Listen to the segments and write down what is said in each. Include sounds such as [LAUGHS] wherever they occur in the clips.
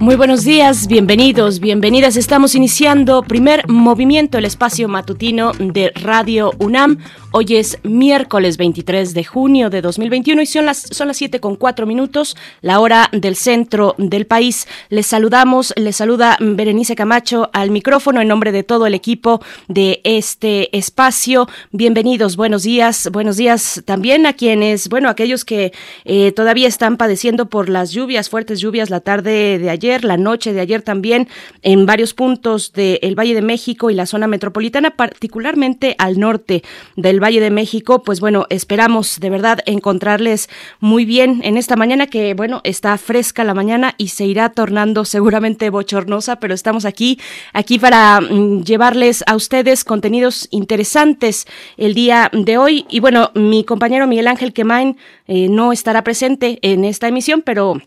Muy buenos días, bienvenidos, bienvenidas. Estamos iniciando primer movimiento, el espacio matutino de Radio UNAM. Hoy es miércoles 23 de junio de 2021 y son las, son las 7 con 4 minutos, la hora del centro del país. Les saludamos, les saluda Berenice Camacho al micrófono en nombre de todo el equipo de este espacio. Bienvenidos, buenos días, buenos días también a quienes, bueno, aquellos que eh, todavía están padeciendo por las lluvias, fuertes lluvias la tarde de ayer, la noche de ayer también en varios puntos del Valle de México y la zona metropolitana, particularmente al norte del Valle de México, pues bueno, esperamos de verdad encontrarles muy bien en esta mañana que, bueno, está fresca la mañana y se irá tornando seguramente bochornosa, pero estamos aquí, aquí para mm, llevarles a ustedes contenidos interesantes el día de hoy. Y bueno, mi compañero Miguel Ángel Quemain eh, no estará presente en esta emisión, pero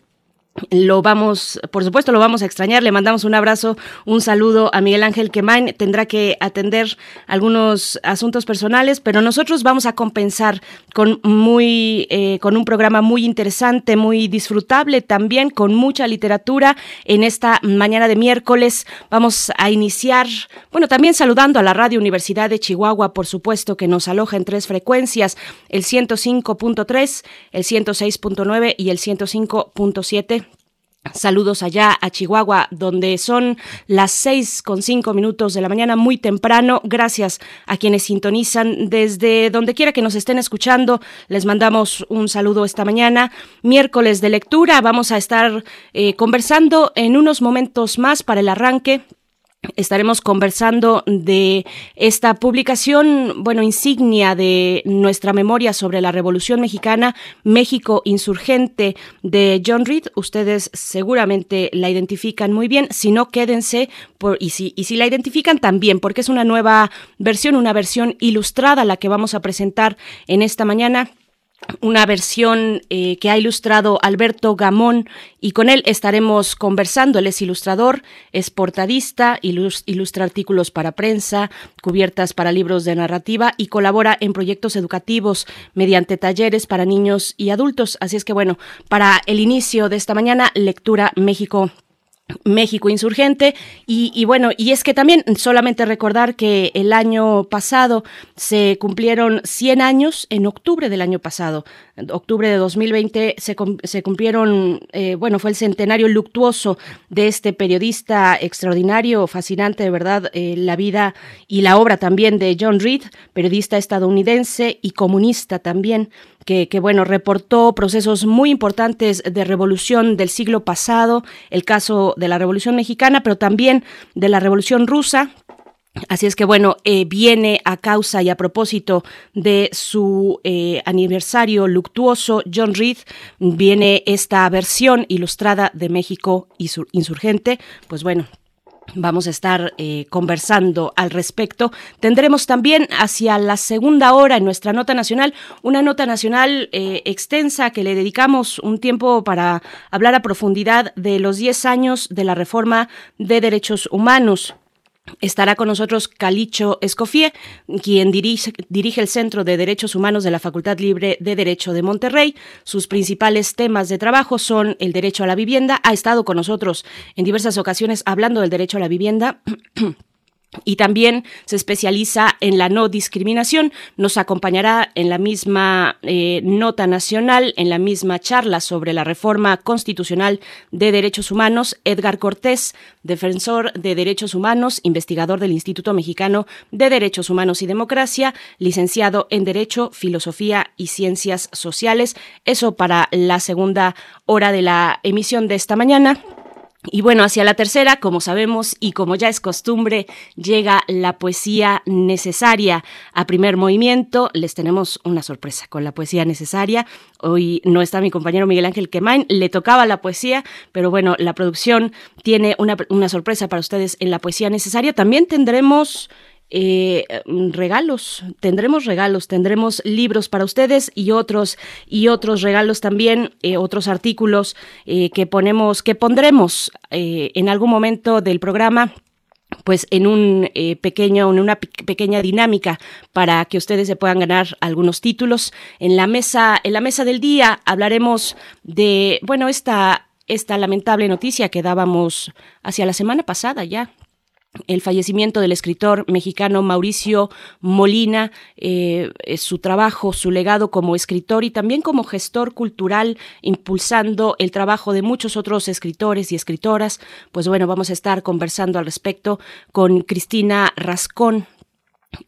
lo vamos, por supuesto, lo vamos a extrañar. Le mandamos un abrazo, un saludo a Miguel Ángel Quemain. Tendrá que atender algunos asuntos personales, pero nosotros vamos a compensar con muy, eh, con un programa muy interesante, muy disfrutable también, con mucha literatura en esta mañana de miércoles. Vamos a iniciar, bueno, también saludando a la Radio Universidad de Chihuahua, por supuesto, que nos aloja en tres frecuencias, el 105.3, el 106.9 y el 105.7 Saludos allá a Chihuahua, donde son las seis con cinco minutos de la mañana, muy temprano. Gracias a quienes sintonizan desde donde quiera que nos estén escuchando. Les mandamos un saludo esta mañana. Miércoles de lectura. Vamos a estar eh, conversando en unos momentos más para el arranque Estaremos conversando de esta publicación, bueno, insignia de nuestra memoria sobre la Revolución Mexicana, México Insurgente de John Reed. Ustedes seguramente la identifican muy bien. Si no, quédense por, y, si, y si la identifican también, porque es una nueva versión, una versión ilustrada la que vamos a presentar en esta mañana una versión eh, que ha ilustrado Alberto Gamón y con él estaremos conversando. Él es ilustrador, es portadista, ilustra artículos para prensa, cubiertas para libros de narrativa y colabora en proyectos educativos mediante talleres para niños y adultos. Así es que bueno, para el inicio de esta mañana, Lectura México México insurgente. Y, bueno, y es que también solamente recordar que el año pasado se cumplieron 100 años, en octubre del año pasado, octubre de 2020 se, se cumplieron, eh, bueno, fue el centenario luctuoso de este periodista extraordinario, fascinante de verdad, eh, la vida y la obra también de John Reed, periodista estadounidense y comunista también que, bueno, reportó procesos muy importantes de revolución del siglo pasado, el caso de la Revolución Mexicana, pero también de la Revolución Rusa, Así es que bueno, eh, viene a causa y a propósito de su eh, aniversario luctuoso, John Reed, viene esta versión ilustrada de México insurgente. Pues bueno, Vamos a estar eh, conversando al respecto. Tendremos también hacia la segunda hora en nuestra nota nacional, una nota nacional extensa que le dedicamos un tiempo para hablar a profundidad de los 10 años de la reforma de derechos humanos Estará con nosotros Calicho Escofié, quien dirige, dirige, el Centro de Derechos Humanos de la Facultad Libre de Derecho de Monterrey. Sus principales temas de trabajo son el derecho a la vivienda. Ha estado con nosotros en diversas ocasiones hablando del derecho a la vivienda. [CLEARS THROAT] y también se especializa en la no discriminación. Nos acompañará en la misma eh, nota nacional, en la misma charla sobre la reforma constitucional de derechos humanos, Edgar Cortés, defensor de derechos humanos, investigador del Instituto Mexicano de Derechos Humanos y Democracia, licenciado en Derecho, Filosofía y Ciencias Sociales. Eso para la segunda hora de la emisión de esta mañana. Y bueno, hacia la tercera, como sabemos y como ya es costumbre, llega la poesía necesaria a primer movimiento. Les tenemos una sorpresa con la poesía necesaria. Hoy no está mi compañero Miguel Ángel Quemain, le tocaba la poesía, pero bueno, la producción tiene una, una sorpresa para ustedes en la poesía necesaria. También tendremos eh, regalos, tendremos regalos, tendremos libros para ustedes y otros y otros regalos también, eh, otros artículos eh, que ponemos, que pondremos en algún momento del programa pues en un pequeño, en una pequeña dinámica para que ustedes se puedan ganar algunos títulos. En la mesa, en la mesa del día hablaremos de, bueno, esta, esta lamentable noticia que dábamos hacia la semana pasada ya, el fallecimiento del escritor mexicano Mauricio Molina, eh, su trabajo, su legado como escritor y también como gestor cultural, impulsando el trabajo de muchos otros escritores y escritoras. Pues bueno, vamos a estar conversando al respecto con Cristina Rascón,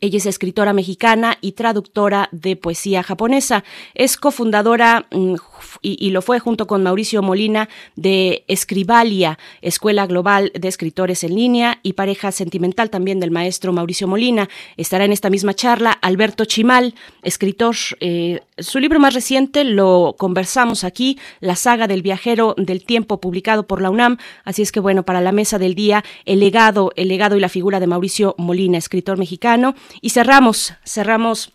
ella es escritora mexicana y traductora de poesía japonesa. Es cofundadora mm, y, lo fue junto con Mauricio Molina de Escribalia, Escuela Global de Escritores en Línea y pareja sentimental también del maestro Mauricio Molina. Estará en esta misma charla Alberto Chimal, escritor. Eh, su libro más reciente lo conversamos aquí, La saga del viajero del tiempo, publicado por la UNAM. Así es que bueno, para la mesa del día, el legado, el legado y la figura de Mauricio Molina, escritor mexicano. Y cerramos, cerramos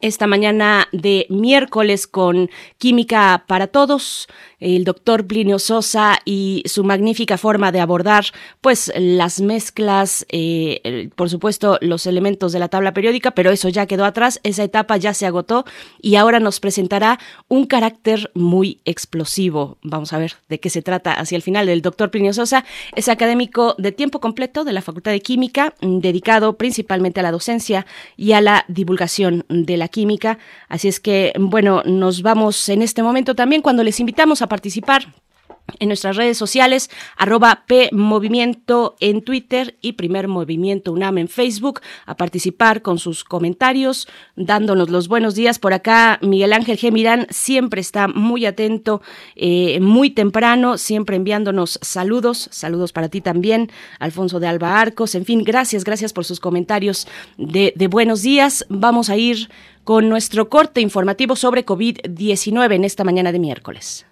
esta mañana de miércoles con Química para Todos, el doctor Plinio Sosa y su magnífica forma de abordar pues las mezclas, eh, por supuesto los elementos de la tabla periódica, pero eso ya quedó atrás, esa etapa ya se agotó y ahora nos presentará un carácter muy explosivo. Vamos a ver de qué se trata hacia el final. El doctor Plinio Sosa es académico de tiempo completo de la Facultad de Química, dedicado principalmente a la docencia y a la divulgación de la química. Así es que, bueno, nos vamos en este momento también cuando les invitamos a participar en nuestras redes sociales, arroba P Movimiento en Twitter y Primer Movimiento UNAM en Facebook, a participar con sus comentarios, dándonos los buenos días. Por acá, Miguel Ángel G. Mirán siempre está muy atento, eh, muy temprano, siempre enviándonos saludos. Saludos para ti también, Alfonso de Alba Arcos. En fin, gracias, gracias por sus comentarios de, de buenos días. Vamos a ir con nuestro corte informativo sobre COVID-19 en esta mañana de miércoles.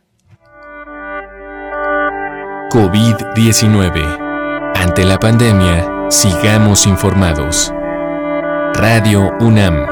COVID-19. Ante la pandemia, sigamos informados. Radio UNAM.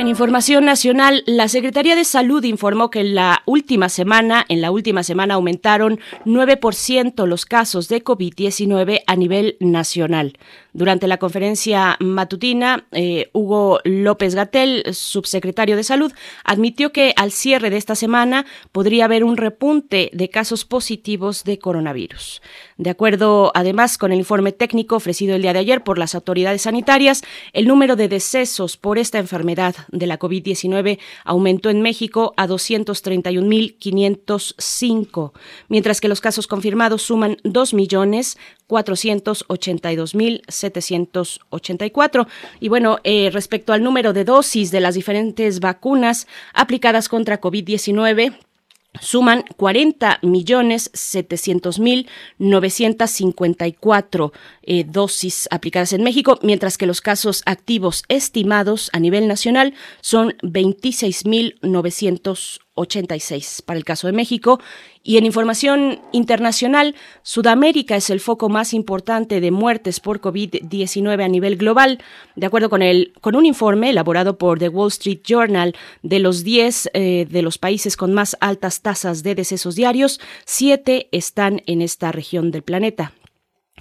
En información nacional, la Secretaría de Salud informó que en la última semana, en la última semana aumentaron 9% los casos de COVID-19 a nivel nacional. Durante la conferencia matutina, eh, Hugo López Gatel, subsecretario de Salud, admitió que al cierre de esta semana podría haber un repunte de casos positivos de coronavirus. De acuerdo, además, con el informe técnico ofrecido el día de ayer por las autoridades sanitarias, el número de decesos por esta enfermedad de la COVID-19 aumentó en México a 231.505, mientras que los casos confirmados suman 2.482.784. Y bueno, eh, respecto al número de dosis de las diferentes vacunas aplicadas contra COVID-19, suman 40 millones 700 mil 954 eh, dosis aplicadas en México, mientras que los casos activos estimados a nivel nacional son 26 mil 986 para el caso de México y en información internacional, Sudamérica es el foco más importante de muertes por COVID-19 a nivel global. De acuerdo con, el, con un informe elaborado por The Wall Street Journal, de los 10 eh, de los países con más altas tasas de decesos diarios, 7 están en esta región del planeta.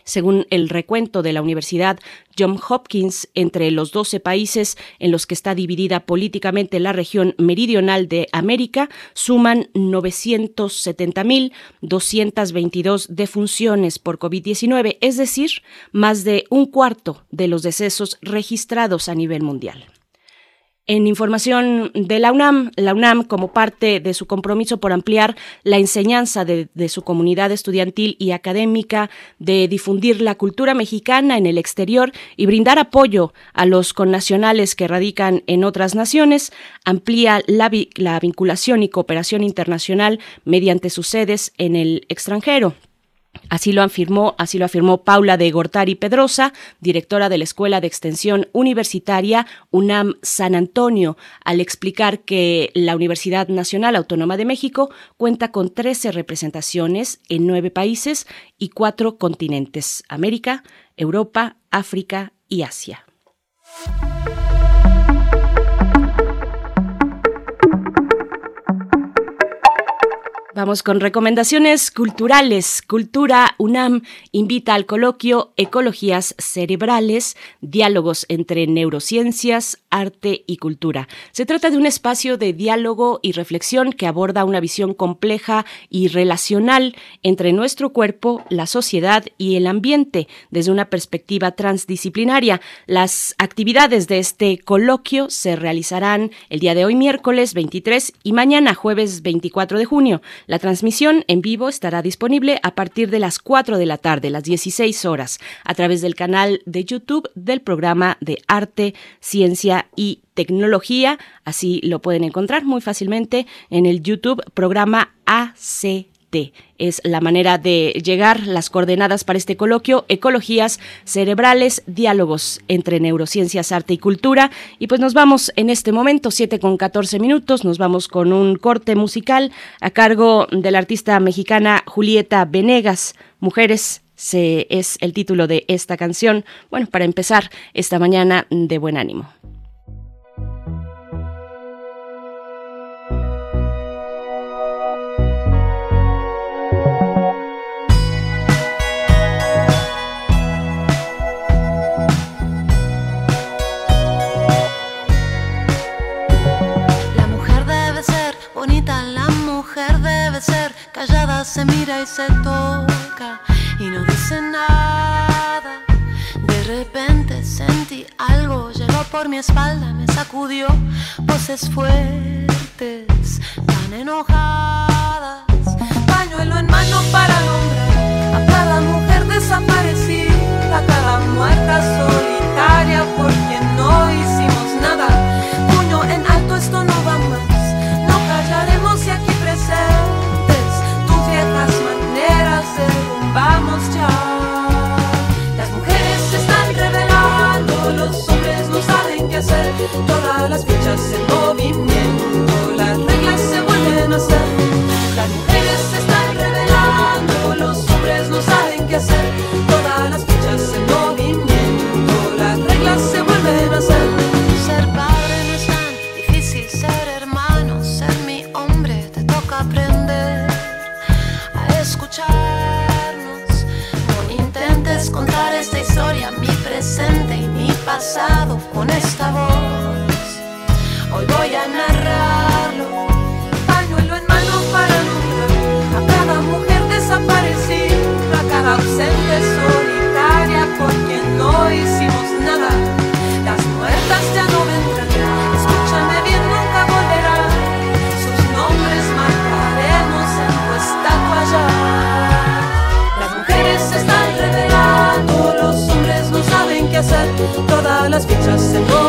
Según el recuento de la Universidad John Hopkins, entre los 12 países en los que está dividida políticamente la región meridional de América, suman 970.222 defunciones por COVID-19, es decir, más de un cuarto de los decesos registrados a nivel mundial. En información de la UNAM, la UNAM, como parte de su compromiso por ampliar la enseñanza de, su comunidad estudiantil y académica, de difundir la cultura mexicana en el exterior y brindar apoyo a los connacionales que radican en otras naciones, amplía la, la vinculación y cooperación internacional mediante sus sedes en el extranjero. Así lo afirmó, así lo afirmó Paula de Gortari Pedrosa, directora de la Escuela de Extensión Universitaria UNAM San Antonio, al explicar que la Universidad Nacional Autónoma de México cuenta con 13 representaciones en nueve países y cuatro continentes: América, Europa, África y Asia. Vamos con recomendaciones culturales. Cultura UNAM invita al coloquio Ecologías Cerebrales, diálogos entre neurociencias, arte y cultura. Se trata de un espacio de diálogo y reflexión que aborda una visión compleja y relacional entre nuestro cuerpo, la sociedad y el ambiente desde una perspectiva transdisciplinaria. Las actividades de este coloquio se realizarán el día de hoy miércoles 23 y mañana jueves 24 de junio. La transmisión en vivo estará disponible a partir de las 4 de la tarde, las 16 horas, a través del canal de YouTube del programa de Arte, Ciencia y Tecnología. Así lo pueden encontrar muy fácilmente en el YouTube programa AC es la manera de llegar las coordenadas para este coloquio, ecologías cerebrales, diálogos entre neurociencias, arte y cultura. Y pues nos vamos en este momento, 7 con 14 minutos, nos vamos con un corte musical a cargo de la artista mexicana Julieta Venegas, Mujeres se, es el título de esta canción. Bueno, para empezar esta mañana de buen ánimo. Se mira y se toca y no dice nada. De repente sentí algo, llegó por mi espalda, me sacudió voces fuertes, tan enojadas. Pañuelo en mano para nombrar a cada mujer desaparecida, a cada muerta solitaria por quien no hicimos nada. Puño en alto, esto no va más, Todas las fichas en movimiento, y las fichas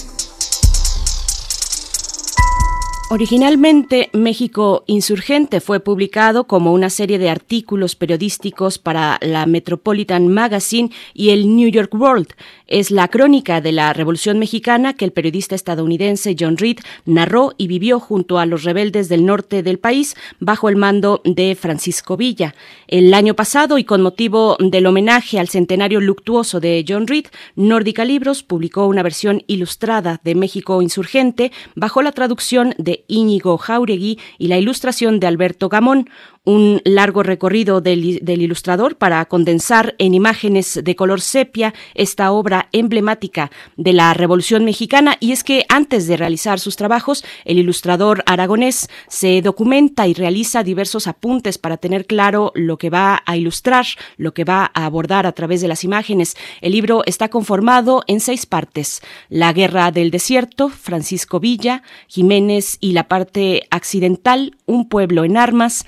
Originalmente, México Insurgente fue publicado como una serie de artículos periodísticos para la Metropolitan Magazine y el New York World. Es la crónica de la Revolución Mexicana que el periodista estadounidense John Reed narró y vivió junto a los rebeldes del norte del país bajo el mando de Francisco Villa. El año pasado, y con motivo del homenaje al centenario luctuoso de John Reed, Nórdica Libros publicó una versión ilustrada de México Insurgente bajo la traducción de Íñigo Jauregui y la ilustración de Alberto Gamón, un largo recorrido del, ilustrador para condensar en imágenes de color sepia esta obra emblemática de la Revolución Mexicana. Y es que antes de realizar sus trabajos, el ilustrador aragonés se documenta y realiza diversos apuntes para tener claro lo que va a ilustrar, lo que va a abordar a través de las imágenes. El libro está conformado en seis partes. La Guerra del Desierto, Francisco Villa, Jiménez y la parte accidental, Un pueblo en armas,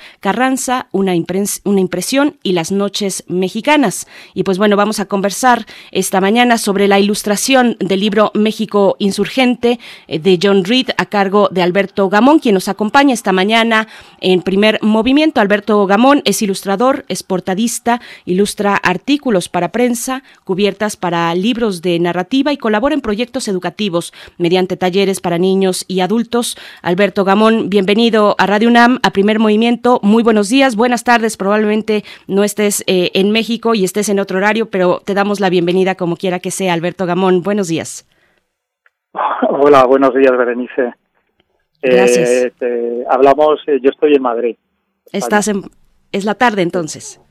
una, una impresión y las noches mexicanas. Y pues bueno, vamos a conversar esta mañana sobre la ilustración del libro México Insurgente eh, de John Reed a cargo de Alberto Gamón, quien nos acompaña esta mañana en primer movimiento. Alberto Gamón es ilustrador, es portadista, ilustra artículos para prensa, cubiertas para libros de narrativa y colabora en proyectos educativos mediante talleres para niños y adultos. Alberto Gamón, bienvenido a Radio UNAM, a primer movimiento. Muy buenos buenos días, buenas tardes. Probablemente no estés eh, en México y estés en otro horario, pero te damos la bienvenida como quiera que sea, Alberto Gamón. Buenos días. [LAUGHS] Hola, buenos días, Berenice. Gracias. Eh, hablamos, eh, yo estoy en Madrid. Estás en, es la tarde entonces.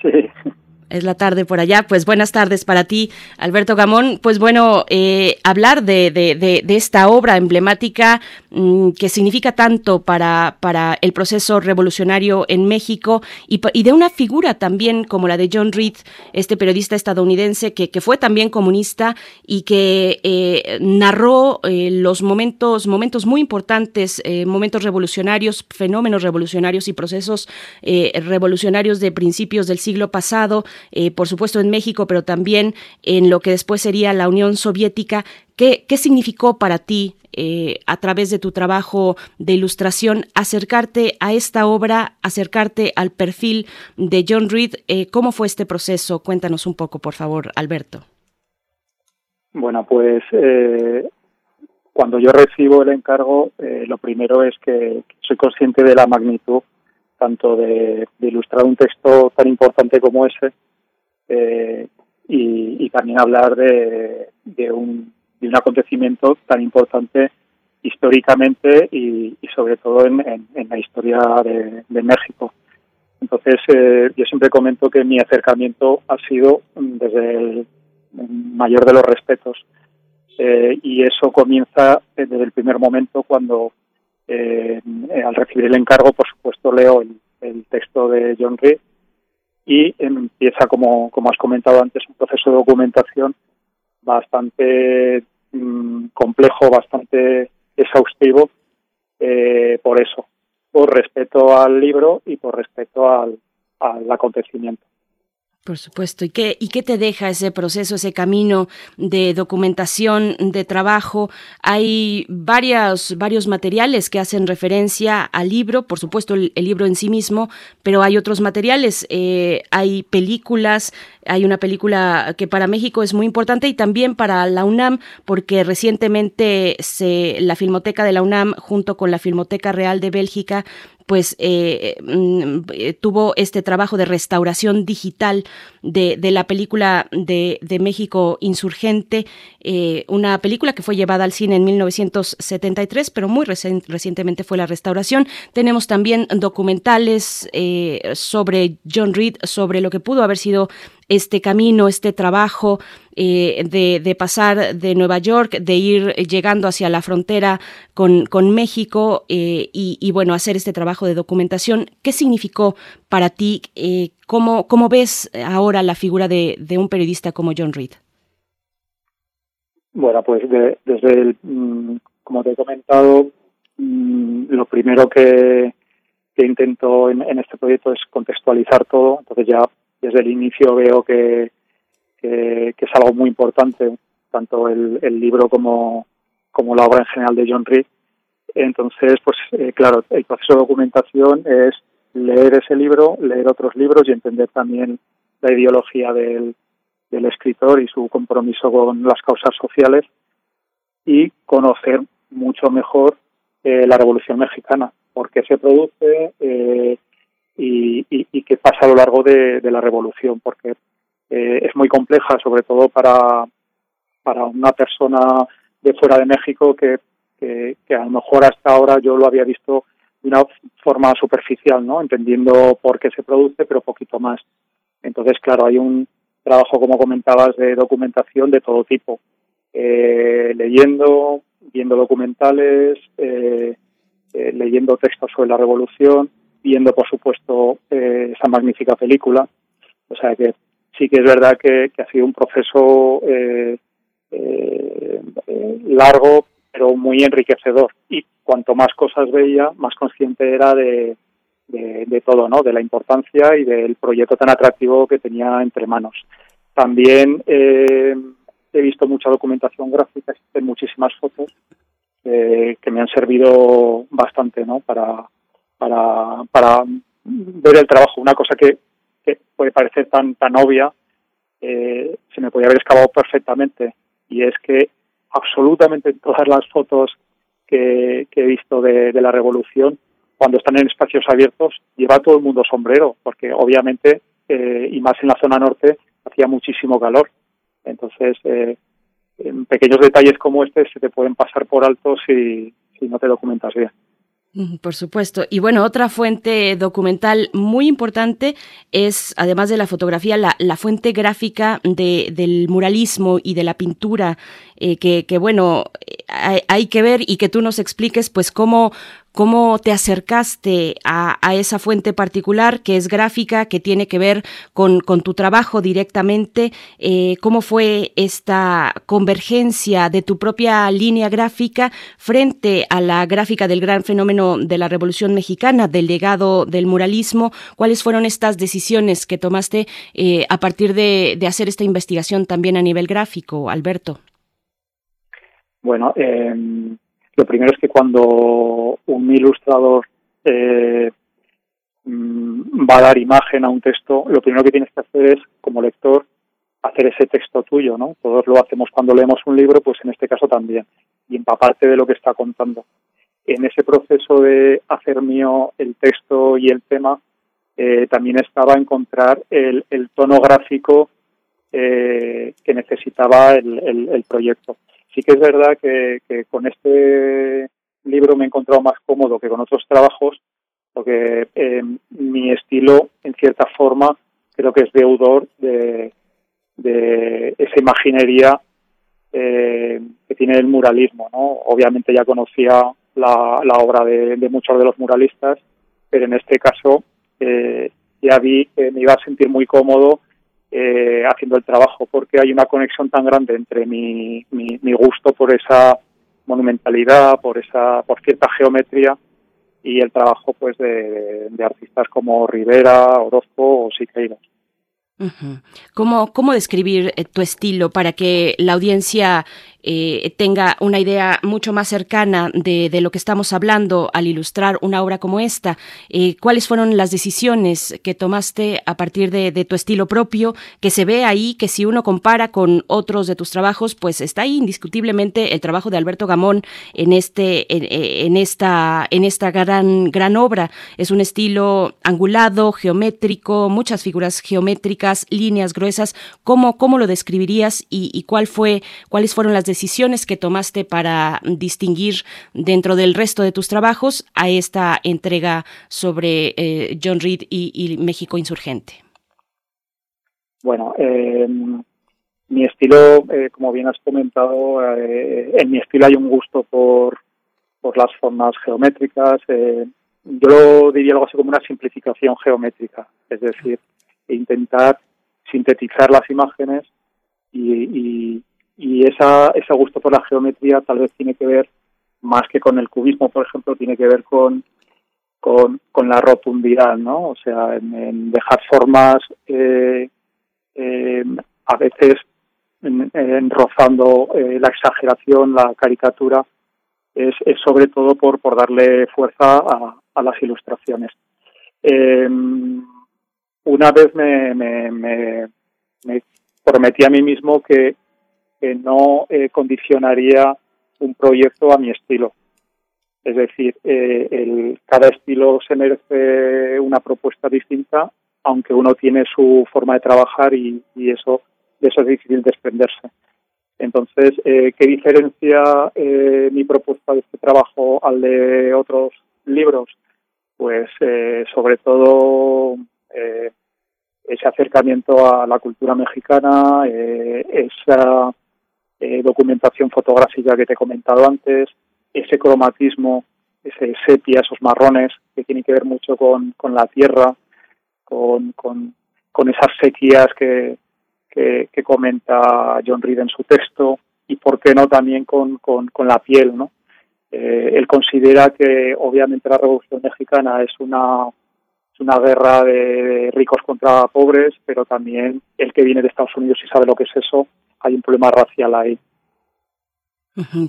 Sí [LAUGHS] es la tarde por allá. Pues buenas tardes para ti, Alberto Gamón. Pues bueno, eh, hablar de, esta obra emblemática mm, que significa tanto para, el proceso revolucionario en México y, de una figura también como la de John Reed, este periodista estadounidense que, que fue también comunista y que eh, narró eh, los momentos, momentos muy importantes, momentos revolucionarios, fenómenos revolucionarios y procesos revolucionarios de principios del siglo pasado eh, por supuesto en México, pero también en lo que después sería la Unión Soviética. ¿Qué, qué significó para ti eh, a través de tu trabajo de ilustración, acercarte a esta obra, acercarte al perfil de John Reed. Eh, ¿Cómo fue este proceso? Cuéntanos un poco, por favor, Alberto. Bueno, pues cuando yo recibo el encargo, lo primero es que soy consciente de la magnitud tanto de ilustrar un texto tan importante como ese, eh, y, también hablar de, de, un, de un acontecimiento tan importante históricamente y, sobre todo en, en, la historia de, de México. Entonces, eh, yo siempre comento que mi acercamiento ha sido desde el mayor de los respetos. Eh, y eso comienza desde el primer momento cuando, eh, al recibir el encargo, por supuesto, leo el, texto de John Reed y empieza, como, como has comentado antes, un proceso de documentación bastante mm, complejo, bastante exhaustivo, eh, por eso, por respeto al libro y por respeto al, al acontecimiento. Por supuesto. ¿Y qué, ¿Y qué te deja ese proceso, ese camino de documentación, de trabajo? Hay varios, varios materiales que hacen referencia al libro, por supuesto el, libro en sí mismo, pero hay otros materiales, eh, hay películas, hay una película que para México es muy importante y también para la UNAM, porque recientemente se, la Filmoteca de la UNAM, junto con la Filmoteca Real de Bélgica, pues eh, mm, eh, tuvo este trabajo de restauración digital de, de la película de, de México Insurgente, eh, una película que fue llevada al cine en 1973, pero muy recientemente fue la restauración. Tenemos también documentales sobre John Reed, sobre lo que pudo haber sido este camino, este trabajo eh, de, pasar de Nueva York, de ir llegando hacia la frontera con, con México eh, y, bueno, hacer este trabajo de documentación. ¿Qué significó para ti? Eh, ¿cómo, ¿Cómo ves ahora la figura de, un periodista como John Reed? Bueno, pues desde el, mm, como te he comentado, mm, lo primero que intento en, este proyecto es contextualizar todo. Entonces ya desde el inicio veo que, que, es algo muy importante, tanto el, el, libro como, como la obra en general de John Reed. Entonces, pues eh, claro, el proceso de documentación es leer ese libro, leer otros libros y entender también la ideología del, del escritor y su compromiso con las causas sociales y conocer mucho mejor eh, la Revolución Mexicana, por qué se produce eh, y, y, qué pasa a lo largo de, la Revolución, porque eh, es muy compleja, sobre todo para, para una persona de fuera de México que, que, a lo mejor hasta ahora yo lo había visto de una forma superficial, ¿no? entendiendo por qué se produce, pero poquito más. Entonces, claro, hay un trabajo, como comentabas, de documentación de todo tipo, eh, leyendo, viendo documentales, eh, eh, leyendo textos sobre la revolución, viendo, por supuesto, esa magnífica película. O sea que sí que es verdad que, ha sido un proceso largo, pero muy enriquecedor. Y cuanto más cosas veía, más consciente era de, de, todo, ¿no? De la importancia y del proyecto tan atractivo que tenía entre manos. También eh, he visto mucha documentación gráfica, existen muchísimas fotos eh, que me han servido bastante ¿no? para, para, para ver el trabajo. Una cosa que, puede parecer tan, tan obvia, eh, se me podía haber escapado perfectamente, y es que absolutamente todas las fotos que, he visto de, la revolución, cuando están en espacios abiertos, lleva todo el mundo sombrero, porque obviamente, eh, y más en la zona norte, hacía muchísimo calor. Entonces, eh, pequeños detalles como este se te pueden pasar por alto si, si no te documentas bien. Por supuesto. Y bueno, otra fuente documental muy importante es, además de la fotografía, la, la fuente gráfica de, del muralismo y de la pintura, eh, que, que, bueno, hay, hay, que ver y que tú nos expliques, pues, cómo, cómo te acercaste a, esa fuente particular que es gráfica, que tiene que ver con, tu trabajo directamente, eh, cómo fue esta convergencia de tu propia línea gráfica frente a la gráfica del gran fenómeno de la Revolución Mexicana, del legado del muralismo, cuáles fueron estas decisiones que tomaste eh, a partir de, de hacer esta investigación también a nivel gráfico, Alberto. Bueno, eh, lo primero es que cuando un ilustrador eh, mm, va a dar imagen a un texto, lo primero que tienes que hacer es, como lector, hacer ese texto tuyo, ¿no? Todos lo hacemos cuando leemos un libro, pues en este caso también, y empaparte de lo que está contando. En ese proceso de hacer mío el texto y el tema, eh, también estaba encontrar el, tono gráfico eh, que necesitaba el proyecto sí que es verdad que, con este libro me he encontrado más cómodo que con otros trabajos, porque eh, mi estilo, en cierta forma, creo que es deudor de, esa imaginería eh, que tiene el muralismo. ¿no? Obviamente ya conocía la, obra de, muchos de los muralistas, pero en este caso eh, ya vi que me iba a sentir muy cómodo eh, haciendo el trabajo, porque hay una conexión tan grande entre mi, mi, gusto por esa monumentalidad, por esa, por cierta geometría y el trabajo pues de, artistas como Rivera, Orozco o Siqueiros. ¿Cómo, ¿Cómo describir eh, tu estilo para que la audiencia eh, tenga una idea mucho más cercana de, lo que estamos hablando al ilustrar una obra como esta. Eh, ¿Cuáles fueron las decisiones que tomaste a partir de, tu estilo propio, que se ve ahí, que si uno compara con otros de tus trabajos, pues está ahí indiscutiblemente el trabajo de Alberto Gamón en, este, en, esta, en esta gran, gran obra. Es un estilo angulado, geométrico, muchas figuras geométricas, líneas gruesas. ¿Cómo, cómo lo describirías y, y cuál fue, cuáles fueron las decisiones decisiones que tomaste para distinguir dentro del resto de tus trabajos a esta entrega sobre eh, John Reed y, México insurgente? Bueno, eh, mi estilo, eh, como bien has comentado, en mi estilo hay un gusto por, por las formas geométricas. yo lo diría algo así como una simplificación geométrica, es decir, intentar sintetizar las imágenes y, y esa, ese gusto por la geometría tal vez tiene que ver más que con el cubismo, por ejemplo, tiene que ver con, con, con la rotundidad, ¿no? O sea, en, dejar formas eh, eh, a veces en, rozando eh, la exageración, la caricatura, es, es, sobre todo por, por darle fuerza a, a las ilustraciones. Eh, una vez me, me, me, me, prometí a mí mismo que, que no eh, condicionaría un proyecto a mi estilo. Es decir, eh, cada estilo se merece una propuesta distinta, aunque uno tiene su forma de trabajar y, eso de eso es difícil desprenderse. Entonces, eh, ¿qué diferencia eh, mi propuesta de este trabajo al de otros libros? Pues sobre todo ese acercamiento a la cultura mexicana, esa eh, documentación fotográfica que te he comentado antes, ese cromatismo, ese sepia, esos marrones que tienen que ver mucho con, con la tierra, con, con, con esas sequías que, que, comenta John Reed en su texto y por qué no también con, con, con la piel, ¿no? Eh, él considera que obviamente la Revolución Mexicana es una es una guerra de ricos contra pobres, pero también el que viene de Estados Unidos y sabe lo que es eso, hay un problema racial ahí.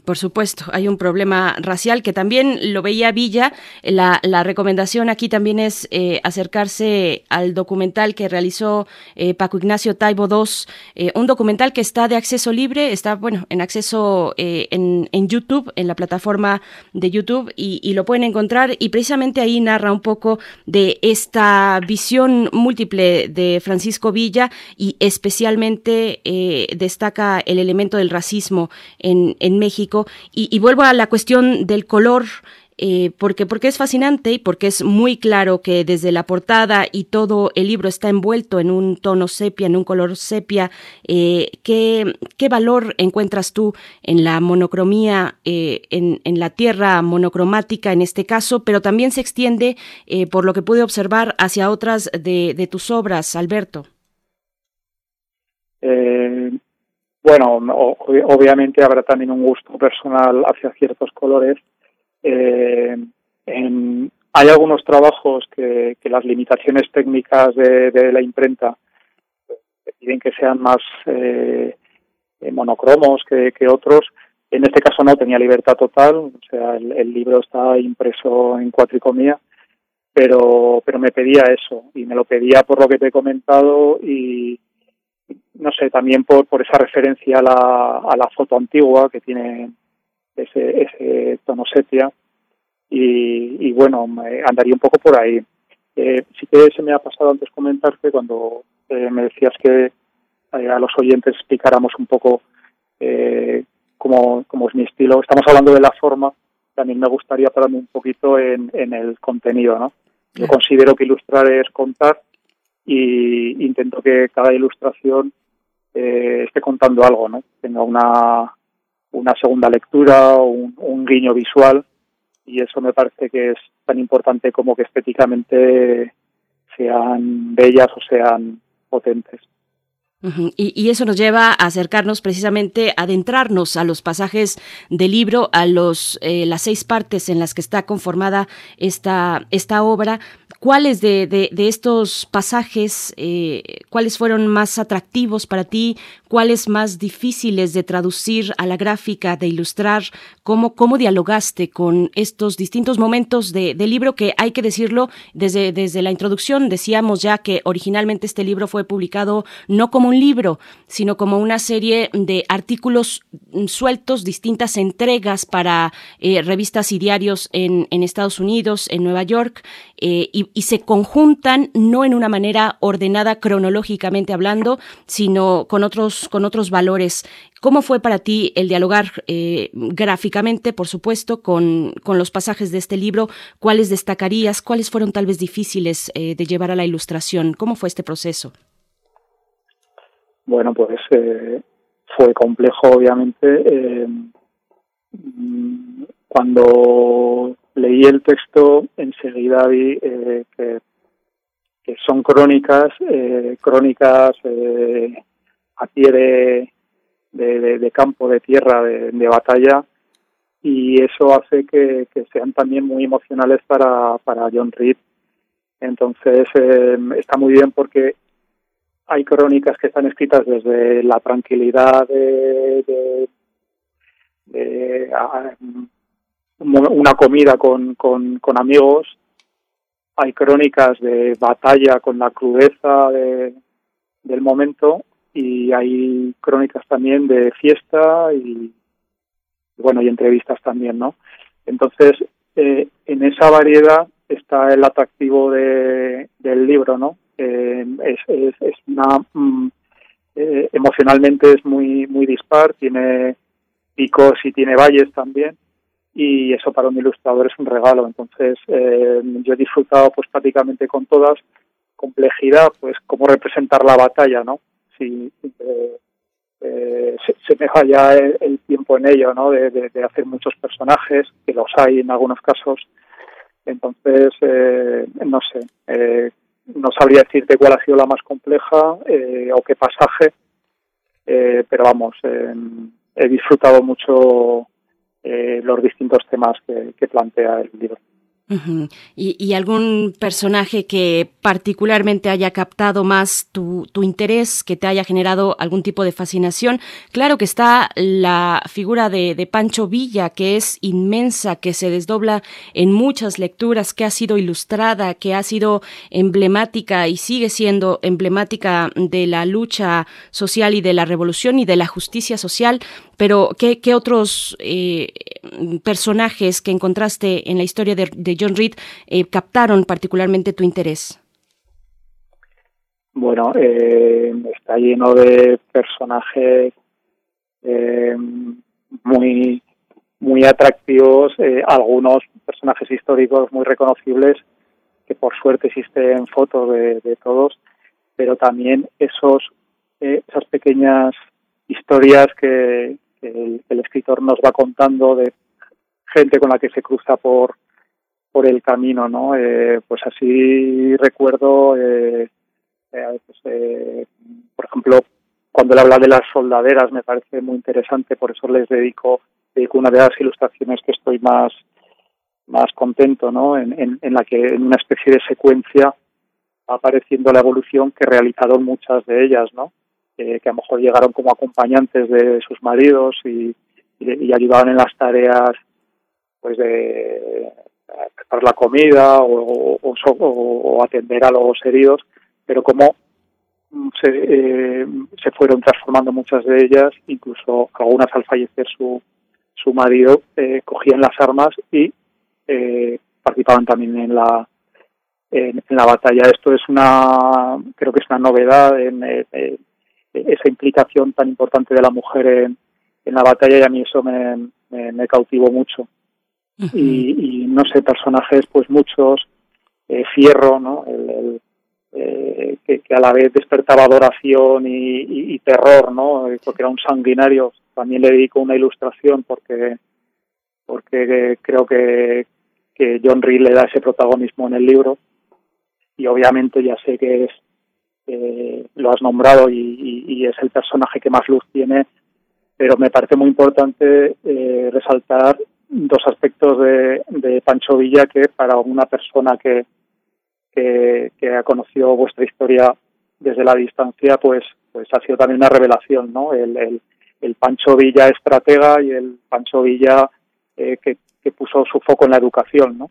Por supuesto, hay un problema racial que también lo veía Villa. La, recomendación aquí también es eh, acercarse al documental que realizó eh, Paco Ignacio Taibo II, eh, un documental que está de acceso libre, está bueno en acceso en, YouTube, en la plataforma de YouTube, y, lo pueden encontrar. Y precisamente ahí narra un poco de esta visión múltiple de Francisco Villa y especialmente destaca el elemento del racismo en México. Y, vuelvo a la cuestión del color. Eh, porque, porque es fascinante y porque es muy claro que desde la portada y todo el libro está envuelto en un tono sepia, en un color sepia. Eh, ¿qué, ¿qué, valor encuentras tú en la monocromía, eh, en, la tierra monocromática en este caso, pero también se extiende, por lo que pude observar, hacia otras de, de tus obras, Alberto? Eh, bueno, obviamente habrá también un gusto personal hacia ciertos colores. Eh, en, hay algunos trabajos que, las limitaciones técnicas de, la imprenta piden que sean más eh, monocromos que, otros. En este caso no tenía libertad total, o sea, el, el libro está impreso en cuatricomía, pero, pero me pedía eso y me lo pedía por lo que te he comentado y, no sé, también por, por esa referencia a la, a la foto antigua que tiene ese, ese tono sepia y, y bueno, me andaría un poco por ahí. Eh, sí que se me ha pasado antes comentarte cuando eh, me decías que eh, a los oyentes explicáramos un poco eh, cómo, cómo es mi estilo. Estamos hablando de la forma, también me gustaría pararme un poquito en, en el contenido, ¿no? Yo considero que ilustrar es contar y intento que cada ilustración eh, esté contando algo, ¿no? Tenga una, una segunda lectura, un, un guiño visual y eso me parece que es tan importante como que estéticamente sean bellas o sean potentes. Y, y, eso nos lleva a acercarnos precisamente, a adentrarnos a los pasajes del libro, a los eh, las seis partes en las que está conformada esta, esta obra. ¿Cuáles de, de, de estos pasajes, eh, cuáles fueron más atractivos para ti? ¿Cuáles más difíciles de traducir a la gráfica, de ilustrar? ¿Cómo, cómo dialogaste con estos distintos momentos del de libro que hay que decirlo desde, desde la introducción? Decíamos ya que originalmente este libro fue publicado no como un libro, sino como una serie de artículos sueltos, distintas entregas para eh, revistas y diarios en, Estados Unidos, en Nueva York, eh, y, se conjuntan no en una manera ordenada cronológicamente hablando, sino con otros, con otros valores. ¿Cómo fue para ti el dialogar eh, gráficamente, por supuesto, con, con, los pasajes de este libro? ¿Cuáles destacarías? ¿Cuáles fueron tal vez difíciles de llevar a la ilustración? ¿Cómo fue este proceso? Bueno, pues eh, fue complejo, obviamente. Eh, cuando leí el texto, enseguida vi eh, que, son crónicas, eh, crónicas eh, a pie de, de, campo, de tierra, de, de batalla, y eso hace que, sean también muy emocionales para, para John Reed. Entonces eh, está muy bien porque hay crónicas que están escritas desde la tranquilidad de, una comida con, con, amigos, hay crónicas de batalla con la crudeza del momento y hay crónicas también de fiesta y bueno y entrevistas también, ¿no? Entonces eh, en esa variedad está el atractivo de, del libro, ¿no? Eh, es, es, es, una mm, eh, emocionalmente es muy muy dispar, tiene picos y tiene valles también y eso para un ilustrador es un regalo. Entonces yo he disfrutado pues prácticamente con todas complejidad, pues cómo representar la batalla, ¿no? si eh, eh, se, me vaya el, tiempo en ello, ¿no? De, hacer muchos personajes, que los hay en algunos casos. Entonces, eh, no sé, no sabría decirte cuál ha sido la más compleja o qué pasaje, pero vamos, he disfrutado mucho los distintos temas que plantea el libro ¿Y, algún personaje que particularmente haya captado más tu, interés, que te haya generado algún tipo de fascinación? Claro que está la figura de, Pancho Villa, que es inmensa, que se desdobla en muchas lecturas, que ha sido ilustrada, que ha sido emblemática y sigue siendo emblemática de la lucha social y de la revolución y de la justicia social. Pero, ¿qué, otros eh, personajes que encontraste en la historia de John Reed eh, captaron particularmente tu interés? Bueno, eh, está lleno de personajes eh, muy muy atractivos, algunos personajes históricos muy reconocibles que por suerte existen fotos de, todos, pero también esos esas pequeñas historias que, el, escritor nos va contando de gente con la que se cruza por por el camino, ¿no? Eh, pues así recuerdo, eh, eh, pues, por ejemplo, cuando él habla de las soldaderas me parece muy interesante, por eso les dedico, una de las ilustraciones que estoy más más contento, ¿no? En, en, la que en una especie de secuencia va apareciendo la evolución que realizaron muchas de ellas, ¿no? que a lo mejor llegaron como acompañantes de sus maridos y, y ayudaban en las tareas pues de preparar la comida o, atender a los heridos, pero como se, eh, se fueron transformando muchas de ellas, incluso algunas al fallecer su, su marido, eh, cogían las armas y eh, participaban también en la en, la batalla. Esto es una, creo que es una novedad en esa implicación tan importante de la mujer en, en la batalla y a mí eso me, me cautivó mucho y, no sé, personajes pues muchos, eh, Fierro, ¿no? El, eh, que, a la vez despertaba adoración y, terror, ¿no? Eh, porque era un sanguinario. También le dedico una ilustración porque porque creo que, que John Reed le da ese protagonismo en el libro y obviamente ya sé que es lo has nombrado y, es el personaje que más luz tiene pero me parece muy importante resaltar dos aspectos de, de, Pancho Villa que para una persona que, que, ha conocido vuestra historia desde la distancia, pues, pues ha sido también una revelación, ¿no? El, el, Pancho Villa estratega y el Pancho Villa eh, que, que, puso su foco en la educación, ¿no?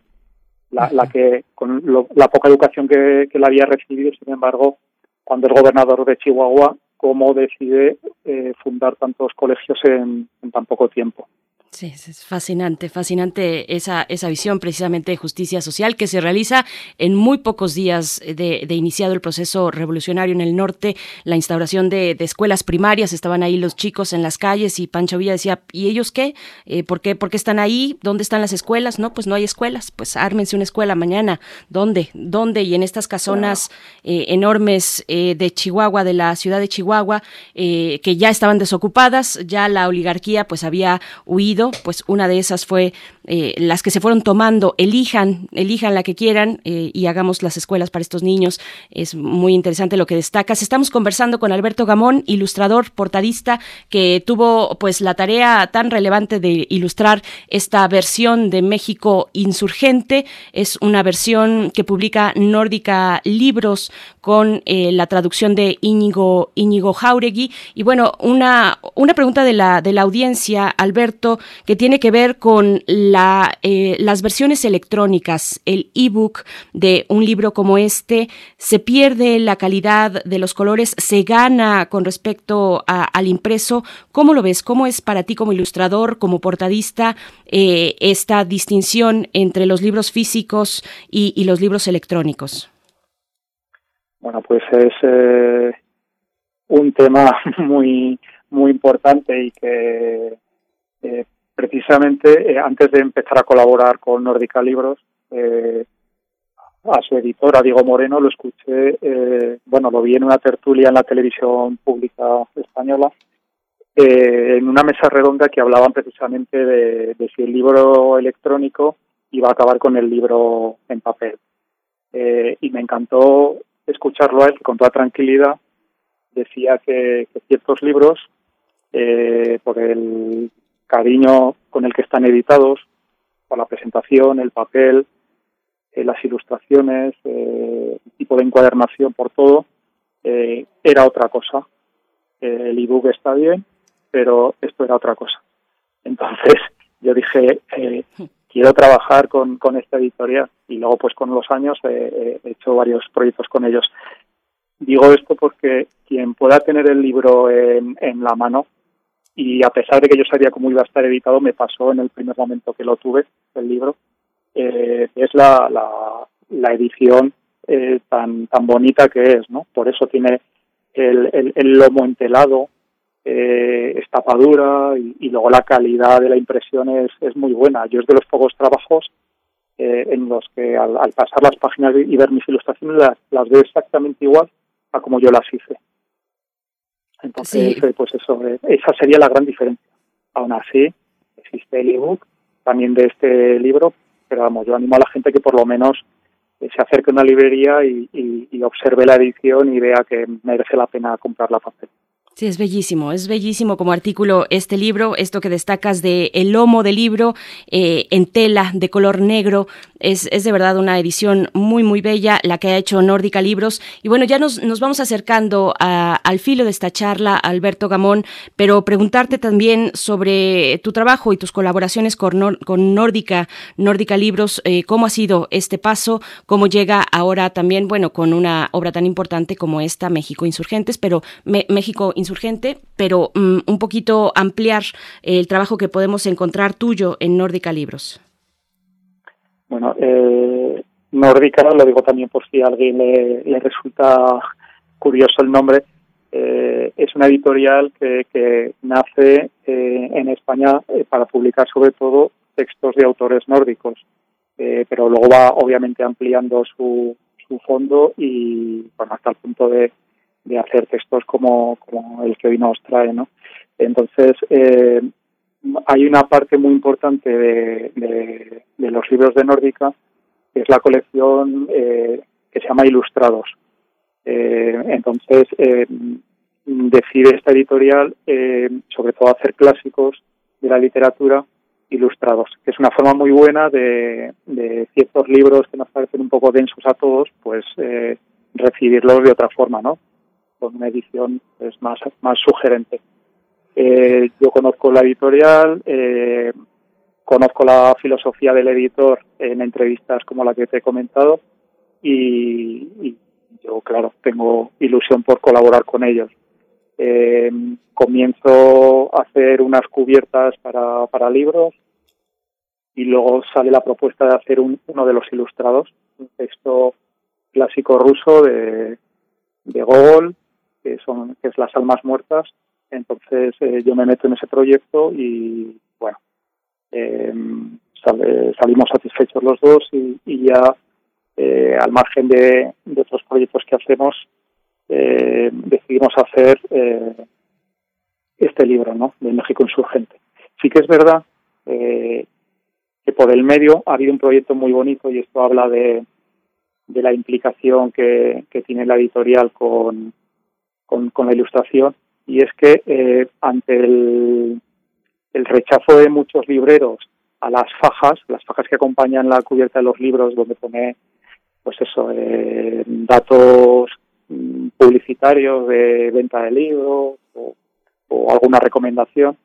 La, la que, con la poca educación que, que la había recibido, sin embargo, cuando el gobernador de Chihuahua, cómo decide eh, fundar tantos colegios en tan poco tiempo. Sí, es fascinante, fascinante esa, esa visión precisamente de justicia social que se realiza en muy pocos días de, iniciado el proceso revolucionario en el norte, la instauración de, escuelas primarias, estaban ahí los chicos en las calles y Pancho Villa decía, ¿y ellos qué? Eh, ¿por qué? ¿Por qué están ahí? ¿Dónde están las escuelas? No, pues no hay escuelas, pues ármense una escuela mañana. ¿Dónde? ¿Dónde? Y en estas casonas eh, enormes eh, de Chihuahua, de la ciudad de Chihuahua, que ya estaban desocupadas, ya la oligarquía pues había huido pues una de esas fue eh, las que se fueron tomando, elijan, elijan la que quieran eh, y hagamos las escuelas para estos niños. Es muy interesante lo que destacas. Estamos conversando con Alberto Gamón, ilustrador, portadista, que tuvo pues la tarea tan relevante de ilustrar esta versión de México insurgente. Es una versión que publica Nórdica Libros con eh, la traducción de Íñigo, Íñigo Jauregui. Y bueno, una, una pregunta de la, de la audiencia, Alberto, que tiene que ver con la, eh, las versiones electrónicas, el ebook de un libro como este, se pierde la calidad de los colores, se gana con respecto al impreso. ¿Cómo lo ves? ¿Cómo es para ti como ilustrador, como portadista, eh, esta distinción entre los libros físicos y los libros electrónicos? Bueno, pues es eh, un tema [LAUGHS] muy muy importante y que eh, precisamente eh, antes de empezar a colaborar con Nórdica Libros, a su editora Diego Moreno lo escuché, bueno, lo vi en una tertulia en la televisión pública española, en una mesa redonda que hablaban precisamente de, si el libro electrónico iba a acabar con el libro en papel. y me encantó escucharlo a él con toda tranquilidad decía que, ciertos libros, eh, por el cariño con el que están editados, por la presentación, el papel, eh, las ilustraciones, eh, el tipo de encuadernación, por todo, era otra cosa. el ebook está bien, pero esto era otra cosa. Entonces [LAUGHS] yo dije, quiero trabajar con, con esta editorial y luego pues con los años he hecho varios proyectos con ellos. Digo esto porque quien pueda tener el libro en, en la mano y a pesar de que yo sabía cómo iba a estar editado, me pasó en el primer momento que lo tuve, el libro, eh, es la, la, la edición eh, tan, tan bonita que es, ¿no? Por eso tiene el, el, lomo entelado, eh, estapadura y, y, luego la calidad de la impresión es, es muy buena. Yo es de los pocos trabajos eh, en los que al, al, pasar las páginas y ver mis ilustraciones las, las veo exactamente igual a como yo las hice. Entonces, sí. Eh, pues eso, eh, esa sería la gran diferencia. Aún así, existe el ebook también de este libro, pero vamos, yo animo a la gente que por lo menos eh, se acerque a una librería y, y, y observe la edición y vea que merece la pena comprar la papel. Sí, es bellísimo, es bellísimo como artículo este libro, esto que destacas de el lomo del libro eh, en tela de color negro, es, es, de verdad una edición muy, muy bella, la que ha hecho Nórdica Libros. Y bueno, ya nos, nos vamos acercando al filo de esta charla, Alberto Gamón, pero preguntarte también sobre tu trabajo y tus colaboraciones con, con Nórdica, Nórdica Libros, eh, cómo ha sido este paso, cómo llega ahora también, bueno, con una obra tan importante como esta, México Insurgentes, pero México Insurgentes insurgente, pero um, un poquito ampliar el trabajo que podemos encontrar tuyo en Nórdica Libros. Bueno, eh, Nórdica, lo digo también por si a alguien le, le resulta curioso el nombre, eh, es una editorial que, nace eh, en España eh, para publicar sobre todo textos de autores nórdicos, pero luego va obviamente ampliando su, su fondo y bueno, hasta el punto de de hacer textos como, como el que hoy nos trae, ¿no? Entonces, eh, hay una parte muy importante de, de, los libros de Nórdica, que es la colección eh, que se llama Ilustrados. Eh, entonces, eh, decide esta editorial, eh, sobre todo, hacer clásicos de la literatura ilustrados, que es una forma muy buena de, de ciertos libros que nos parecen un poco densos a todos, pues eh, recibirlos de otra forma, ¿no? Con una edición pues, más, más sugerente. Eh, yo conozco la editorial, eh, conozco la filosofía del editor en entrevistas como la que te he comentado y, y yo, claro, tengo ilusión por colaborar con ellos. Eh, comienzo a hacer unas cubiertas para, para libros y luego sale la propuesta de hacer un, uno de los ilustrados, un texto clásico ruso de, de Gogol, que son que es las almas muertas entonces eh, yo me meto en ese proyecto y bueno sale, salimos satisfechos los dos y, y ya eh, al margen de, de, otros proyectos que hacemos eh, decidimos hacer este libro no de México insurgente. Sí que es verdad que por el medio ha habido un proyecto muy bonito y esto habla de, de la implicación que, que tiene la editorial con, con, con la ilustración y es que eh, ante el, el rechazo de muchos libreros a las fajas, las fajas que acompañan la cubierta de los libros donde pone pues eso, eh, datos mm, publicitarios de venta de libros o, alguna recomendación.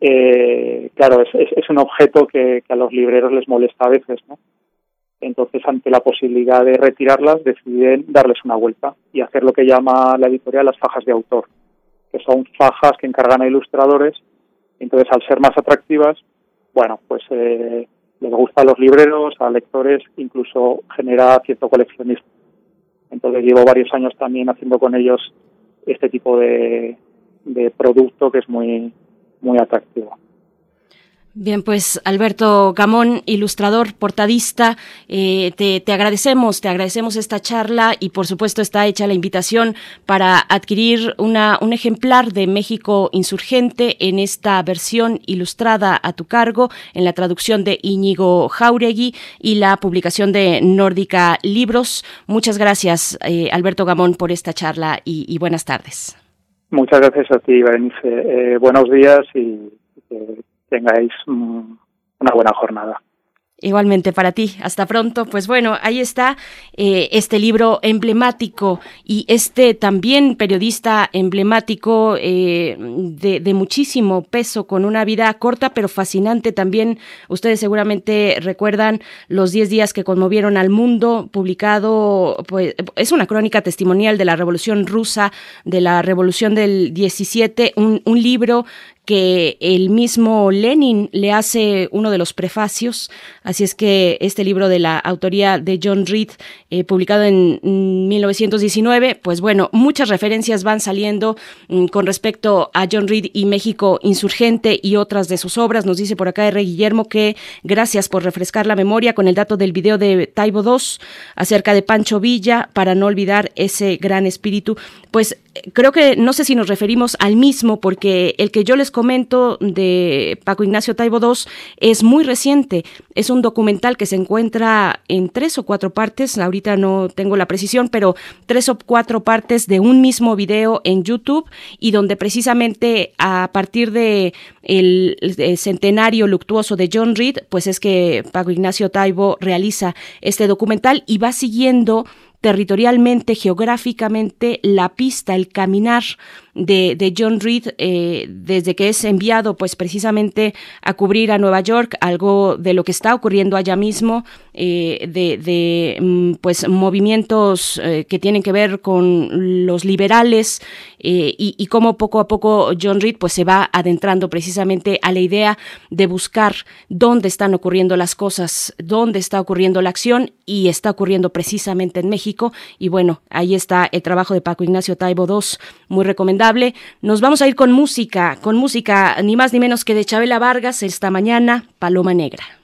Eh, claro, es, es, un objeto que, que, a los libreros les molesta a veces, ¿no? Entonces, ante la posibilidad de retirarlas, deciden darles una vuelta y hacer lo que llama la editorial las fajas de autor, que son fajas que encargan a ilustradores. Entonces, al ser más atractivas, bueno, pues eh, les gusta a los libreros, a lectores, incluso genera cierto coleccionismo. Entonces llevo varios años también haciendo con ellos este tipo de, de producto que es muy, muy atractivo. Bien, pues Alberto Gamón, ilustrador, portadista, eh, te, te, agradecemos, te agradecemos esta charla y por supuesto está hecha la invitación para adquirir una, un ejemplar de México Insurgente en esta versión ilustrada a tu cargo, en la traducción de Íñigo Jauregui y la publicación de Nórdica Libros. Muchas gracias, eh, Alberto Gamón, por esta charla y, buenas tardes. Muchas gracias a ti, Berenice. Eh, buenos días y tengáis una buena jornada. Igualmente para ti. Hasta pronto. Pues bueno, ahí está eh, este libro emblemático y este también periodista emblemático eh, de, de, muchísimo peso, con una vida corta pero fascinante también. Ustedes seguramente recuerdan los 10 días que conmovieron al mundo, publicado, pues es una crónica testimonial de la Revolución Rusa, de la Revolución del 17, un, un libro que el mismo Lenin le hace uno de los prefacios. Así es que este libro de la autoría de John Reed, eh, publicado en 1919, pues bueno, muchas referencias van saliendo mm, con respecto a John Reed y México insurgente y otras de sus obras. Nos dice por acá R. Guillermo que gracias por refrescar la memoria con el dato del video de Taibo II acerca de Pancho Villa para no olvidar ese gran espíritu. Pues creo que no sé si nos referimos al mismo, porque el que yo les comento de Paco Ignacio Taibo II es muy reciente. Es un documental que se encuentra en tres o cuatro partes, ahorita no tengo la precisión, pero tres o cuatro partes de un mismo video en YouTube y donde precisamente a partir de el, centenario luctuoso de John Reed, pues es que Paco Ignacio Taibo realiza este documental y va siguiendo territorialmente, geográficamente, la pista, el caminar de, John Reed eh, desde que es enviado pues precisamente a cubrir a Nueva York, algo de lo que está ocurriendo allá mismo, eh, de, de, mm, pues movimientos eh, que tienen que ver con los liberales eh, y, y cómo poco a poco John Reed pues se va adentrando precisamente a la idea de buscar dónde están ocurriendo las cosas, dónde está ocurriendo la acción y está ocurriendo precisamente en México. Y bueno, ahí está el trabajo de Paco Ignacio Taibo II, muy recomendable nos vamos a ir con música, con música ni más ni menos que de Chabela Vargas esta mañana, Paloma Negra.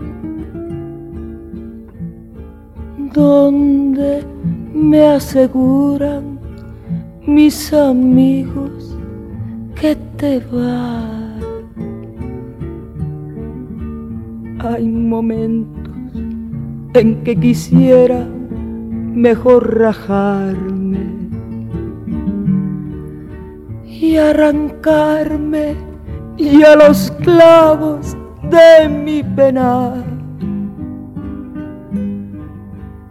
donde me aseguran mis amigos que te va. Hay momentos en que quisiera mejor rajarme y arrancarme y a los clavos de mi penar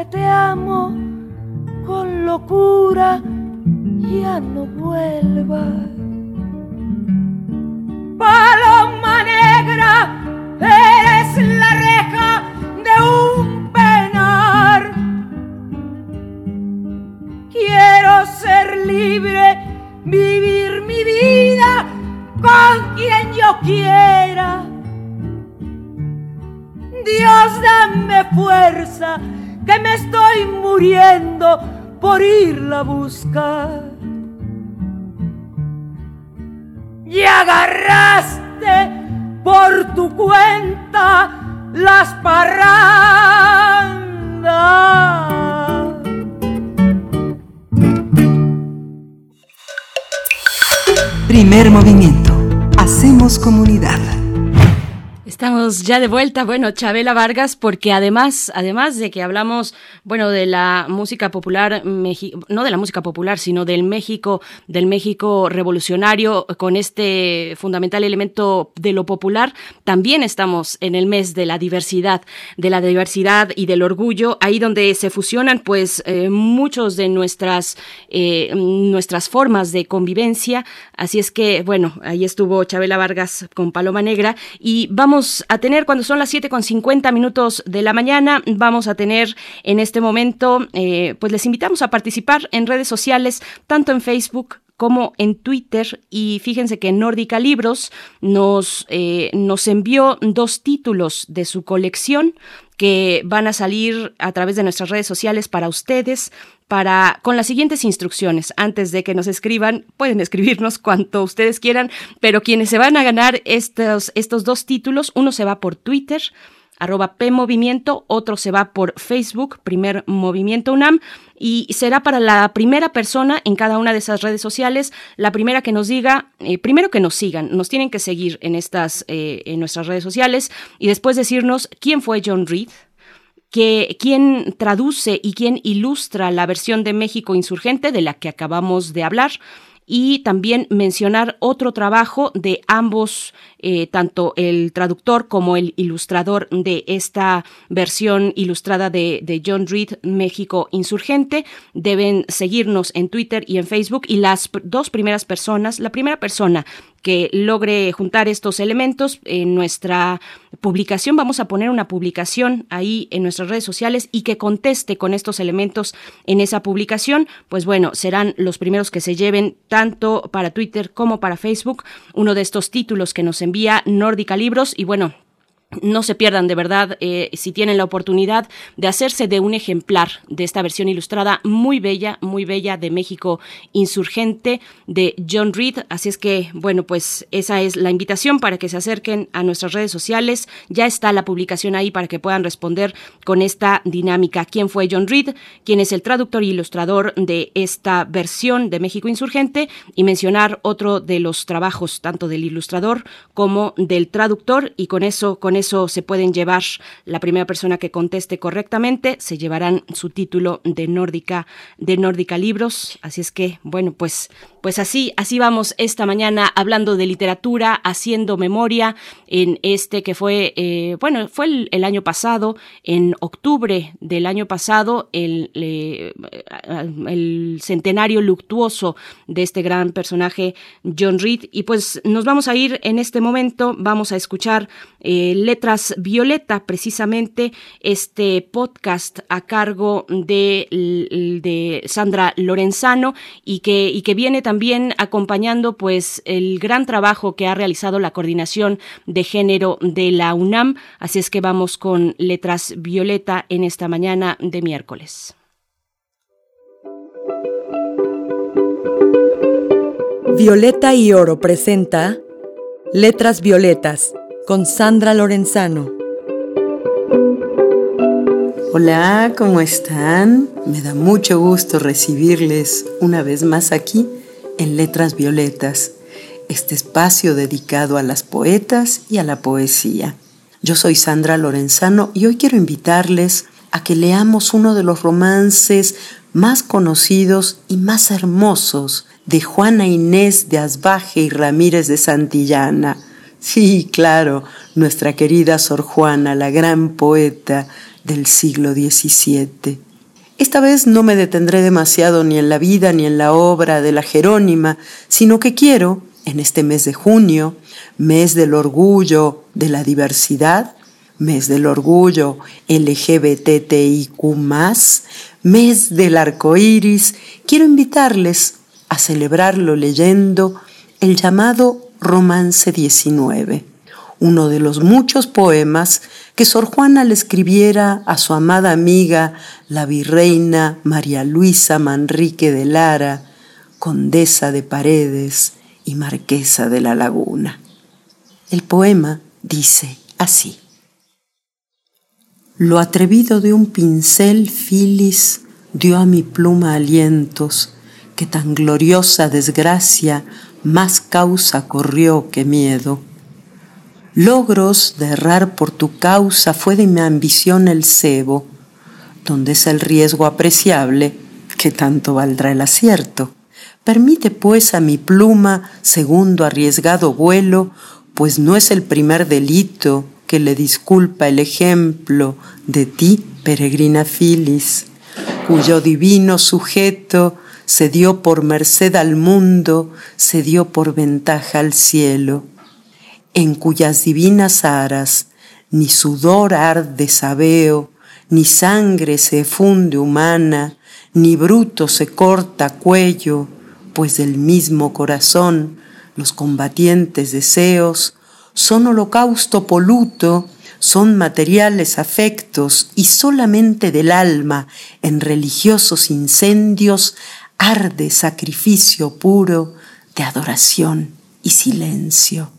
Aunque te amo con locura, ya no vuelvas. Paloma negra, eres la reja de un penar. Quiero ser libre, vivir mi vida con quien yo quiera. Dios, dame fuerza, que me estoy muriendo por irla a buscar. Y agarraste por tu cuenta las parrandas. Primer movimiento. Hacemos comunidad. Estamos ya de vuelta, bueno, Chabela Vargas, porque además, además de que hablamos, bueno, de la música popular, no de la música popular, sino del México, del México revolucionario, con este fundamental elemento de lo popular, también estamos en el mes de la diversidad, de la diversidad y del orgullo, ahí donde se fusionan, pues, eh, muchos de nuestras, eh, nuestras formas de convivencia. Así es que, bueno, ahí estuvo Chabela Vargas con Paloma Negra y vamos a tener cuando son las 7 con 50 minutos de la mañana. Vamos a tener en este momento, eh, pues les invitamos a participar en redes sociales, tanto en Facebook como en Twitter. Y fíjense que Nórdica Libros nos, eh, nos envió dos títulos de su colección que van a salir a través de nuestras redes sociales para ustedes. Para, con las siguientes instrucciones. Antes de que nos escriban, pueden escribirnos cuanto ustedes quieran, pero quienes se van a ganar estos, estos dos títulos, uno se va por Twitter, arroba PMovimiento, otro se va por Facebook, primer Movimiento UNAM, y será para la primera persona en cada una de esas redes sociales, la primera que nos diga, eh, primero que nos sigan, nos tienen que seguir en estas, eh, en nuestras redes sociales, y después decirnos quién fue John Reed, que quién traduce y quién ilustra la versión de México insurgente de la que acabamos de hablar y también mencionar otro trabajo de ambos, eh, tanto el traductor como el ilustrador de esta versión ilustrada de, de, John Reed, México Insurgente. Deben seguirnos en Twitter y en Facebook y las dos primeras personas, la primera persona que logre juntar estos elementos en nuestra publicación. Vamos a poner una publicación ahí en nuestras redes sociales y que conteste con estos elementos en esa publicación. Pues bueno, serán los primeros que se lleven tanto para Twitter como para Facebook uno de estos títulos que nos envía Nórdica Libros y bueno, no se pierdan de verdad eh, si tienen la oportunidad de hacerse de un ejemplar de esta versión ilustrada muy bella, muy bella de México insurgente de John Reed. Así es que, bueno, pues esa es la invitación para que se acerquen a nuestras redes sociales. Ya está la publicación ahí para que puedan responder con esta dinámica. ¿Quién fue John Reed? ¿Quién es el traductor e ilustrador de esta versión de México insurgente? Y mencionar otro de los trabajos, tanto del ilustrador como del traductor. Y con eso, con eso se pueden llevar la primera persona que conteste correctamente, se llevarán su título de Nórdica, de Nórdica Libros. Así es que, bueno, pues Pues así, así vamos esta mañana hablando de literatura, haciendo memoria en este que fue, eh, bueno, fue el, año pasado, en octubre del año pasado, el, eh, el centenario luctuoso de este gran personaje John Reed. Y pues nos vamos a ir en este momento, vamos a escuchar eh, Letras Violeta, precisamente este podcast a cargo de, de Sandra Lorenzano y que, y que viene también acompañando pues el gran trabajo que ha realizado la coordinación de género de la UNAM. Así es que vamos con Letras Violeta en esta mañana de miércoles. Violeta y Oro presenta Letras Violetas con Sandra Lorenzano. Hola, ¿cómo están? Me da mucho gusto recibirles una vez más aquí en Letras Violetas, este espacio dedicado a las poetas y a la poesía. Yo soy Sandra Lorenzano y hoy quiero invitarles a que leamos uno de los romances más conocidos y más hermosos de Juana Inés de Asbaje y Ramírez de Santillana. Sí, claro, nuestra querida Sor Juana, la gran poeta del siglo XVII. Esta vez no me detendré demasiado ni en la vida ni en la obra de la Jerónima, sino que quiero, en este mes de junio, mes del orgullo de la diversidad, mes del orgullo LGBTIQ, mes del arco iris, quiero invitarles a celebrarlo leyendo el llamado Romance 19 uno de los muchos poemas que Sor Juana le escribiera a su amada amiga, la virreina María Luisa Manrique de Lara, condesa de Paredes y marquesa de la Laguna. El poema dice así. Lo atrevido de un pincel filis dio a mi pluma alientos, que tan gloriosa desgracia más causa corrió que miedo Logros de errar por tu causa fue de mi ambición el cebo, donde es el riesgo apreciable, que tanto valdrá el acierto. Permite pues a mi pluma segundo arriesgado vuelo, pues no es el primer delito que le disculpa el ejemplo de ti, peregrina Filis, cuyo divino sujeto se dio por merced al mundo, se dio por ventaja al cielo en cuyas divinas aras ni sudor arde sabeo, ni sangre se funde humana, ni bruto se corta cuello, pues del mismo corazón los combatientes deseos son holocausto poluto, son materiales afectos y solamente del alma en religiosos incendios arde sacrificio puro de adoración y silencio.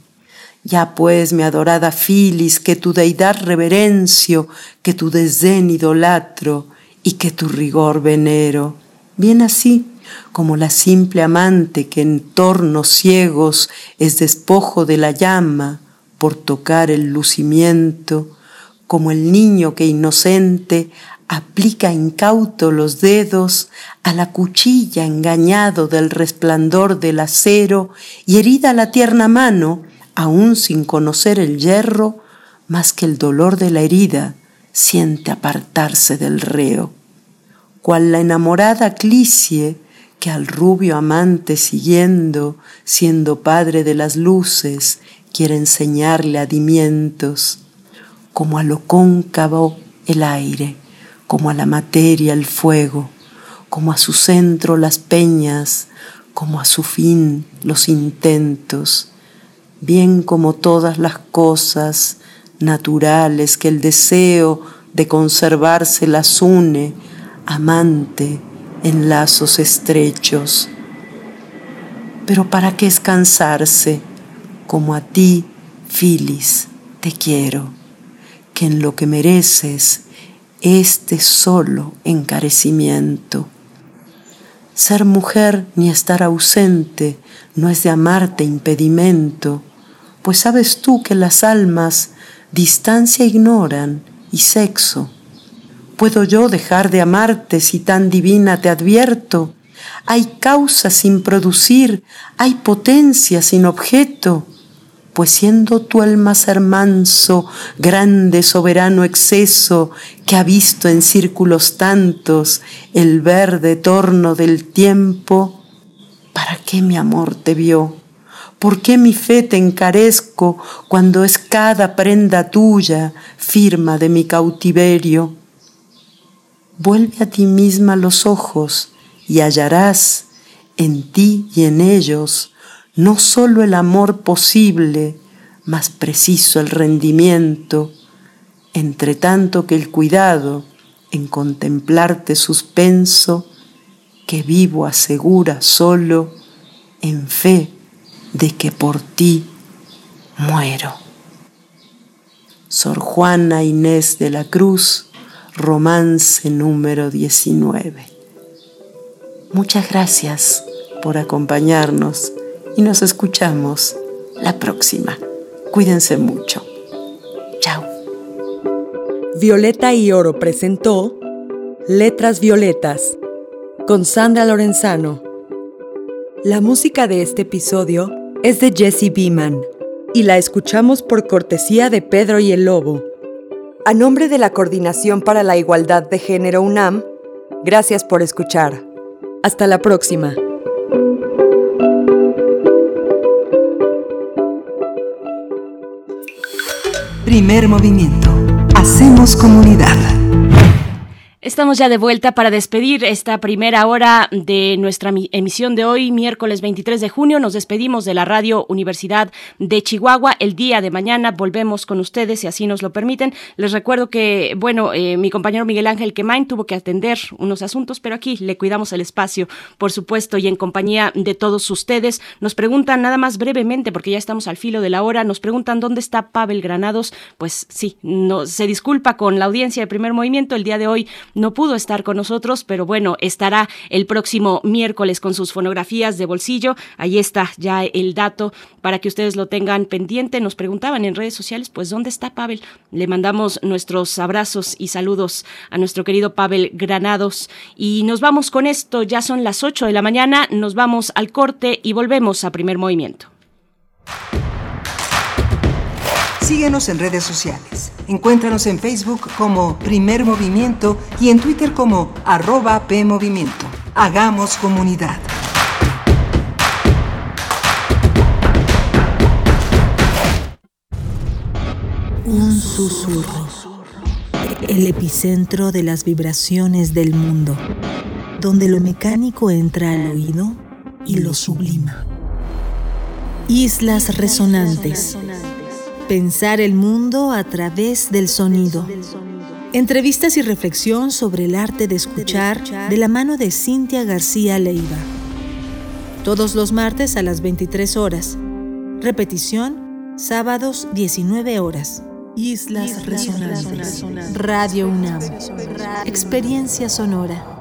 Ya pues, mi adorada Filis, que tu deidad reverencio, que tu desdén idolatro y que tu rigor venero. Bien así, como la simple amante que en tornos ciegos es despojo de la llama por tocar el lucimiento, como el niño que inocente aplica incauto los dedos a la cuchilla engañado del resplandor del acero y herida la tierna mano, aún sin conocer el hierro, más que el dolor de la herida, siente apartarse del reo. Cual la enamorada Clicie, que al rubio amante siguiendo, siendo padre de las luces, quiere enseñarle adimientos, como a lo cóncavo el aire, como a la materia el fuego, como a su centro las peñas, como a su fin los intentos, bien como todas las cosas naturales que el deseo de conservarse las une, amante, en lazos estrechos. Pero ¿para qué escansarse? Como a ti, Filis, te quiero, que en lo que mereces este solo encarecimiento. Ser mujer ni estar ausente no es de amarte impedimento, pues sabes tú que las almas distancia ignoran y sexo. ¿Puedo yo dejar de amarte si tan divina te advierto? hay causa sin producir, hay potencia sin objeto, pues siendo tú el más hermanso, grande, soberano exceso, que ha visto en círculos tantos el verde torno del tiempo, ¿para qué mi amor te vio? ¿Por qué mi fe te encarezco cuando es cada prenda tuya, firma de mi cautiverio? Vuelve a ti misma los ojos y hallarás en ti y en ellos no sólo el amor posible, más preciso el rendimiento, entre tanto que el cuidado en contemplarte suspenso, que vivo asegura solo en fe de que por ti muero. Sor Juana Inés de la Cruz, romance número 19. Muchas gracias por acompañarnos y nos escuchamos la próxima. Cuídense mucho. Chao. Violeta y Oro presentó Letras Violetas con Sandra Lorenzano. La música de este episodio es de Jesse Beeman y la escuchamos por cortesía de Pedro y el Lobo. A nombre de la Coordinación para la Igualdad de Género UNAM, gracias por escuchar. Hasta la próxima. Primer movimiento. Hacemos comunidad. Estamos ya de vuelta para despedir esta primera hora de nuestra emisión de hoy, miércoles 23 de junio. Nos despedimos de la Radio Universidad de Chihuahua. El día de mañana volvemos con ustedes, si así nos lo permiten. Les recuerdo que, bueno, eh, mi compañero Miguel Ángel Quemain tuvo que atender unos asuntos, pero aquí le cuidamos el espacio, por supuesto, y en compañía de todos ustedes. Nos preguntan nada más brevemente, porque ya estamos al filo de la hora, nos preguntan dónde está Pavel Granados. Pues sí, se disculpa con la audiencia de primer movimiento. El día de hoy no pudo estar con nosotros, pero bueno, estará el próximo miércoles con sus fonografías de bolsillo. Ahí está ya el dato para que ustedes lo tengan pendiente. Nos preguntaban en redes sociales, pues, ¿dónde está Pavel? Le mandamos nuestros abrazos y saludos a nuestro querido Pavel Granados. Y nos vamos con esto, ya son las 8 de la mañana, nos vamos al corte y volvemos a primer movimiento. Síguenos en redes sociales. Encuéntranos en Facebook como Primer Movimiento y en Twitter como arroba PMovimiento. Hagamos comunidad. Un susurro. El epicentro de las vibraciones del mundo. Donde lo mecánico entra al oído y lo sublima. Islas resonantes Pensar el mundo a través del sonido. Entrevistas y reflexión sobre el arte de escuchar de la mano de Cintia García Leiva. Todos los martes a las 23 horas. Repetición, sábados 19 horas. Islas Resonantes. Radio UNAM. Experiencia sonora.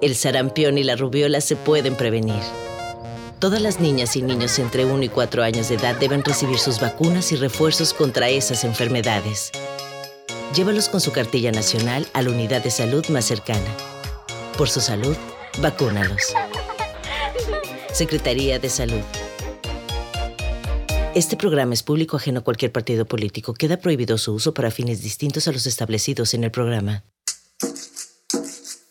El sarampión y la rubiola se pueden prevenir. Todas las niñas y niños entre 1 y 4 años de edad deben recibir sus vacunas y refuerzos contra esas enfermedades. Llévalos con su cartilla nacional a la unidad de salud más cercana. Por su salud, vacúnalos. Secretaría de Salud. Este programa es público ajeno a cualquier partido político. Queda prohibido su uso para fines distintos a los establecidos en el programa.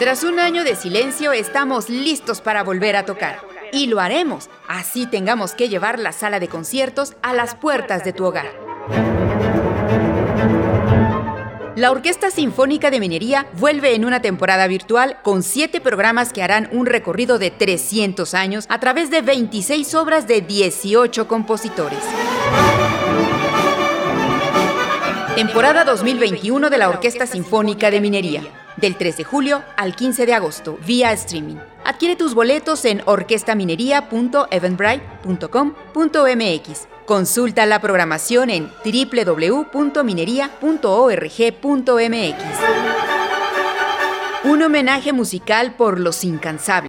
Tras un año de silencio, estamos listos para volver a tocar. Y lo haremos, así tengamos que llevar la sala de conciertos a las puertas de tu hogar. La Orquesta Sinfónica de Minería vuelve en una temporada virtual con siete programas que harán un recorrido de 300 años a través de 26 obras de 18 compositores. Temporada 2021 de la Orquesta Sinfónica de Minería del 3 de julio al 15 de agosto, vía streaming. Adquiere tus boletos en orquestaminería.eventbrite.com.mx. Consulta la programación en www.minería.org.mx. Un homenaje musical por los incansables.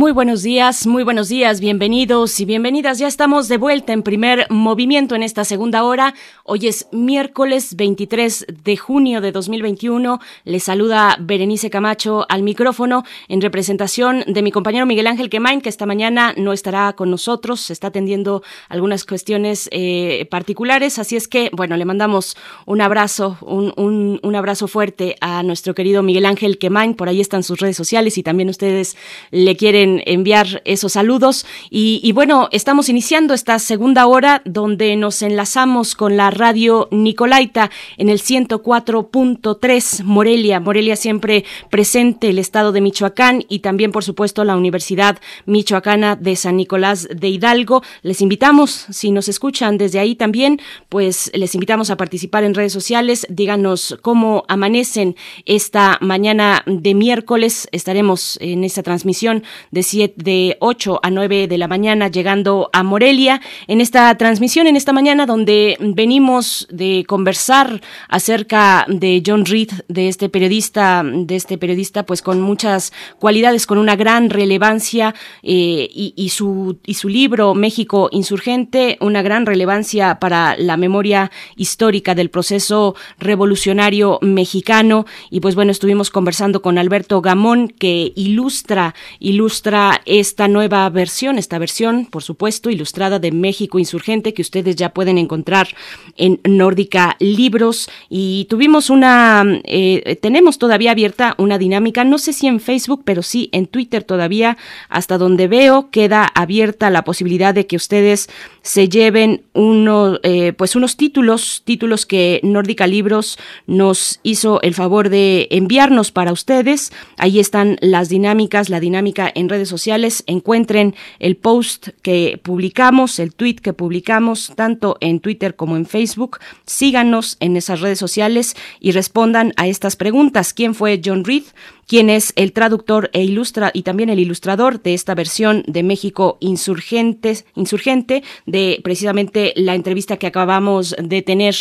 Muy buenos días, muy buenos días, bienvenidos y bienvenidas. Ya estamos de vuelta en primer movimiento en esta segunda hora. Hoy es miércoles 23 de junio de 2021. Les saluda Berenice Camacho al micrófono en representación de mi compañero Miguel Ángel Quemain, que esta mañana no estará con nosotros, está atendiendo algunas cuestiones eh, particulares. Así es que, bueno, le mandamos un abrazo, un, un, un abrazo fuerte a nuestro querido Miguel Ángel Quemain. Por ahí están sus redes sociales y también ustedes le quieren enviar esos saludos. Y, y, bueno, estamos iniciando esta segunda hora donde nos enlazamos con la radio Nicolaita en el 104.3 Morelia. Morelia siempre presente el estado de Michoacán y también, por supuesto, la Universidad Michoacana de San Nicolás de Hidalgo. Les invitamos, si nos escuchan desde ahí también, pues les invitamos a participar en redes sociales. Díganos cómo amanecen esta mañana de miércoles. Estaremos en esta transmisión de, siete, de 8 a 9 de la mañana llegando a Morelia en esta transmisión en esta mañana donde venimos de conversar acerca de John Reed, de este periodista, de este periodista pues con muchas cualidades, con una gran relevancia eh, y, y, su, y su libro México Insurgente, una gran relevancia para la memoria histórica del proceso revolucionario mexicano. Y pues bueno, estuvimos conversando con Alberto Gamón que ilustra, ilustra esta nueva versión, esta versión, por supuesto, ilustrada de México Insurgente que ustedes ya pueden encontrar en Nórdica Libros y tuvimos una, eh, tenemos todavía abierta una dinámica, no sé si en Facebook, pero sí en Twitter todavía, hasta donde veo, queda abierta la posibilidad de que ustedes se lleven uno, eh, pues unos títulos, títulos que Nórdica Libros nos hizo el favor de enviarnos para ustedes. Ahí están las dinámicas, la dinámica en redes sociales. Encuentren el post que publicamos, el tweet que publicamos, tanto en Twitter como en Facebook. Síganos en esas redes sociales y respondan a estas preguntas. ¿Quién fue John Reed? Quien es el traductor e ilustra y también el ilustrador de esta versión de México Insurgentes, insurgente, de precisamente la entrevista que acabamos de tener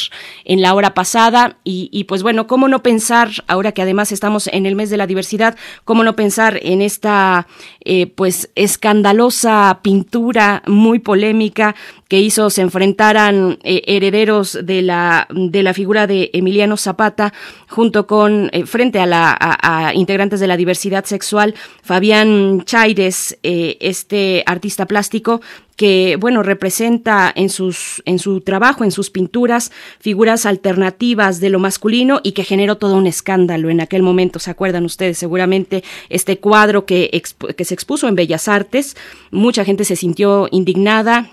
en la hora pasada. Y, pues bueno, cómo no pensar, ahora que además estamos en el mes de la diversidad, cómo no pensar en esta eh, pues escandalosa pintura muy polémica que hizo se enfrentaran eh, herederos de la, de la figura de Emiliano Zapata junto con, eh, frente a la a de la diversidad sexual, Fabián Chaires, eh, este artista plástico, que bueno representa en sus en su trabajo en sus pinturas figuras alternativas de lo masculino y que generó todo un escándalo en aquel momento. Se acuerdan ustedes seguramente este cuadro que, que se expuso en Bellas Artes mucha gente se sintió indignada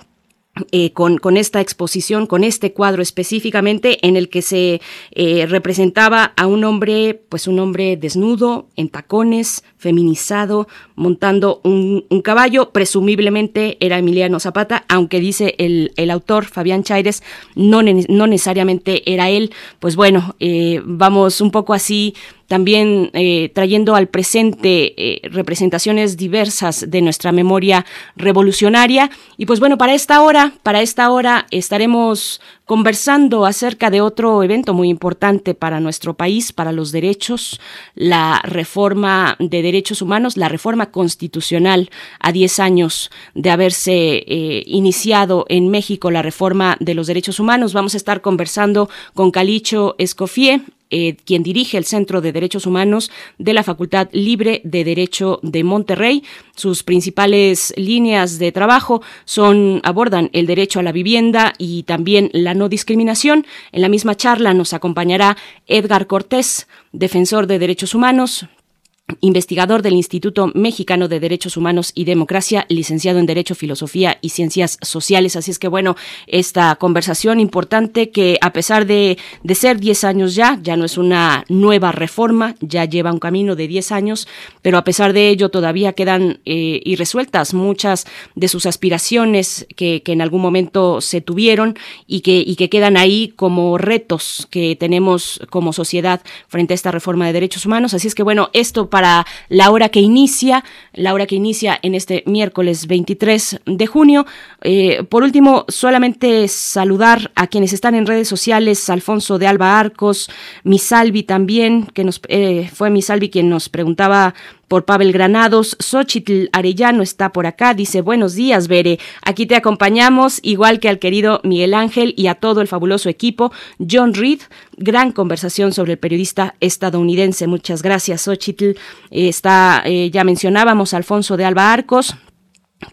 eh, con, con, esta exposición, con este cuadro específicamente, en el que se eh, representaba a un hombre, pues un hombre desnudo, en tacones, feminizado, montando un, un caballo, presumiblemente era Emiliano Zapata, aunque dice el, el autor, Fabián Chaires, no, no, necesariamente era él. Pues bueno, eh, vamos un poco así también eh, trayendo al presente eh, representaciones diversas de nuestra memoria revolucionaria. Y pues bueno, para esta hora, para esta hora estaremos conversando acerca de otro evento muy importante para nuestro país, para los derechos, la reforma de derechos humanos, la reforma constitucional a 10 años de haberse eh, iniciado en México la reforma de los derechos humanos. Vamos a estar conversando con Calicho Escofié, eh, quien dirige el Centro de Derechos Humanos de la Facultad Libre de Derecho de Monterrey. Sus principales líneas de trabajo son abordan el derecho a la vivienda y también la no discriminación. En la misma charla nos acompañará Edgar Cortés, defensor de derechos humanos, investigador del Instituto Mexicano de Derechos Humanos y Democracia, licenciado en Derecho, Filosofía y Ciencias Sociales. Así es que, bueno, esta conversación importante que a pesar de, de ser 10 años ya, ya no es una nueva reforma, ya lleva un camino de 10 años, pero a pesar de ello todavía quedan eh, irresueltas muchas de sus aspiraciones que, que, en algún momento se tuvieron y que, y que quedan ahí como retos que tenemos como sociedad frente a esta reforma de derechos humanos. Así es que, bueno, esto para la hora que inicia, la hora que inicia en este miércoles 23 de junio. Eh, por último, solamente saludar a quienes están en redes sociales, Alfonso de Alba Arcos, Misalvi también, que nos eh, fue Misalvi quien nos preguntaba por Pavel Granados. Xochitl Arellano está por acá, dice buenos días, Bere. Aquí te acompañamos, igual que al querido Miguel Ángel y a todo el fabuloso equipo. John Reed, gran conversación sobre el periodista estadounidense. Muchas gracias, Xochitl. está, eh, ya mencionábamos, Alfonso de Alba Arcos,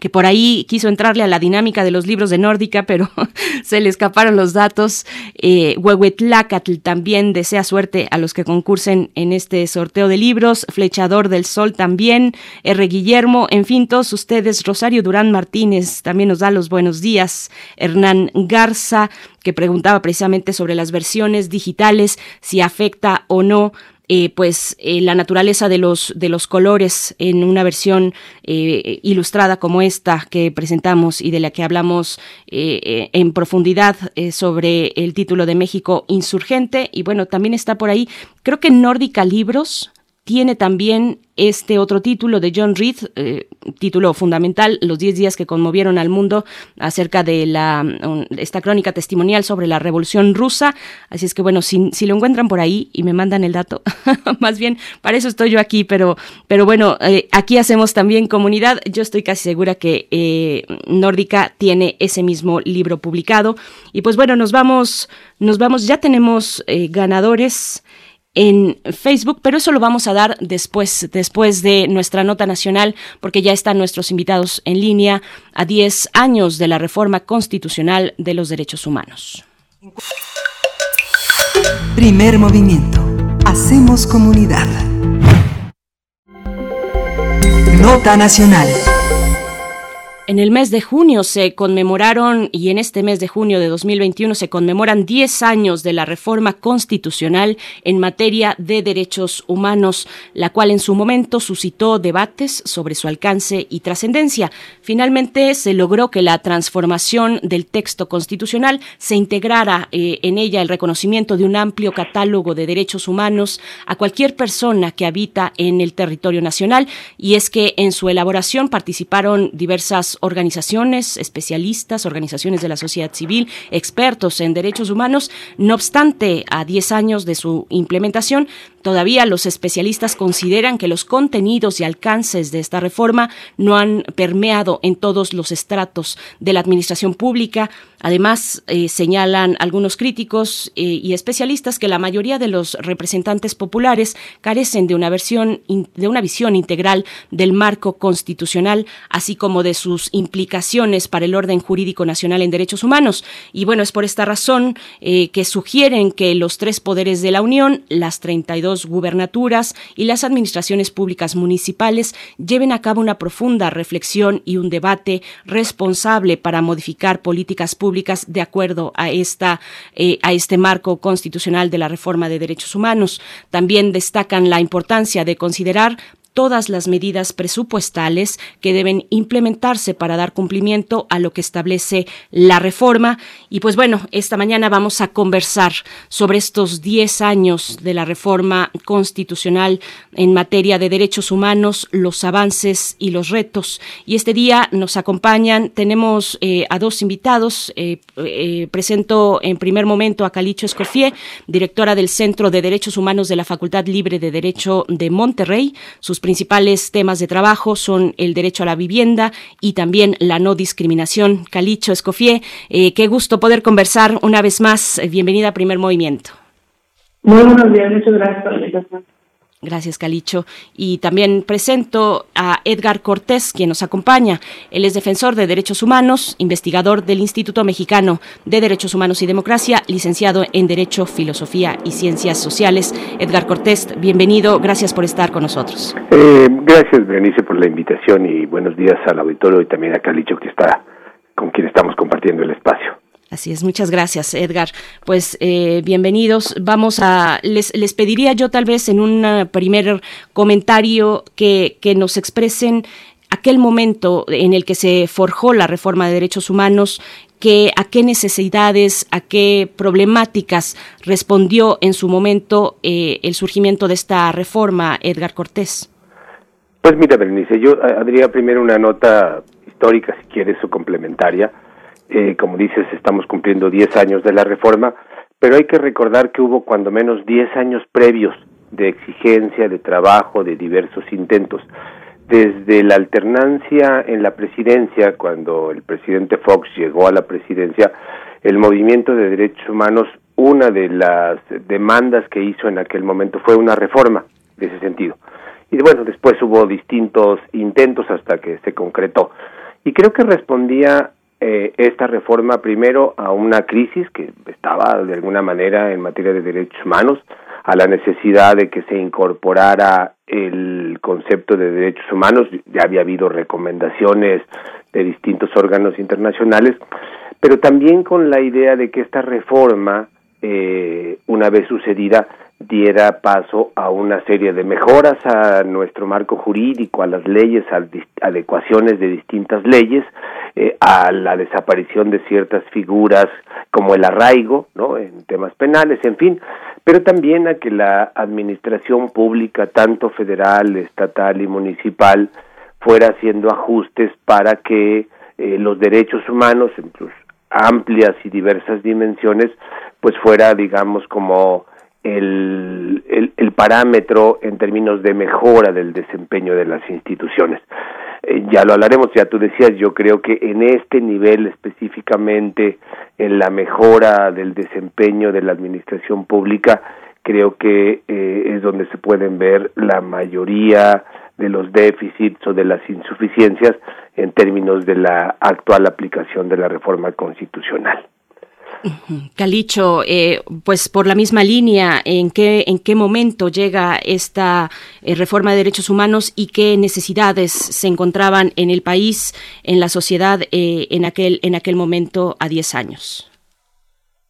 que por ahí quiso entrarle a la dinámica de los libros de Nórdica, pero [LAUGHS] se le escaparon los datos. Eh, Huehuetlacatl también desea suerte a los que concursen en este sorteo de libros. Flechador del Sol también. R. Guillermo, en fin, todos ustedes. Rosario Durán Martínez también nos da los buenos días. Hernán Garza, que preguntaba precisamente sobre las versiones digitales, si afecta o no eh, pues eh, la naturaleza de los de los colores en una versión eh, ilustrada como esta que presentamos y de la que hablamos en profundidad sobre el título de México insurgente. Y bueno también está por ahí creo que Nórdica Libros tiene también este otro título de John Reed, eh, título fundamental, Los 10 días que conmovieron al mundo, acerca de la, esta crónica testimonial sobre la Revolución Rusa. Así es que, bueno, si, si lo encuentran por ahí y me mandan el dato, [LAUGHS] más bien, para eso estoy yo aquí, pero, pero bueno, eh, aquí hacemos también comunidad. Yo estoy casi segura que eh, Nórdica tiene ese mismo libro publicado. Y pues bueno, nos vamos, nos vamos, ya tenemos ganadores en Facebook, pero eso lo vamos a dar después, después de nuestra nota nacional, porque ya están nuestros invitados en línea a 10 años de la reforma constitucional de los derechos humanos. Primer movimiento. Hacemos comunidad. Nota nacional. En el mes de junio se conmemoraron, y en este mes de junio de 2021 se conmemoran 10 años de la reforma constitucional en materia de derechos humanos, la cual en su momento suscitó debates sobre su alcance y trascendencia. Finalmente se logró que la transformación del texto constitucional se integrara eh, en ella el reconocimiento de un amplio catálogo de derechos humanos a cualquier persona que habita en el territorio nacional, y es que en su elaboración participaron diversas organizaciones, especialistas, organizaciones de la sociedad civil, expertos en derechos humanos. No obstante, a 10 años de su implementación, todavía los especialistas consideran que los contenidos y alcances de esta reforma no han permeado en todos los estratos de la administración pública. Además, eh, señalan algunos críticos eh, y especialistas que la mayoría de los representantes populares carecen de una versión de una visión integral del marco constitucional, así como de sus implicaciones para el orden jurídico nacional en derechos humanos. Y bueno, es por esta razón eh, que sugieren que los tres poderes de la Unión, las 32 gubernaturas y las administraciones públicas municipales lleven a cabo una profunda reflexión y un debate responsable para modificar políticas públicas de acuerdo a esta eh, a este marco constitucional de la reforma de derechos humanos. También destacan la importancia de considerar todas las medidas presupuestales que deben implementarse para dar cumplimiento a lo que establece la reforma. Y pues bueno, esta mañana vamos a conversar sobre estos 10 años de la reforma constitucional en materia de derechos humanos, los avances y los retos. Y este día nos acompañan, tenemos eh, a dos invitados. Eh, eh, presento en primer momento a Calicho Escofié, directora del Centro de Derechos Humanos de la Facultad Libre de Derecho de Monterrey. Sus principales temas de trabajo son el derecho a la vivienda y también la no discriminación. Calicho Escofié, eh, qué gusto poder conversar una vez más. Bienvenida a Primer Movimiento. Muy buenos días, muchas gracias. Gracias, Calicho. Y también presento a Edgar Cortés, quien nos acompaña. Él es defensor de derechos humanos, investigador del Instituto Mexicano de Derechos Humanos y Democracia, licenciado en Derecho, Filosofía y Ciencias Sociales. Edgar Cortés, bienvenido. Gracias por estar con nosotros. Eh, gracias, Berenice, por la invitación y buenos días al auditorio y también a Calicho, que está con quien estamos compartiendo el espacio. Así es, muchas gracias, Edgar. Pues eh, bienvenidos. Vamos a, les, les pediría yo tal vez en un primer comentario que, que nos expresen aquel momento en el que se forjó la reforma de derechos humanos, que, a qué necesidades, a qué problemáticas respondió en su momento eh, el surgimiento de esta reforma, Edgar Cortés. Pues mira, Berenice, yo haría primero una nota histórica, si quieres, o complementaria eh, como dices, estamos cumpliendo 10 años de la reforma, pero hay que recordar que hubo cuando menos 10 años previos de exigencia, de trabajo, de diversos intentos. Desde la alternancia en la presidencia, cuando el presidente Fox llegó a la presidencia, el movimiento de derechos humanos, una de las demandas que hizo en aquel momento fue una reforma de ese sentido. Y bueno, después hubo distintos intentos hasta que se concretó. Y creo que respondía eh, esta reforma primero a una crisis que estaba de alguna manera en materia de derechos humanos, a la necesidad de que se incorporara el concepto de derechos humanos, ya había habido recomendaciones de distintos órganos internacionales, pero también con la idea de que esta reforma, eh, una vez sucedida, diera paso a una serie de mejoras a nuestro marco jurídico, a las leyes, a adecuaciones de distintas leyes, eh, a la desaparición de ciertas figuras como el arraigo, ¿no? En temas penales, en fin, pero también a que la administración pública, tanto federal, estatal y municipal, fuera haciendo ajustes para que eh, los derechos humanos en sus amplias y diversas dimensiones, pues fuera, digamos, como el, el, parámetro en términos de mejora del desempeño de las instituciones. Eh, ya lo hablaremos, ya tú decías, yo creo que en este nivel específicamente, en la mejora del desempeño de la administración pública, creo que eh, es donde se pueden ver la mayoría de los déficits o de las insuficiencias en términos de la actual aplicación de la reforma constitucional. Calicho, eh, pues por la misma línea, ¿en qué, en qué momento llega esta eh, reforma de derechos humanos y qué necesidades se encontraban en el país, en la sociedad, eh, en, aquel, en aquel momento a 10 años?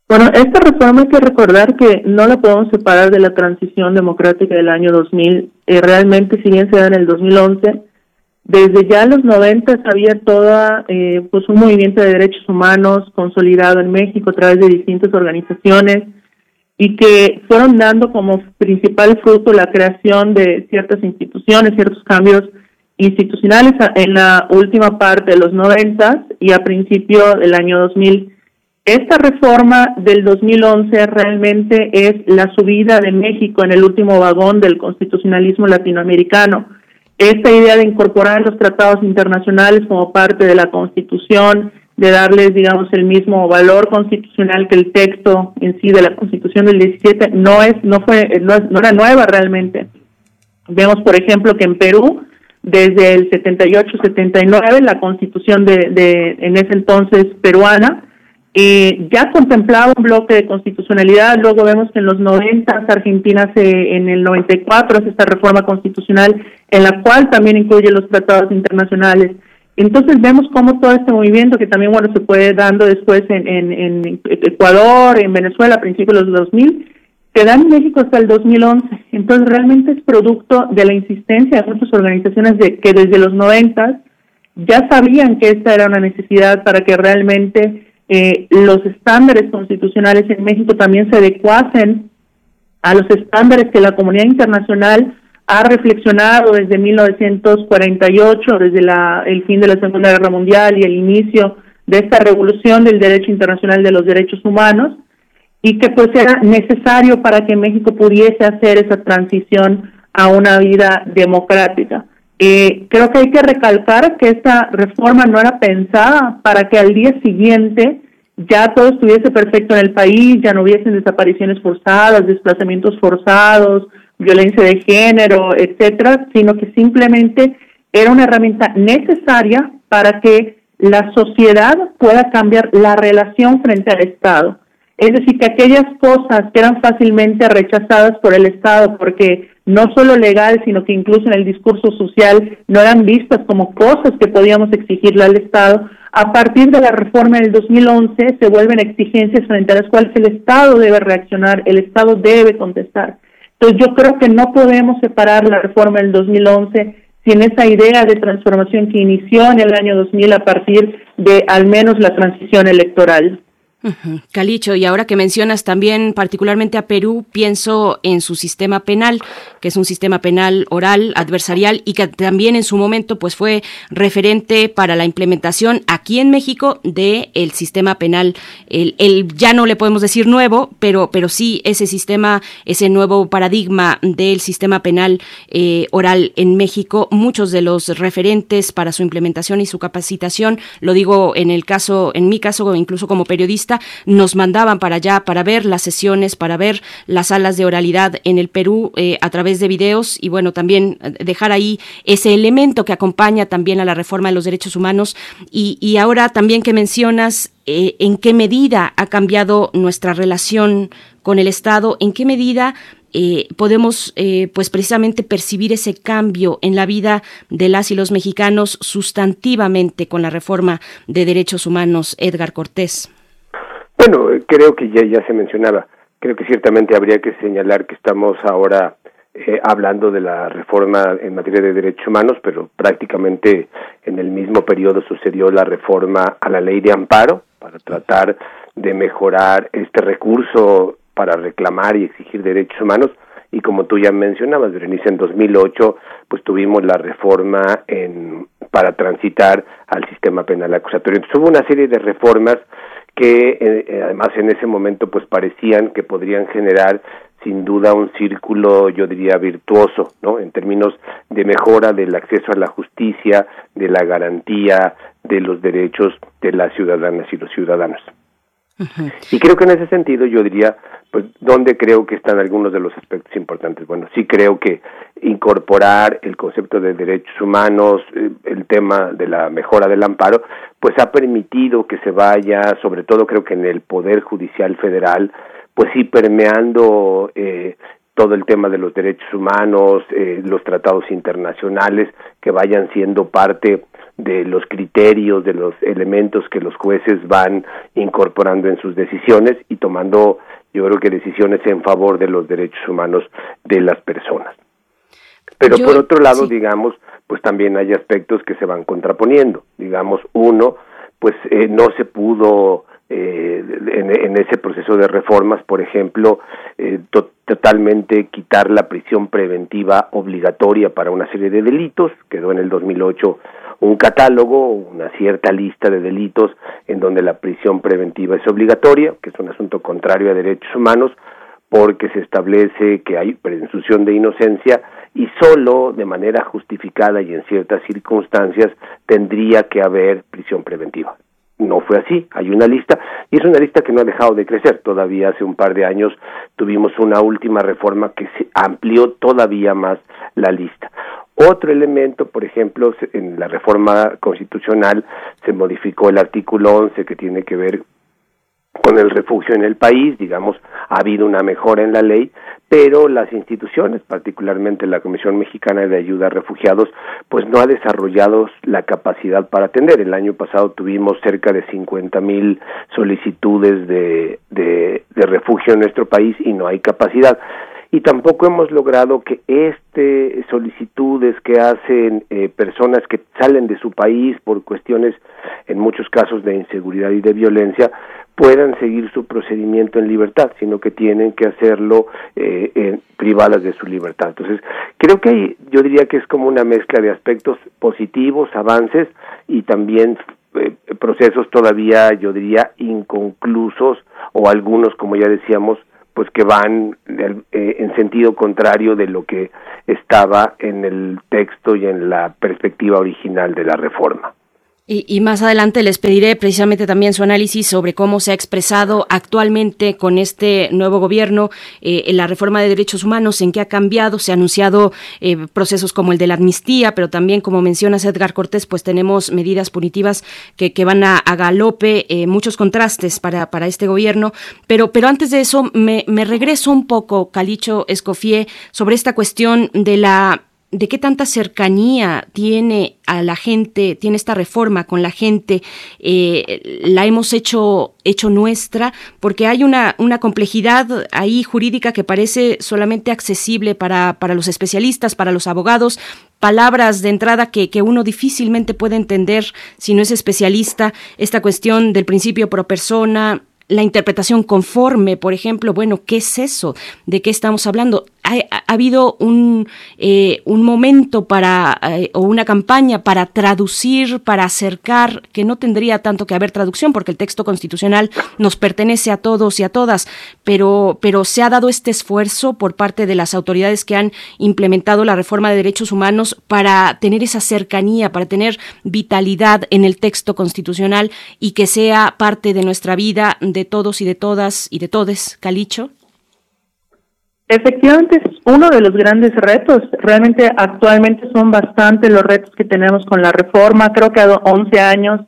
Bueno, esta reforma hay que recordar que no la podemos separar de la transición democrática del año 2000. realmente, si bien se da en el 2011, desde ya los 90 había toda eh, pues un movimiento de derechos humanos consolidado en México a través de distintas organizaciones y que fueron dando como principal fruto la creación de ciertas instituciones, ciertos cambios institucionales en la última parte de los 90 y a principio del año 2000. Esta reforma del 2011 realmente es la subida de México en el último vagón del constitucionalismo latinoamericano esta idea de incorporar los tratados internacionales como parte de la Constitución, de darles, digamos, el mismo valor constitucional que el texto en sí de la Constitución del 17, no es, no fue, no, no era nueva realmente. Vemos, por ejemplo, que en Perú, desde el 78-79, la Constitución de, de, en ese entonces peruana, eh, ya contemplaba un bloque de constitucionalidad, luego vemos que en los 90 Argentina se, en el 94 hace esta reforma constitucional en la cual también incluye los tratados internacionales. Entonces vemos cómo todo este movimiento que también bueno se puede dando después en, en, Ecuador, en Venezuela a principios de los 2000, se da en México hasta el 2011. Entonces realmente es producto de la insistencia de muchas organizaciones de que desde los 90 ya sabían que esta era una necesidad para que realmente eh, los estándares constitucionales en México también se adecuasen a los estándares que la comunidad internacional ha reflexionado desde 1948, desde la, el fin de la Segunda Guerra Mundial y el inicio de esta revolución del derecho internacional de los derechos humanos, y que pues era necesario para que México pudiese hacer esa transición a una vida democrática. Eh, creo que hay que recalcar que esta reforma no era pensada para que al día siguiente ya todo estuviese perfecto en el país, ya no hubiesen desapariciones forzadas, desplazamientos forzados, violencia de género, etcétera, sino que simplemente era una herramienta necesaria para que la sociedad pueda cambiar la relación frente al Estado. Es decir, que aquellas cosas que eran fácilmente rechazadas por el Estado, porque no solo legal, sino que incluso en el discurso social no eran vistas como cosas que podíamos exigirle al Estado, a partir de la reforma del 2011 se vuelven exigencias frente a las cuales el Estado debe reaccionar, el Estado debe contestar. Entonces yo creo que no podemos separar la reforma del 2011 sin esa idea de transformación que inició en el año 2000 a partir de al menos la transición electoral. Calicho, y ahora que mencionas también particularmente a Perú, pienso en su sistema penal, que es un sistema penal oral, adversarial, y que también en su momento pues fue referente para la implementación aquí en México de el sistema penal, el, el, ya no le podemos decir nuevo, pero, pero sí ese sistema, ese nuevo paradigma del sistema penal eh, oral en México, muchos de los referentes para su implementación y su capacitación, lo digo en el caso, en mi caso, incluso como periodista, nos mandaban para allá para ver las sesiones, para ver las salas de oralidad en el Perú eh, a través de videos y bueno, también eh, dejar ahí ese elemento que acompaña también a la reforma de los derechos humanos y, ahora también que mencionas eh, en qué medida ha cambiado nuestra relación con el Estado, en qué medida podemos pues precisamente percibir ese cambio en la vida de las y los mexicanos sustantivamente con la reforma de derechos humanos Edgar Cortés. Bueno, creo que ya, ya se mencionaba. Creo que ciertamente habría que señalar que estamos ahora eh, hablando de la reforma en materia de derechos humanos, pero prácticamente en el mismo periodo sucedió la reforma a la ley de amparo para tratar de mejorar este recurso para reclamar y exigir derechos humanos y como tú ya mencionabas, Berenice, en 2008 pues tuvimos la reforma en, para transitar al sistema penal acusatorio. Entonces hubo una serie de reformas que eh, eh, además en ese momento pues parecían que podrían generar sin duda un círculo yo diría virtuoso no en términos de mejora del acceso a la justicia de la garantía de los derechos de las ciudadanas y los ciudadanos y creo que en ese sentido yo diría, pues, ¿dónde creo que están algunos de los aspectos importantes? Bueno, sí creo que incorporar el concepto de derechos humanos, eh, el tema de la mejora del amparo, pues ha permitido que se vaya, sobre todo creo que en el Poder Judicial Federal, pues sí permeando eh, todo el tema de los derechos humanos, eh, los tratados internacionales, que vayan siendo parte de los criterios, de los elementos que los jueces van incorporando en sus decisiones y tomando, yo creo que decisiones en favor de los derechos humanos de las personas. Pero por otro lado, digamos, pues también hay aspectos que se van contraponiendo. Digamos, uno, pues eh, no se pudo eh, en, ese proceso de reformas, por ejemplo, eh, totalmente quitar la prisión preventiva obligatoria para una serie de delitos, quedó en el 2008 un catálogo, una cierta lista de delitos en donde la prisión preventiva es obligatoria, que es un asunto contrario a derechos humanos, porque se establece que hay presunción de inocencia y solo de manera justificada y en ciertas circunstancias tendría que haber prisión preventiva. No fue así, hay una lista y es una lista que no ha dejado de crecer. Todavía hace un par de años tuvimos una última reforma que se amplió todavía más la lista. Otro elemento, por ejemplo, en la reforma constitucional se modificó el artículo 11 que tiene que ver con el refugio en el país, digamos, ha habido una mejora en la ley, pero las instituciones, particularmente la Comisión Mexicana de Ayuda a Refugiados, pues no ha desarrollado la capacidad para atender. El año pasado tuvimos cerca de 50 mil solicitudes de, de, de refugio en nuestro país y no hay capacidad y tampoco hemos logrado que este solicitudes que hacen eh, personas que salen de su país por cuestiones en muchos casos de inseguridad y de violencia puedan seguir su procedimiento en libertad, sino que tienen que hacerlo eh, privadas de su libertad. Entonces, creo que yo diría que es como una mezcla de aspectos positivos, avances y también eh, procesos todavía, yo diría, inconclusos o algunos, como ya decíamos, pues que van eh, en sentido contrario de lo que estaba en el texto y en la perspectiva original de la reforma. Y, más adelante les pediré precisamente también su análisis sobre cómo se ha expresado actualmente con este nuevo gobierno eh, la reforma de derechos humanos, en qué ha cambiado. Se han anunciado eh, procesos como el de la amnistía, pero también, como mencionas Edgar Cortés, pues tenemos medidas punitivas que, que van a, galope, eh, muchos contrastes para, para este gobierno. Pero, pero antes de eso, me, me regreso un poco, Calicho Escofié, sobre esta cuestión de la de qué tanta cercanía tiene a la gente, tiene esta reforma con la gente, eh, la hemos hecho, hecho nuestra, porque hay una, una complejidad ahí jurídica que parece solamente accesible para, para los especialistas, para los abogados, palabras de entrada que, que, uno difícilmente puede entender si no es especialista, esta cuestión del principio pro persona, la interpretación conforme, por ejemplo, bueno, ¿qué es eso? ¿De qué estamos hablando? Ha, habido un, eh, momento para, eh, o una campaña para traducir, para acercar, que no tendría tanto que haber traducción, porque el texto constitucional nos pertenece a todos y a todas, pero, pero se ha dado este esfuerzo por parte de las autoridades que han implementado la reforma de derechos humanos para tener esa cercanía, para tener vitalidad en el texto constitucional y que sea parte de nuestra vida, de todos y de todas y de todes, Calicho. Efectivamente es uno de los grandes retos. Realmente actualmente son bastante los retos que tenemos con la reforma. Creo que a 11 años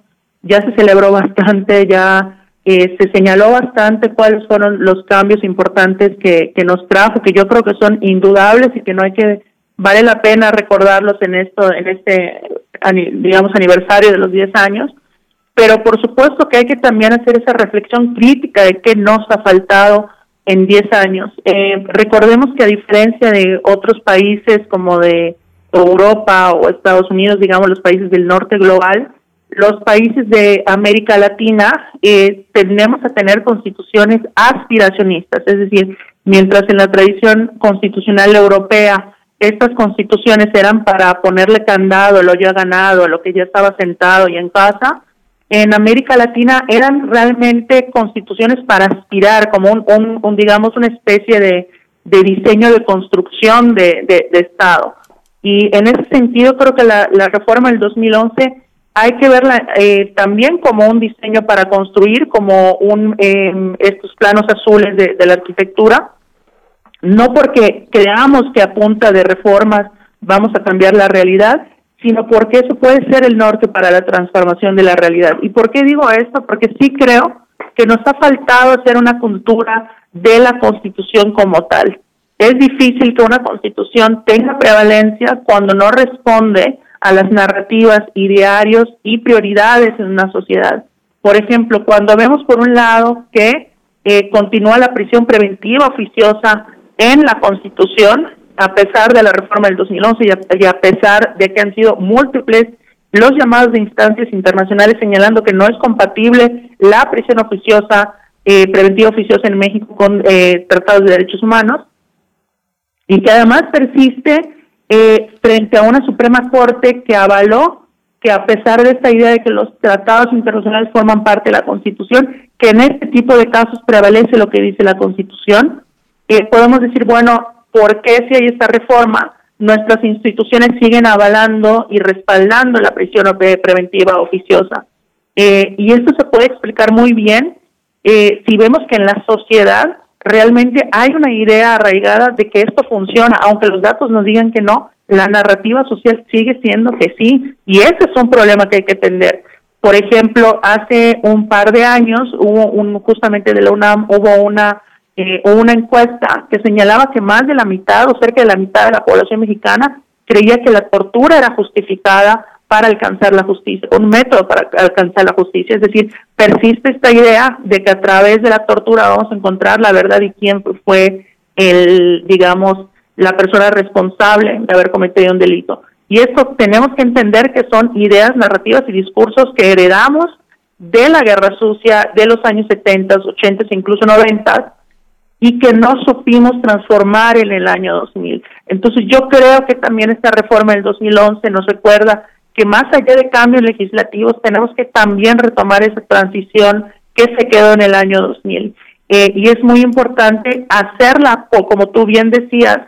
ya se celebró [LAUGHS] bastante, ya eh, se señaló bastante cuáles fueron los cambios importantes que, que nos trajo, que yo creo que son indudables y que no hay que vale la pena recordarlos en esto, en este digamos aniversario de los 10 años. Pero por supuesto que hay que también hacer esa reflexión crítica de qué nos ha faltado en 10 años. Eh, recordemos que a diferencia de otros países como de Europa o Estados Unidos, digamos los países del norte global, los países de América Latina eh, tendemos a tener constituciones aspiracionistas, es decir, mientras en la tradición constitucional europea estas constituciones eran para ponerle candado a lo ya ganado, a lo que ya estaba sentado y en casa, en América Latina eran realmente constituciones para aspirar, como un, digamos, una especie de, de diseño de construcción de, de, Estado. Y en ese sentido creo que la, reforma del 2011 hay que verla eh, también como un diseño para construir, como un em, estos planos azules de la arquitectura, no porque creamos que a punta de reformas vamos a cambiar la realidad, sino porque eso puede ser el norte para la transformación de la realidad. ¿Y por qué digo esto? Porque sí creo que nos ha faltado hacer una cultura de la constitución como tal. Es difícil que una constitución tenga prevalencia cuando no responde a las narrativas, idearios y prioridades en una sociedad. Por ejemplo, cuando vemos por un lado que eh, continúa la prisión preventiva oficiosa en la Constitución, a pesar de la reforma del 2011 y a, pesar de que han sido múltiples los llamados de instancias internacionales señalando que no es compatible la prisión oficiosa, eh, preventiva oficiosa en México con eh, tratados de derechos humanos, y que además persiste eh, frente a una Suprema Corte que avaló que a pesar de esta idea de que los tratados internacionales forman parte de la Constitución, que en este tipo de casos prevalece lo que dice la Constitución, podemos decir, bueno, por qué si hay esta reforma nuestras instituciones siguen avalando y respaldando la prisión preventiva oficiosa. Eh, y esto se puede explicar muy bien eh, si vemos que en la sociedad realmente hay una idea arraigada de que esto funciona, aunque los datos nos digan que no, la narrativa social sigue siendo que sí, y ese es un problema que hay que atender. Por ejemplo, hace un par de años hubo un, justamente de la UNAM hubo una eh, una encuesta que señalaba que más de la mitad o cerca de la mitad de la población mexicana creía que la tortura era justificada para alcanzar la justicia, un método para alcanzar la justicia. Es decir, persiste esta idea de que a través de la tortura vamos a encontrar la verdad y quién fue el, digamos, la persona responsable de haber cometido un delito. Y esto tenemos que entender que son ideas, narrativas y discursos que heredamos de la guerra sucia de los años 70, 80 e incluso 90 y que no supimos transformar en el año 2000. Entonces yo creo que también esta reforma del 2011 nos recuerda que más allá de cambios legislativos tenemos que también retomar esa transición que se quedó en el año 2000. Eh, y es muy importante hacerla, como tú bien decías,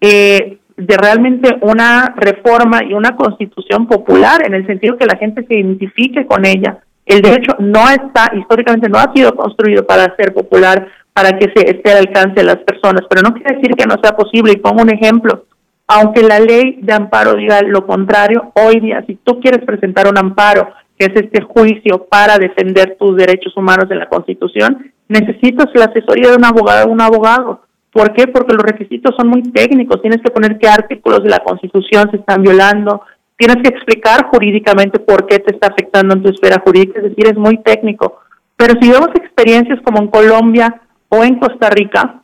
eh, de realmente una reforma y una constitución popular, en el sentido que la gente se identifique con ella. El derecho no está, históricamente no ha sido construido para ser popular, para que se esté al alcance de las personas, pero no quiere decir que no sea posible. Y pongo un ejemplo, aunque la ley de amparo diga lo contrario, hoy día, si tú quieres presentar un amparo, que es este juicio para defender tus derechos humanos en la Constitución, necesitas la asesoría de un abogado o un abogado. ¿Por qué? Porque los requisitos son muy técnicos. Tienes que poner qué artículos de la Constitución se están violando. Tienes que explicar jurídicamente por qué te está afectando en tu esfera jurídica. Es decir, es muy técnico. Pero si vemos experiencias como en Colombia o en Costa Rica,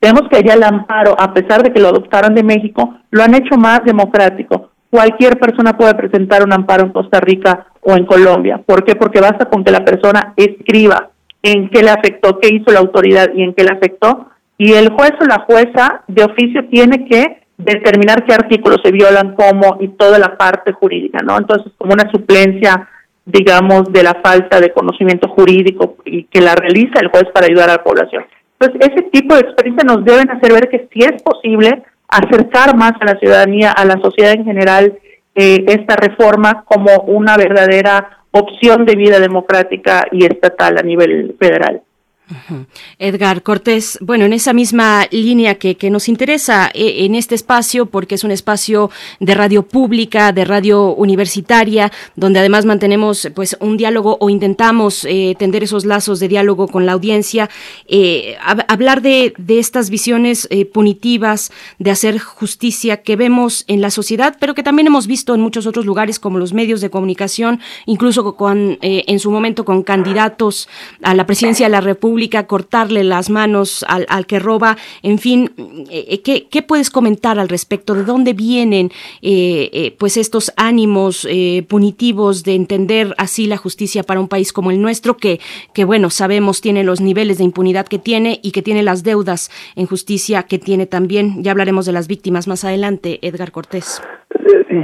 vemos que allá el amparo, a pesar de que lo adoptaron de México, lo han hecho más democrático. Cualquier persona puede presentar un amparo en Costa Rica o en Colombia. ¿Por qué? Porque basta con que la persona escriba en qué le afectó, qué hizo la autoridad y en qué le afectó y el juez o la jueza de oficio tiene que determinar qué artículos se violan, cómo y toda la parte jurídica, ¿no? Entonces, como una suplencia, digamos, de la falta de conocimiento jurídico y que la realiza el juez para ayudar a la población. Entonces, ese tipo de experiencia nos deben hacer ver que sí es posible acercar más a la ciudadanía, a la sociedad en general, eh, esta reforma como una verdadera opción de vida democrática y estatal a nivel federal. Edgar Cortés, bueno, en esa misma línea que, nos interesa eh, en este espacio, porque es un espacio de radio pública, de radio universitaria, donde además mantenemos pues un diálogo o intentamos eh, tender esos lazos de diálogo con la audiencia, eh, hablar de, estas visiones punitivas, de hacer justicia que vemos en la sociedad, pero que también hemos visto en muchos otros lugares como los medios de comunicación, incluso con, en su momento con candidatos a la presidencia de la República cortarle las manos al, al que roba, en fin, eh, ¿qué, ¿qué, puedes comentar al respecto? ¿De dónde vienen eh, eh, pues estos ánimos punitivos de entender así la justicia para un país como el nuestro, que, que bueno, sabemos tiene los niveles de impunidad que tiene y que tiene las deudas en justicia que tiene también? Ya hablaremos de las víctimas más adelante, Edgar Cortés.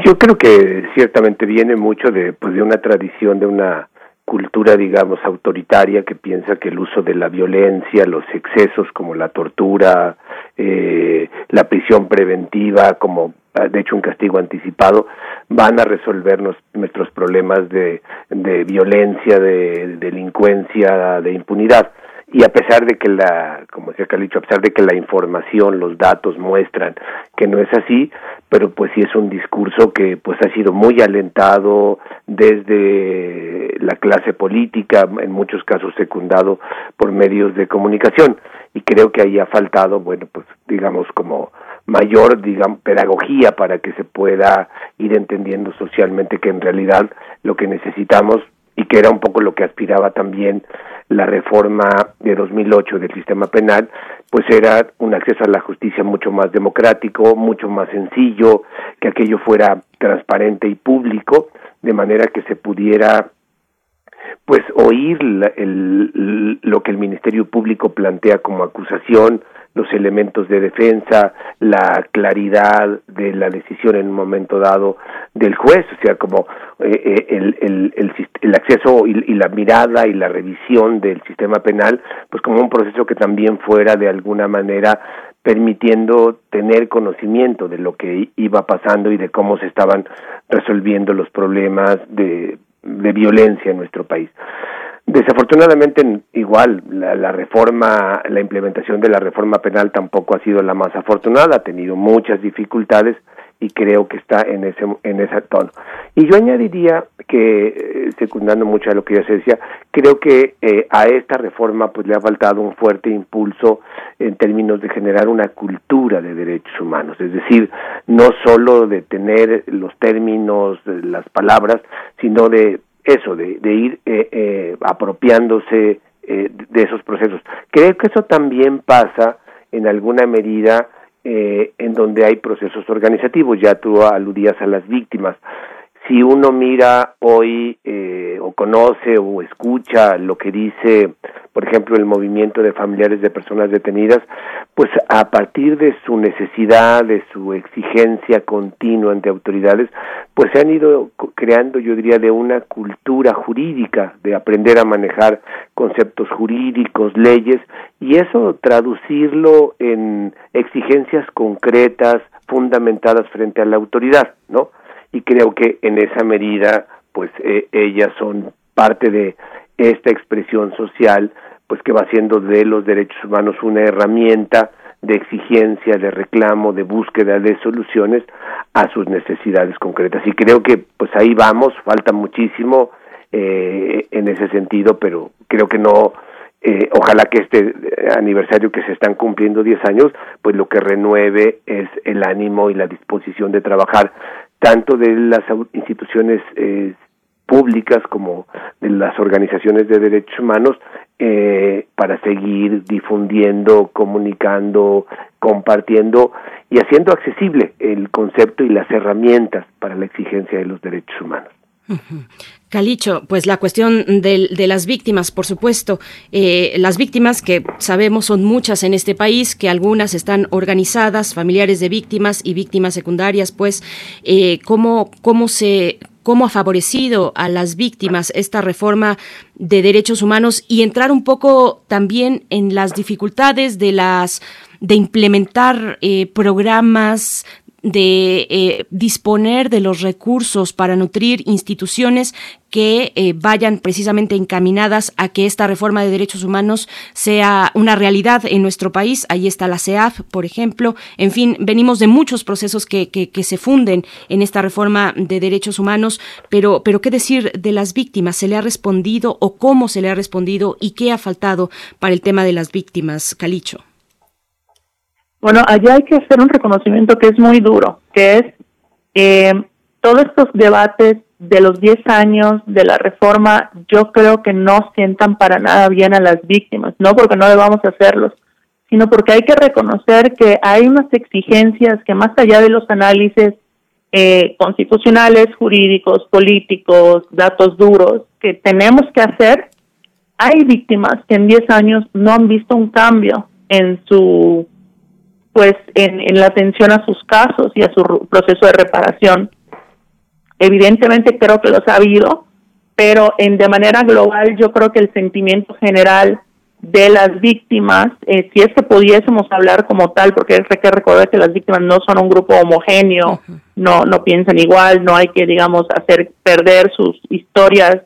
Yo creo que ciertamente viene mucho de, pues, de una tradición, de una cultura, digamos, autoritaria que piensa que el uso de la violencia, los excesos como la tortura, eh, la prisión preventiva, como ah, de hecho un castigo anticipado, van a resolvernos nuestros problemas de, de violencia, de delincuencia, de impunidad. Y a pesar de que la, como decía Calicho, a pesar de que la información, los datos muestran que no es así, pero pues sí es un discurso que pues ha sido muy alentado desde la clase política, en muchos casos secundado por medios de comunicación. Y creo que ahí ha faltado, bueno, pues digamos como mayor, digamos, pedagogía para que se pueda ir entendiendo socialmente que en realidad lo que necesitamos y que era un poco lo que aspiraba también la reforma de 2008 del sistema penal, pues era un acceso a la justicia mucho más democrático, mucho más sencillo, que aquello fuera transparente y público, de manera que se pudiera pues oír el, lo que el Ministerio Público plantea como acusación, los elementos de defensa, la claridad de la decisión en un momento dado del juez, o sea, como eh, eh, el, el, el, acceso y, y, la mirada y la revisión del sistema penal, pues como un proceso que también fuera de alguna manera permitiendo tener conocimiento de lo que iba pasando y de cómo se estaban resolviendo los problemas de, de violencia en nuestro país. Desafortunadamente, igual, la, reforma, la implementación de la reforma penal tampoco ha sido la más afortunada, ha tenido muchas dificultades y creo que está en ese en ese tono. Y yo añadiría que, eh, secundando mucho a lo que ya se decía, creo que eh, a esta reforma pues le ha faltado un fuerte impulso en términos de generar una cultura de derechos humanos, es decir, no solo de tener los términos, las palabras, sino de eso, de, de ir eh, apropiándose de esos procesos. Creo que eso también pasa en alguna medida eh, en donde hay procesos organizativos. Ya tú aludías a las víctimas. Si uno mira hoy eh, o conoce o escucha lo que dice, por ejemplo, el movimiento de familiares de personas detenidas, pues a partir de su necesidad, de su exigencia continua ante autoridades, pues se han ido creando, yo diría, de una cultura jurídica, de aprender a manejar conceptos jurídicos, leyes, y eso traducirlo en exigencias concretas, fundamentadas frente a la autoridad, ¿no? Y creo que en esa medida pues eh, ellas son parte de esta expresión social pues que va haciendo de los derechos humanos una herramienta de exigencia, de reclamo, de búsqueda de soluciones a sus necesidades concretas. Y creo que pues ahí vamos, falta muchísimo eh, en ese sentido, pero creo que no, eh, ojalá que este aniversario que se están cumpliendo 10 años, pues lo que renueve es el ánimo y la disposición de trabajar tanto de las instituciones eh, públicas como de las organizaciones de derechos humanos eh, para seguir difundiendo, comunicando, compartiendo y haciendo accesible el concepto y las herramientas para la exigencia de los derechos humanos. Calicho, pues la cuestión de, de las víctimas, por supuesto, eh, las víctimas que sabemos son muchas en este país, que algunas están organizadas, familiares de víctimas y víctimas secundarias, pues, eh, ¿cómo, cómo se cómo ha favorecido a las víctimas esta reforma de derechos humanos y entrar un poco también en las dificultades de las de implementar eh, programas de eh, disponer de los recursos para nutrir instituciones que eh, vayan precisamente encaminadas a que esta reforma de derechos humanos sea una realidad en nuestro país. Ahí está la CEAF, por ejemplo. En fin, venimos de muchos procesos que, que, que, se funden en esta reforma de derechos humanos, pero, pero ¿qué decir de las víctimas? ¿Se le ha respondido o cómo se le ha respondido y qué ha faltado para el tema de las víctimas, Calicho? Bueno, allá hay que hacer un reconocimiento que es muy duro, que es eh, todos estos debates de los 10 años de la reforma, yo creo que no sientan para nada bien a las víctimas, no porque no debamos hacerlos, sino porque hay que reconocer que hay unas exigencias que más allá de los análisis eh, constitucionales, jurídicos, políticos, datos duros que tenemos que hacer, hay víctimas que en 10 años no han visto un cambio en su pues en, la atención a sus casos y a su proceso de reparación. Evidentemente creo que los ha habido, pero en de manera global yo creo que el sentimiento general de las víctimas, eh, si es que pudiésemos hablar como tal, porque hay que recordar que las víctimas no son un grupo homogéneo, no no piensan igual, no hay que digamos hacer perder sus historias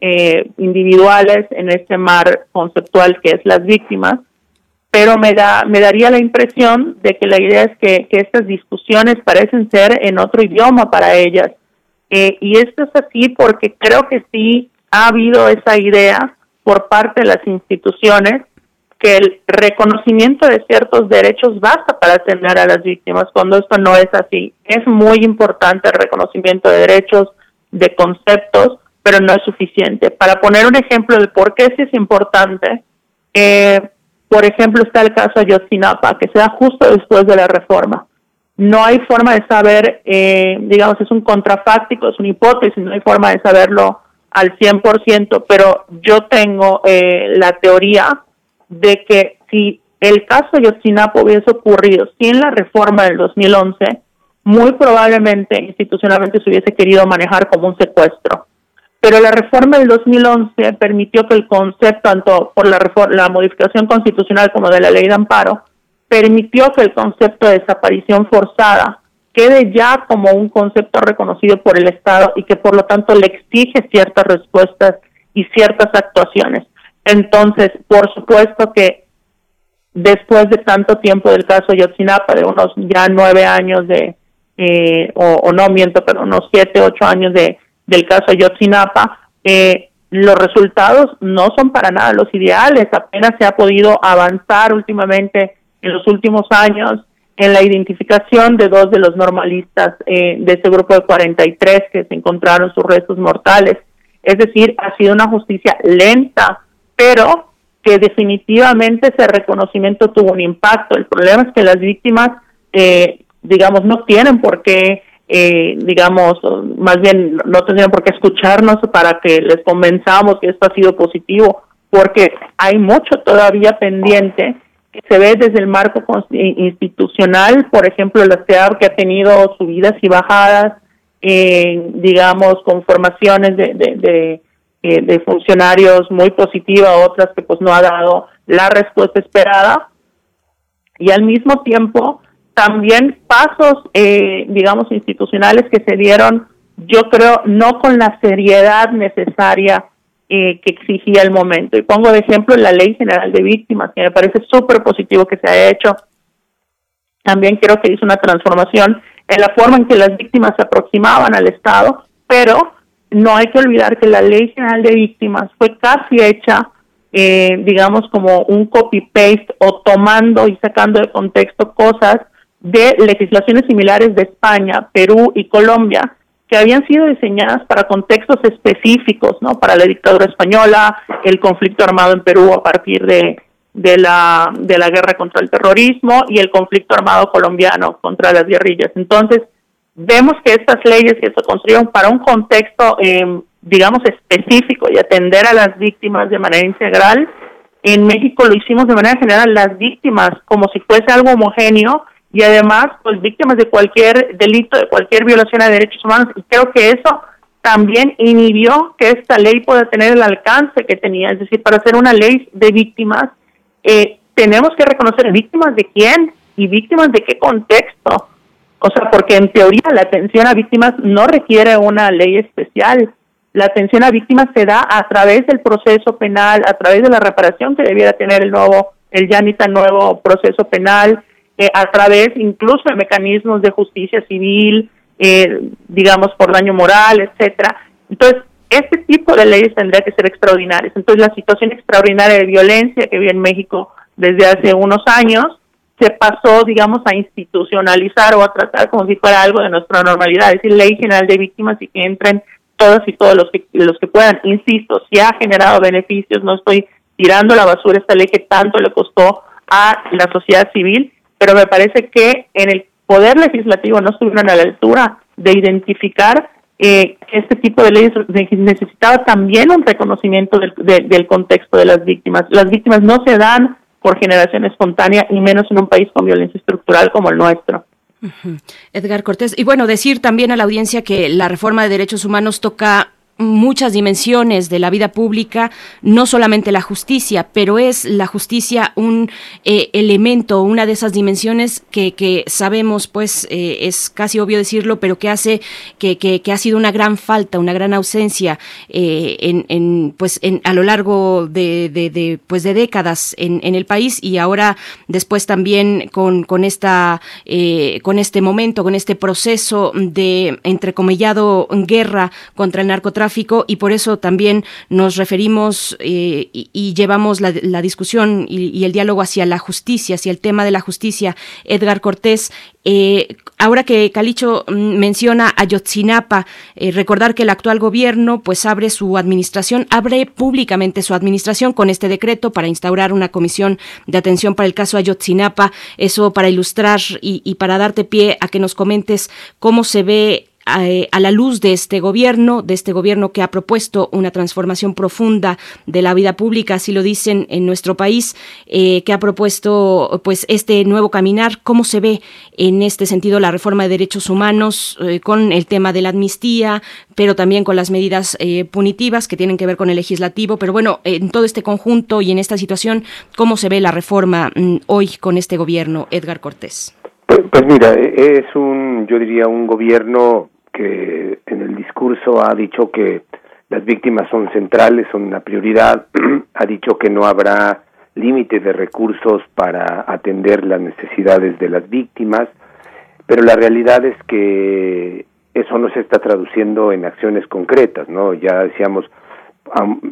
eh, individuales en este mar conceptual que es las víctimas, pero me da me daría la impresión de que la idea es que, estas discusiones parecen ser en otro idioma para ellas eh, y esto es así porque creo que sí ha habido esa idea por parte de las instituciones que el reconocimiento de ciertos derechos basta para atender a las víctimas cuando esto no es así. Es muy importante el reconocimiento de derechos, de conceptos, pero no es suficiente. Para poner un ejemplo de por qué sí es importante, eh, por ejemplo, está el caso Ayotzinapa, que se da justo después de la reforma. No hay forma de saber, eh, digamos, es un contrafáctico, es una hipótesis, no hay forma de saberlo al 100%, pero yo tengo eh, la teoría de que si el caso Ayotzinapa hubiese ocurrido sin la reforma del 2011, muy probablemente institucionalmente se hubiese querido manejar como un secuestro pero la reforma del 2011 permitió que el concepto, tanto por la, la modificación constitucional como de la ley de amparo, permitió que el concepto de desaparición forzada quede ya como un concepto reconocido por el Estado y que por lo tanto le exige ciertas respuestas y ciertas actuaciones. Entonces, por supuesto que después de tanto tiempo del caso Yotzinapa, de unos ya nueve años de, eh, o, no miento, pero unos siete, ocho años de, del caso Ayotzinapa, eh, los resultados no son para nada los ideales, apenas se ha podido avanzar últimamente en los últimos años en la identificación de dos de los normalistas eh, de ese grupo de 43 que se encontraron sus restos mortales. Es decir, ha sido una justicia lenta, pero que definitivamente ese reconocimiento tuvo un impacto. El problema es que las víctimas, eh, digamos, no tienen por qué, eh, digamos, más bien no tendrían por qué escucharnos para que les convenzamos que esto ha sido positivo, porque hay mucho todavía pendiente que se ve desde el marco institucional, por ejemplo, la CEAR que ha tenido subidas y bajadas, eh, digamos, con formaciones de, de, eh, de, funcionarios muy positivas, otras que pues no ha dado la respuesta esperada, y al mismo tiempo también pasos, eh, digamos, institucionales que se dieron, yo creo, no con la seriedad necesaria eh, que exigía el momento. Y pongo de ejemplo la Ley General de Víctimas, que me parece súper positivo que se haya hecho. También creo que hizo una transformación en la forma en que las víctimas se aproximaban al Estado, pero no hay que olvidar que la Ley General de Víctimas fue casi hecha, eh, digamos, como un copy-paste o tomando y sacando de contexto cosas de legislaciones similares de España, Perú y Colombia, que habían sido diseñadas para contextos específicos, ¿no? Para la dictadura española, el conflicto armado en Perú a partir de, de, la, de la guerra contra el terrorismo y el conflicto armado colombiano contra las guerrillas. Entonces, vemos que estas leyes que se construyeron para un contexto, eh, digamos, específico y atender a las víctimas de manera integral, en México lo hicimos de manera general las víctimas como si fuese algo homogéneo y además pues víctimas de cualquier delito, de cualquier violación a derechos humanos. Y creo que eso también inhibió que esta ley pueda tener el alcance que tenía, es decir, para hacer una ley de víctimas eh, tenemos que reconocer víctimas de quién y víctimas de qué contexto, o sea, porque en teoría la atención a víctimas no requiere una ley especial, la atención a víctimas se da a través del proceso penal, a través de la reparación que debiera tener el nuevo, el ya ni tan nuevo proceso penal, eh, a través incluso de mecanismos de justicia civil, eh, digamos por daño moral, etcétera. Entonces, este tipo de leyes tendría que ser extraordinarias. Entonces, la situación extraordinaria de violencia que vive en México desde hace unos años se pasó, digamos, a institucionalizar o a tratar como si fuera algo de nuestra normalidad, es decir, ley general de víctimas y que entren todas y todos los que, los que puedan. Insisto, si ha generado beneficios, no estoy tirando la basura esta ley que tanto le costó a la sociedad civil, pero me parece que en el poder legislativo no estuvieron a la altura de identificar eh, este tipo de leyes necesitaba también un reconocimiento del, del contexto de las víctimas. Las víctimas no se dan por generación espontánea y menos en un país con violencia estructural como el nuestro. Edgar Cortés. Y bueno, decir también a la audiencia que la reforma de derechos humanos toca muchas dimensiones de la vida pública, no solamente la justicia, pero es la justicia un eh, elemento, una de esas dimensiones que, sabemos, pues eh, es casi obvio decirlo, pero que hace que, ha sido una gran falta, una gran ausencia eh, pues a lo largo de, pues de décadas en, el país y ahora después también con, con esta con este momento, con este proceso de entrecomillado guerra contra el narcotráfico y por eso también nos referimos eh, y, llevamos la, discusión y, el diálogo hacia la justicia, hacia el tema de la justicia. Edgar Cortés, eh, ahora que Calicho mm, menciona a Yotzinapa, eh, recordar que el actual gobierno pues abre su administración, abre públicamente su administración con este decreto para instaurar una comisión de atención para el caso Ayotzinapa, eso para ilustrar y, y para darte pie a que nos comentes cómo se ve eh, a, la luz de este gobierno, de este gobierno que ha propuesto una transformación profunda de la vida pública, así lo dicen en nuestro país, eh, que ha propuesto pues este nuevo caminar, cómo se ve en este sentido la reforma de derechos humanos eh, con el tema de la amnistía, pero también con las medidas punitivas que tienen que ver con el legislativo, pero bueno, en todo este conjunto y en esta situación, ¿cómo se ve la reforma mm, hoy con este gobierno, Edgar Cortés? Pues, pues mira, es un, yo diría, un gobierno que en el discurso ha dicho que las víctimas son centrales, son una prioridad, [CLEARS THROAT] ha dicho que no habrá límite de recursos para atender las necesidades de las víctimas, pero la realidad es que eso no se está traduciendo en acciones concretas, ¿no? Ya decíamos,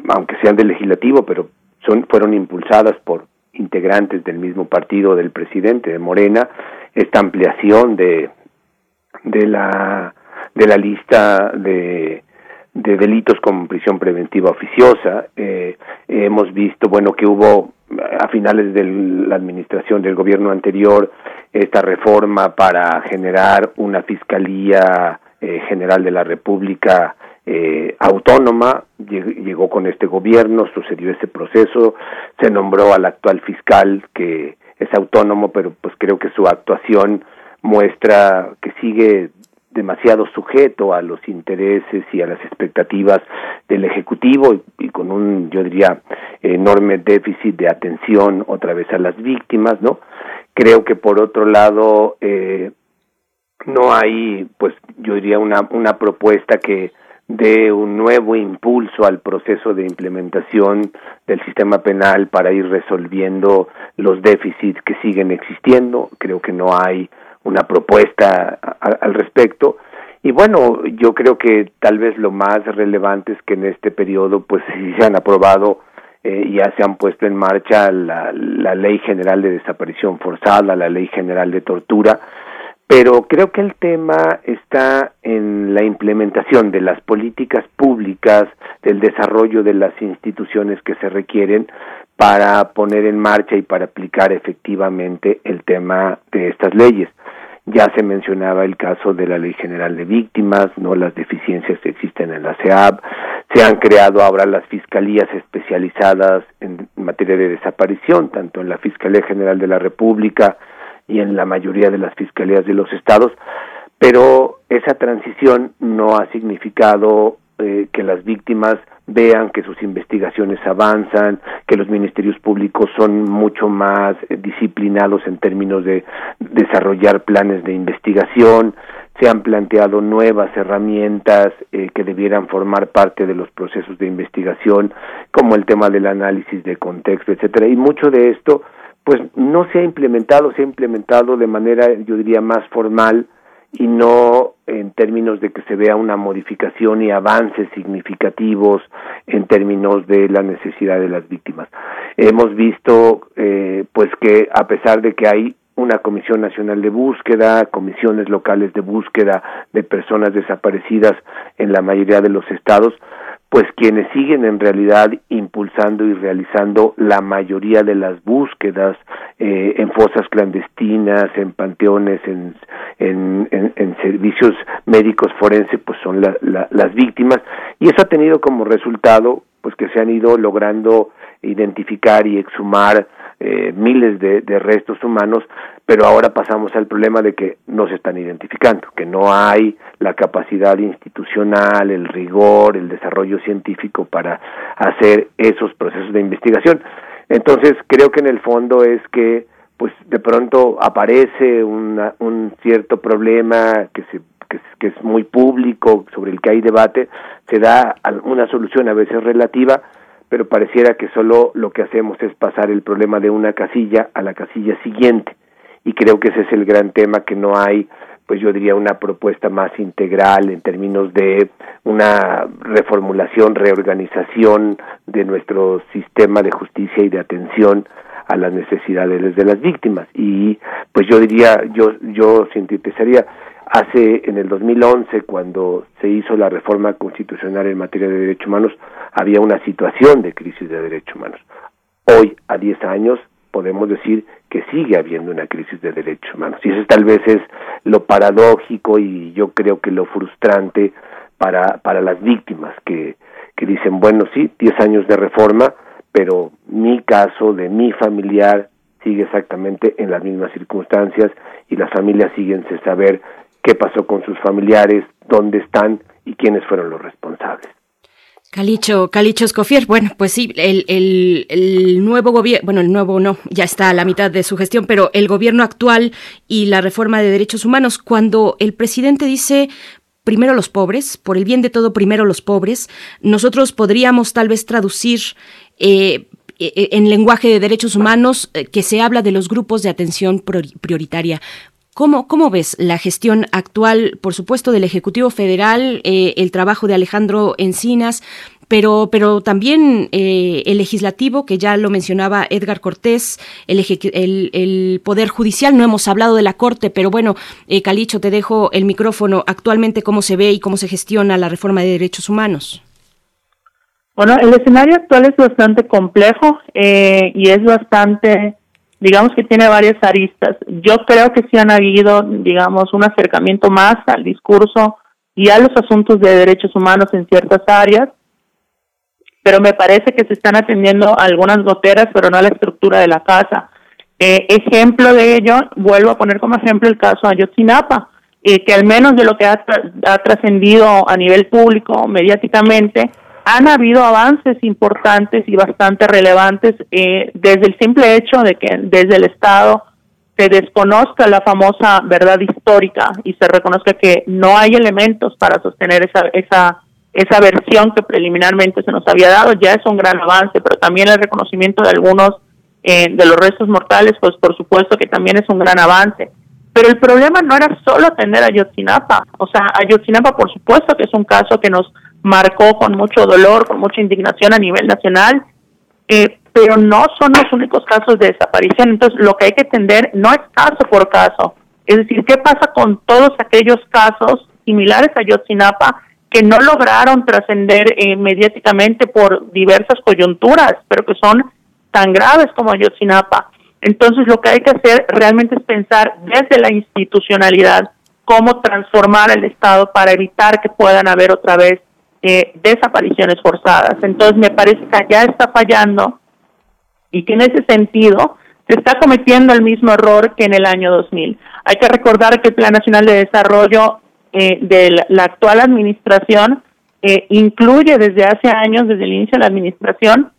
aunque sean del legislativo, pero son fueron impulsadas por integrantes del mismo partido del presidente de Morena esta ampliación de de la de la lista de de delitos con prisión preventiva oficiosa. Eh, hemos visto, bueno, que hubo a finales de la administración del gobierno anterior esta reforma para generar una fiscalía eh, general de la República eh, autónoma, llegó con este gobierno, sucedió ese proceso, se nombró al actual fiscal que es autónomo, pero pues creo que su actuación muestra que sigue demasiado sujeto a los intereses y a las expectativas del ejecutivo y, con un yo diría enorme déficit de atención otra vez a las víctimas no creo que por otro lado eh, no hay pues yo diría una una propuesta que dé un nuevo impulso al proceso de implementación del sistema penal para ir resolviendo los déficits que siguen existiendo. Creo que no hay una propuesta al respecto. Y bueno, yo creo que tal vez lo más relevante es que en este periodo pues [LAUGHS] se han aprobado eh, ya se han puesto en marcha la, la Ley General de Desaparición Forzada, la Ley General de Tortura, pero creo que el tema está en la implementación de las políticas públicas, del desarrollo de las instituciones que se requieren para poner en marcha y para aplicar efectivamente el tema de estas leyes. Ya se mencionaba el caso de la Ley General de Víctimas, no las deficiencias que existen en la CEAB. Se han creado ahora las fiscalías especializadas en materia de desaparición, tanto en la Fiscalía General de la República y en la mayoría de las fiscalías de los estados, pero esa transición no ha significado eh, que las víctimas vean que sus investigaciones avanzan, que los ministerios públicos son mucho más eh, disciplinados en términos de desarrollar planes de investigación, se han planteado nuevas herramientas eh, que debieran formar parte de los procesos de investigación, como el tema del análisis de contexto, etcétera, y mucho de esto pues no se ha implementado, se ha implementado de manera yo diría más formal y no en términos de que se vea una modificación y avances significativos en términos de la necesidad de las víctimas. Hemos visto eh, pues que a pesar de que hay una comisión nacional de búsqueda, comisiones locales de búsqueda de personas desaparecidas en la mayoría de los estados, pues quienes siguen en realidad impulsando y realizando la mayoría de las búsquedas eh, en fosas clandestinas, en panteones, en, servicios médicos forenses, pues son las víctimas. Y eso ha tenido como resultado pues que se han ido logrando identificar y exhumar eh, miles de, restos humanos, pero ahora pasamos al problema de que no se están identificando, que no hay la capacidad institucional, el rigor, el desarrollo científico para hacer esos procesos de investigación. Entonces, creo que en el fondo es que pues de pronto aparece un cierto problema que se que, es muy público, sobre el que hay debate, se da una solución a veces relativa, pero pareciera que solo lo que hacemos es pasar el problema de una casilla a la casilla siguiente. Y creo que ese es el gran tema que no hay, pues yo diría, una propuesta más integral en términos de una reformulación, reorganización de nuestro sistema de justicia y de atención a las necesidades de las víctimas. Y pues yo diría, yo, yo sintetizaría, Hace en el 2011, cuando se hizo la reforma constitucional en materia de derechos humanos, había una situación de crisis de derechos humanos. Hoy, a 10 años, podemos decir que sigue habiendo una crisis de derechos humanos. Y eso tal vez es lo paradójico y yo creo que lo frustrante para, para las víctimas que, que dicen, bueno, sí, 10 años de reforma, pero mi caso de mi familiar sigue exactamente en las mismas circunstancias y las familias siguen sin saber qué pasó con sus familiares, dónde están y quiénes fueron los responsables. Calicho, Calicho Escofier, bueno, pues sí, el, el, nuevo gobierno, bueno, el nuevo no, ya está a la mitad de su gestión, pero el gobierno actual y la reforma de derechos humanos, cuando el presidente dice primero los pobres, por el bien de todo, primero los pobres, nosotros podríamos tal vez traducir eh, eh en lenguaje de derechos humanos eh, que se habla de los grupos de atención prioritaria. ¿Cómo, ¿Cómo ves la gestión actual, por supuesto, del Ejecutivo Federal, eh, el trabajo de Alejandro Encinas, pero, pero también eh, el legislativo, que ya lo mencionaba Edgar Cortés, el, el, Poder Judicial, no hemos hablado de la Corte, pero bueno, eh, Calicho, te dejo el micrófono. Actualmente, ¿cómo se ve y cómo se gestiona la reforma de derechos humanos? Bueno, el escenario actual es bastante complejo eh, y es bastante, digamos que tiene varias aristas. Yo creo que sí han habido, digamos, un acercamiento más al discurso y a los asuntos de derechos humanos en ciertas áreas pero me parece que se están atendiendo algunas goteras, pero no a la estructura de la casa. Eh, ejemplo de ello, vuelvo a poner como ejemplo el caso Ayotzinapa, eh, que al menos de lo que ha, trascendido a nivel público, mediáticamente, han habido avances importantes y bastante relevantes eh, desde el simple hecho de que desde el Estado se desconozca la famosa verdad histórica y se reconozca que no hay elementos para sostener esa, esa esa versión que preliminarmente se nos había dado ya es un gran avance, pero también el reconocimiento de algunos eh, de los restos mortales, pues por supuesto que también es un gran avance. Pero el problema no era solo atender a Ayotzinapa, o sea, Ayotzinapa por supuesto que es un caso que nos marcó con mucho dolor, con mucha indignación a nivel nacional, eh, pero no son los únicos casos de desaparición. Entonces, lo que hay que atender no es caso por caso, es decir, ¿qué pasa con todos aquellos casos similares a Ayotzinapa que no lograron trascender eh, mediáticamente por diversas coyunturas, pero que son tan graves como Ayotzinapa. Entonces lo que hay que hacer realmente es pensar desde la institucionalidad cómo transformar el Estado para evitar que puedan haber otra vez eh, desapariciones forzadas. Entonces me parece que ya está fallando y que en ese sentido se está cometiendo el mismo error que en el año 2000. Hay que recordar que el Plan Nacional de Desarrollo eh, de la, actual administración eh, incluye desde hace años, desde el inicio de la administración,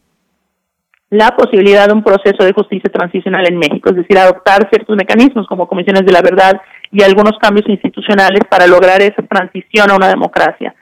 la posibilidad de un proceso de justicia transicional en México, es decir, adoptar ciertos mecanismos como comisiones de la verdad y algunos cambios institucionales para lograr esa transición a una democracia.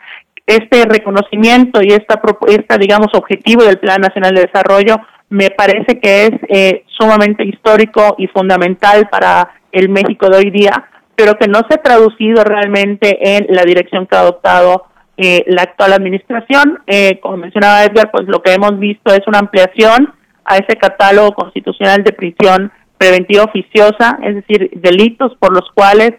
Este reconocimiento y esta, esta digamos, objetivo del Plan Nacional de Desarrollo me parece que es eh, sumamente histórico y fundamental para el México de hoy día, pero que no se ha traducido realmente en la dirección que ha adoptado eh, la actual administración. Eh, como mencionaba Edgar, pues lo que hemos visto es una ampliación a ese catálogo constitucional de prisión preventiva oficiosa, es decir, delitos por los cuales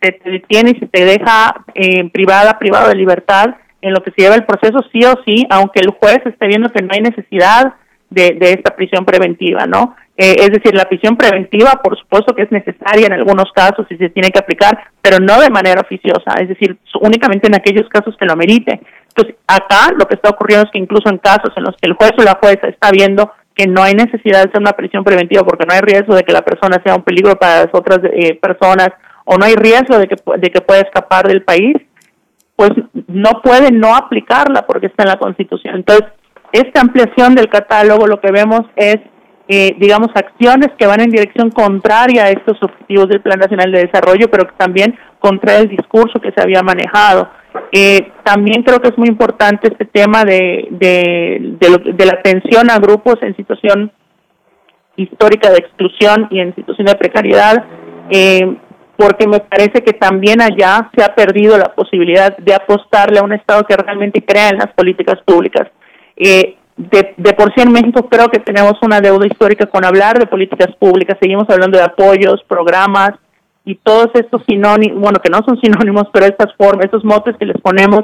se te detiene y se te deja eh, privada, privado de libertad en lo que se lleva el proceso sí o sí, aunque el juez esté viendo que no hay necesidad de, de esta prisión preventiva, ¿no? Eh, es decir, la prisión preventiva, por supuesto que es necesaria en algunos casos y se tiene que aplicar, pero no de manera oficiosa, es decir, únicamente en aquellos casos que lo merite. Entonces, acá lo que está ocurriendo es que incluso en casos en los que el juez o la jueza está viendo que no hay necesidad de hacer una prisión preventiva porque no hay riesgo de que la persona sea un peligro para las otras eh, personas o no hay riesgo de que, de que pueda escapar del país, pues no puede no aplicarla porque está en la Constitución. Entonces, esta ampliación del catálogo lo que vemos es eh, digamos, acciones que van en dirección contraria a estos objetivos del Plan Nacional de Desarrollo, pero que también contra el discurso que se había manejado. Eh, también creo que es muy importante este tema de, de, de, la atención a grupos en situación histórica de exclusión y en situación de precariedad, eh, porque me parece que también allá se ha perdido la posibilidad de apostarle a un Estado que realmente crea en las políticas públicas. Eh, de, por sí en México creo que tenemos una deuda histórica con hablar de políticas públicas, seguimos hablando de apoyos, programas y todos estos sinónimos, bueno, que no son sinónimos, pero estas formas, estos motes que les ponemos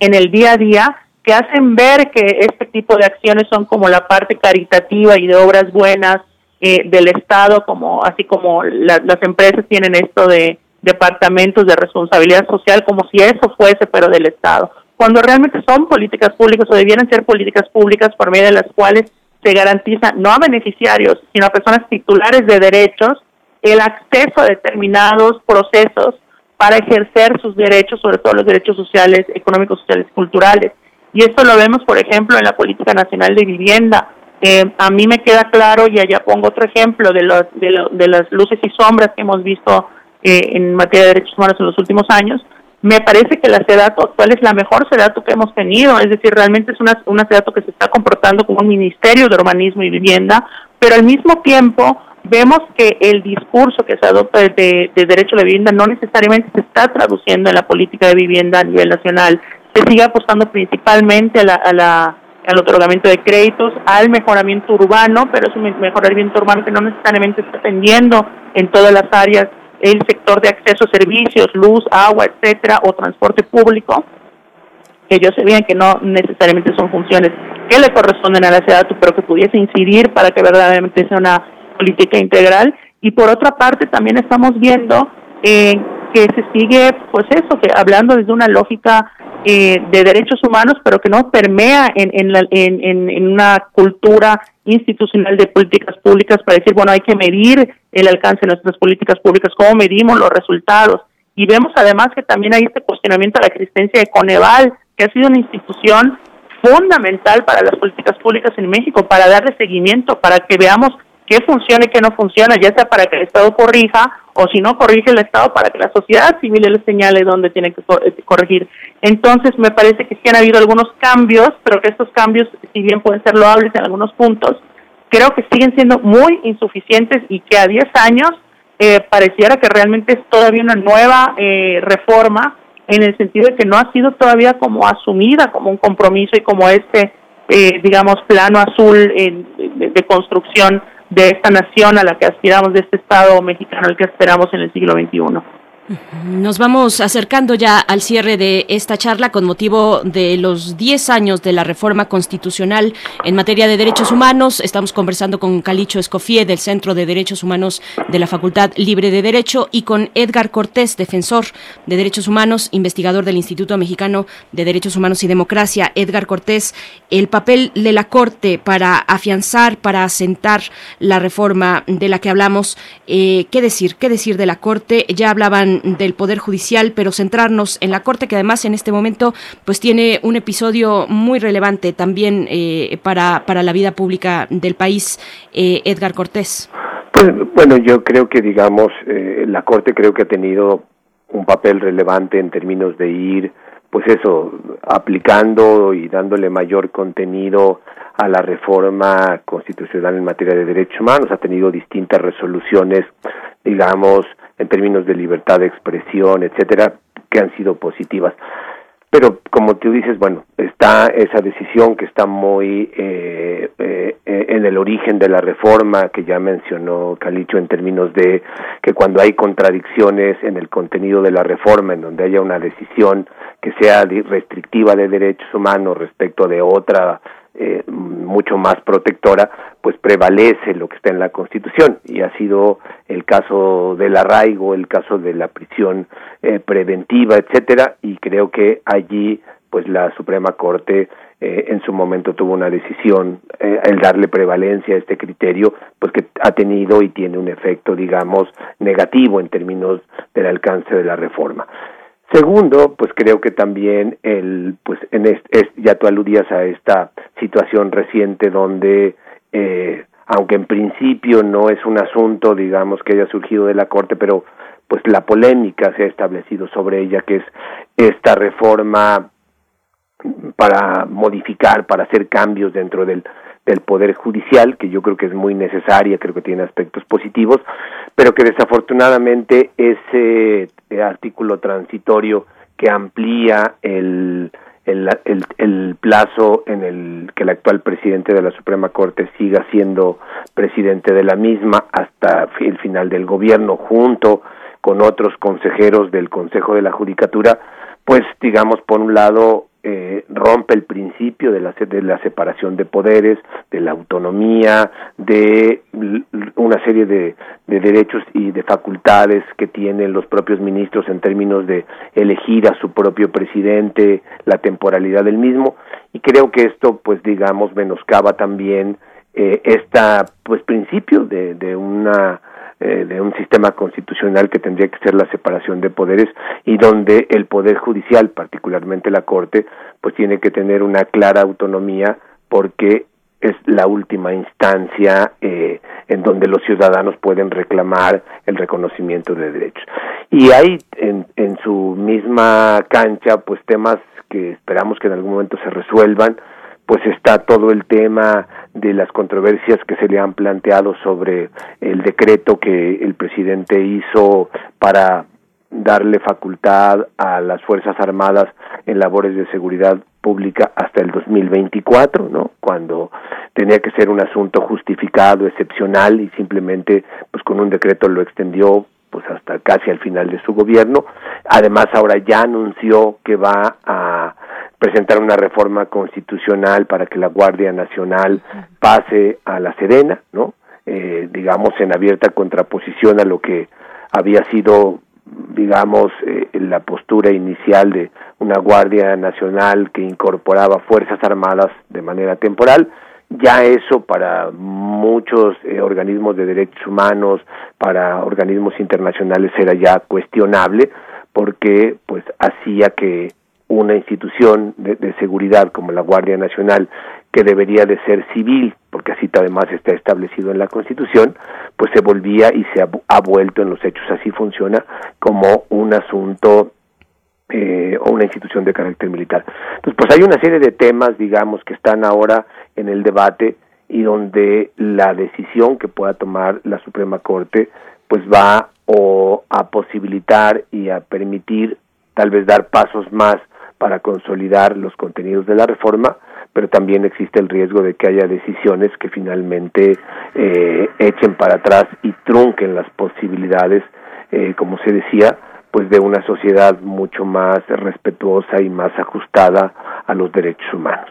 en el día a día, que hacen ver que este tipo de acciones son como la parte caritativa y de obras buenas eh, del Estado, como así como las empresas tienen esto de departamentos de responsabilidad social, como si eso fuese, pero del Estado cuando realmente son políticas públicas o debieran ser políticas públicas por medio de las cuales se garantiza no a beneficiarios, sino a personas titulares de derechos el acceso a determinados procesos para ejercer sus derechos, sobre todo los derechos sociales, económicos, sociales, culturales. Y esto lo vemos, por ejemplo, en la Política Nacional de Vivienda. Eh, a mí me queda claro, y allá pongo otro ejemplo de, los, de, las luces y sombras que hemos visto eh, en materia de derechos humanos en los últimos años, me parece que la SEDATO actual es la mejor SEDATO que hemos tenido, es decir, realmente es una, una SEDATO que se está comportando como un ministerio de urbanismo y vivienda, pero al mismo tiempo vemos que el discurso que se adopta de, derecho a la vivienda no necesariamente se está traduciendo en la política de vivienda a nivel nacional. Se sigue apostando principalmente a la, a la, al otorgamiento de créditos, al mejoramiento urbano, pero es un mejoramiento urbano que no necesariamente está atendiendo en todas las áreas el sector de acceso a servicios, luz, agua, etcétera, o transporte público, que ellos sabían que no necesariamente son funciones que le corresponden a la ciudad, pero que pudiese incidir para que verdaderamente sea una política integral. Y por otra parte, también estamos viendo eh, que se sigue, pues eso, que hablando desde una lógica eh, de derechos humanos, pero que no permea en, en, en, en, una cultura institucional de políticas públicas para decir, bueno, hay que medir el alcance de nuestras políticas públicas, cómo medimos los resultados. Y vemos además que también hay este cuestionamiento a la existencia de Coneval, que ha sido una institución fundamental para las políticas públicas en México, para darle seguimiento, para que veamos qué funciona y qué no funciona, ya sea para que el Estado corrija o si no corrige el Estado para que la sociedad civil le señale dónde tiene que corregir. Entonces, me parece que sí han habido algunos cambios, pero que estos cambios, si bien pueden ser loables en algunos puntos, creo que siguen siendo muy insuficientes y que a 10 años eh, pareciera que realmente es todavía una nueva eh, reforma en el sentido de que no ha sido todavía como asumida como un compromiso y como este, eh, digamos, plano azul de, construcción de esta nación a la que aspiramos, de este Estado mexicano al que esperamos en el siglo XXI. Nos vamos acercando ya al cierre de esta charla con motivo de los 10 años de la reforma constitucional en materia de derechos humanos. Estamos conversando con Calicho Escofié del Centro de Derechos Humanos de la Facultad Libre de Derecho y con Edgar Cortés, defensor de derechos humanos, investigador del Instituto Mexicano de Derechos Humanos y Democracia. Edgar Cortés, el papel de la Corte para afianzar, para asentar la reforma de la que hablamos. Eh, ¿Qué decir? ¿Qué decir de la Corte? Ya hablaban del Poder Judicial, pero centrarnos en la Corte, que además en este momento pues tiene un episodio muy relevante también eh, para, para la vida pública del país. Eh, Edgar Cortés. Pues, bueno, yo creo que, digamos, eh, la Corte creo que ha tenido un papel relevante en términos de ir, pues eso, aplicando y dándole mayor contenido a la reforma constitucional en materia de derechos humanos. Ha tenido distintas resoluciones, digamos, en términos de libertad de expresión, etcétera, que han sido positivas. Pero como tú dices, bueno, está esa decisión que está muy eh, eh, en el origen de la reforma que ya mencionó Calicho en términos de que cuando hay contradicciones en el contenido de la reforma, en donde haya una decisión que sea restrictiva de derechos humanos respecto de otra eh, mucho más protectora, pues prevalece lo que está en la Constitución y ha sido el caso del arraigo, el caso de la prisión eh, preventiva, etcétera, y creo que allí pues la Suprema Corte eh, en su momento tuvo una decisión el darle prevalencia a este criterio pues que ha tenido y tiene un efecto digamos negativo en términos del alcance de la reforma. Segundo, pues creo que también el, pues en es, ya tú aludías a esta situación reciente donde, eh, aunque en principio no es un asunto, digamos, que haya surgido de la Corte, pero pues la polémica se ha establecido sobre ella, que es esta reforma para modificar, para hacer cambios dentro del del Poder Judicial, que yo creo que es muy necesaria, creo que tiene aspectos positivos, pero que desafortunadamente ese eh, artículo transitorio que amplía el, el, el, plazo en el que el actual presidente de la Suprema Corte siga siendo presidente de la misma hasta el final del gobierno, junto con otros consejeros del Consejo de la Judicatura, pues digamos, por un lado, eh, rompe el principio de la, de la separación de poderes, de la autonomía, de una serie de, de, derechos y de facultades que tienen los propios ministros en términos de elegir a su propio presidente, la temporalidad del mismo, y creo que esto, pues digamos, menoscaba también eh, esta, pues principio de, de una eh, de un sistema constitucional que tendría que ser la separación de poderes y donde el poder judicial, particularmente la Corte, pues tiene que tener una clara autonomía porque es la última instancia eh, en donde los ciudadanos pueden reclamar el reconocimiento de derechos. Y hay en, en su misma cancha pues temas que esperamos que en algún momento se resuelvan, pues está todo el tema de las controversias que se le han planteado sobre el decreto que el presidente hizo para darle facultad a las Fuerzas Armadas en labores de seguridad pública hasta el 2024, ¿no? Cuando tenía que ser un asunto justificado, excepcional y simplemente pues con un decreto lo extendió pues hasta casi al final de su gobierno. Además ahora ya anunció que va a presentar una reforma constitucional para que la Guardia Nacional pase a la Serena, ¿no? Eh, digamos en abierta contraposición a lo que había sido digamos, eh, la postura inicial de una Guardia Nacional que incorporaba Fuerzas Armadas de manera temporal, ya eso para muchos eh, organismos de derechos humanos, para organismos internacionales era ya cuestionable, porque pues hacía que una institución de seguridad como la Guardia Nacional que debería de ser civil, porque así además está establecido en la Constitución, pues se volvía y se ha, vuelto en los hechos, así funciona, como un asunto eh, o una institución de carácter militar. Entonces, pues hay una serie de temas, digamos, que están ahora en el debate y donde la decisión que pueda tomar la Suprema Corte, pues va o a posibilitar y a permitir tal vez dar pasos más para consolidar los contenidos de la reforma, pero también existe el riesgo de que haya decisiones que finalmente eh, echen para atrás y trunquen las posibilidades, eh, como se decía, pues de una sociedad mucho más respetuosa y más ajustada a los derechos humanos.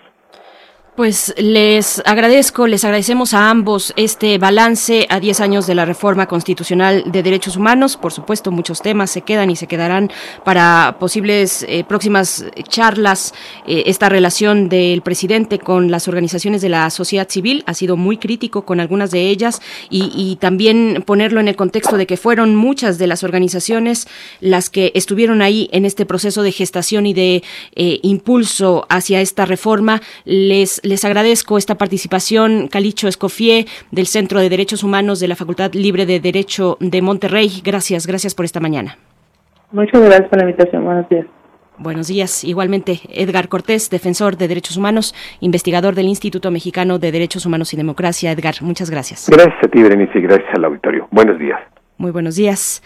Pues les agradezco, les agradecemos a ambos este balance a 10 años de la reforma constitucional de derechos humanos. Por supuesto, muchos temas se quedan y se quedarán para posibles eh, próximas charlas. Eh, esta relación del presidente con las organizaciones de la sociedad civil ha sido muy crítico con algunas de ellas y, también ponerlo en el contexto de que fueron muchas de las organizaciones las que estuvieron ahí en este proceso de gestación y de eh, impulso hacia esta reforma. Les les agradezco esta participación, Calicho Escofié, del Centro de Derechos Humanos de la Facultad Libre de Derecho de Monterrey. Gracias, gracias por esta mañana. Muchas gracias por la invitación. Buenos días. Buenos días. Igualmente, Edgar Cortés, defensor de derechos humanos, investigador del Instituto Mexicano de Derechos Humanos y Democracia. Edgar, muchas gracias. Gracias a ti, Berenice, y gracias al auditorio. Buenos días. Muy buenos días.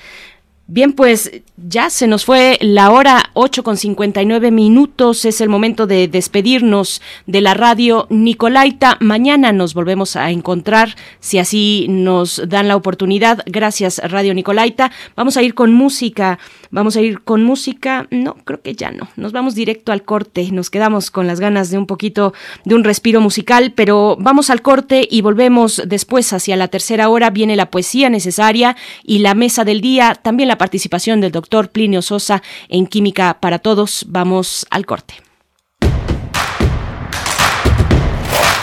Bien, pues ya se nos fue la hora 8 con 59 minutos. Es el momento de despedirnos de la radio Nicolaita. Mañana nos volvemos a encontrar, si así nos dan la oportunidad. Gracias, Radio Nicolaita. Vamos a ir con música. Vamos a ir con música. No, creo que ya no. Nos vamos directo al corte. Nos quedamos con las ganas de un poquito de un respiro musical, pero vamos al corte y volvemos después hacia la tercera hora. Viene la poesía necesaria y la mesa del día. También la participación del doctor Plinio Sosa en Química para Todos. Vamos al corte.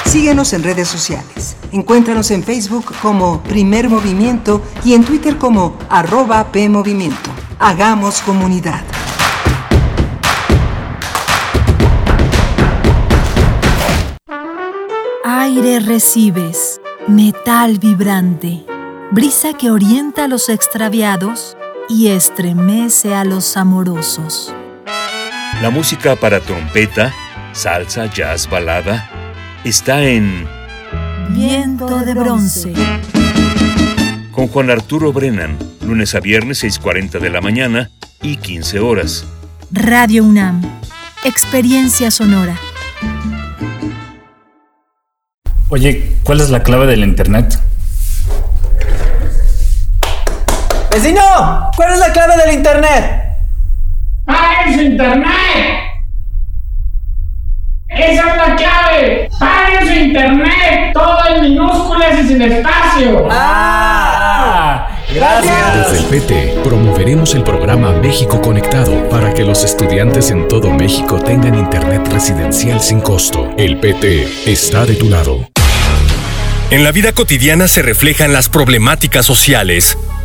Síguenos en redes sociales. Encuéntranos en Facebook como Primer Movimiento y en Twitter como arroba PMovimiento. Hagamos comunidad. Aire recibes, metal vibrante, brisa que orienta a los extraviados y estremece a los amorosos. La música para trompeta, salsa, jazz, balada, está en Viento de bronce. Con Juan Arturo Brennan, lunes a viernes 6.40 de la mañana y 15 horas. Radio UNAM, experiencia sonora. Oye, ¿cuál es la clave del Internet? ¡Vecino! ¿Cuál es la clave del internet? ¡Paguen su internet! ¡Esa es la clave! ¡Paguen su internet! Todo en minúsculas y sin espacio. ¡Ah! Gracias. Desde el PT promoveremos el programa México Conectado para que los estudiantes en todo México tengan internet residencial sin costo. El PT está de tu lado. En la vida cotidiana se reflejan las problemáticas sociales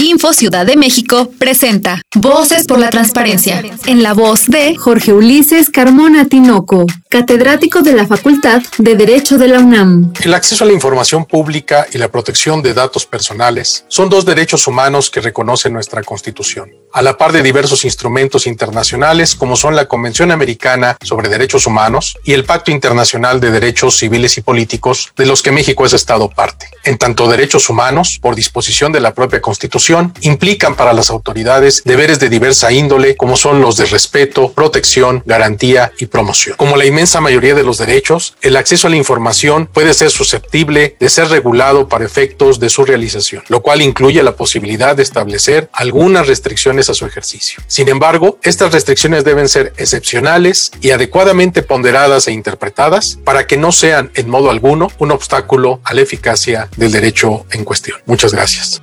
Info Ciudad de México presenta Voces por la Transparencia, en la voz de Jorge Ulises Carmona Tinoco, catedrático de la Facultad de Derecho de la UNAM. El acceso a la información pública y la protección de datos personales son dos derechos humanos que reconoce nuestra Constitución, a la par de diversos instrumentos internacionales como son la Convención Americana sobre Derechos Humanos y el Pacto Internacional de Derechos Civiles y Políticos de los que México es Estado parte. En tanto derechos humanos, por disposición de la propia Constitución, implican para las autoridades deberes de diversa índole como son los de respeto, protección, garantía y promoción. Como la inmensa mayoría de los derechos, el acceso a la información puede ser susceptible de ser regulado para efectos de su realización, lo cual incluye la posibilidad de establecer algunas restricciones a su ejercicio. Sin embargo, estas restricciones deben ser excepcionales y adecuadamente ponderadas e interpretadas para que no sean en modo alguno un obstáculo a la eficacia del derecho en cuestión. Muchas gracias.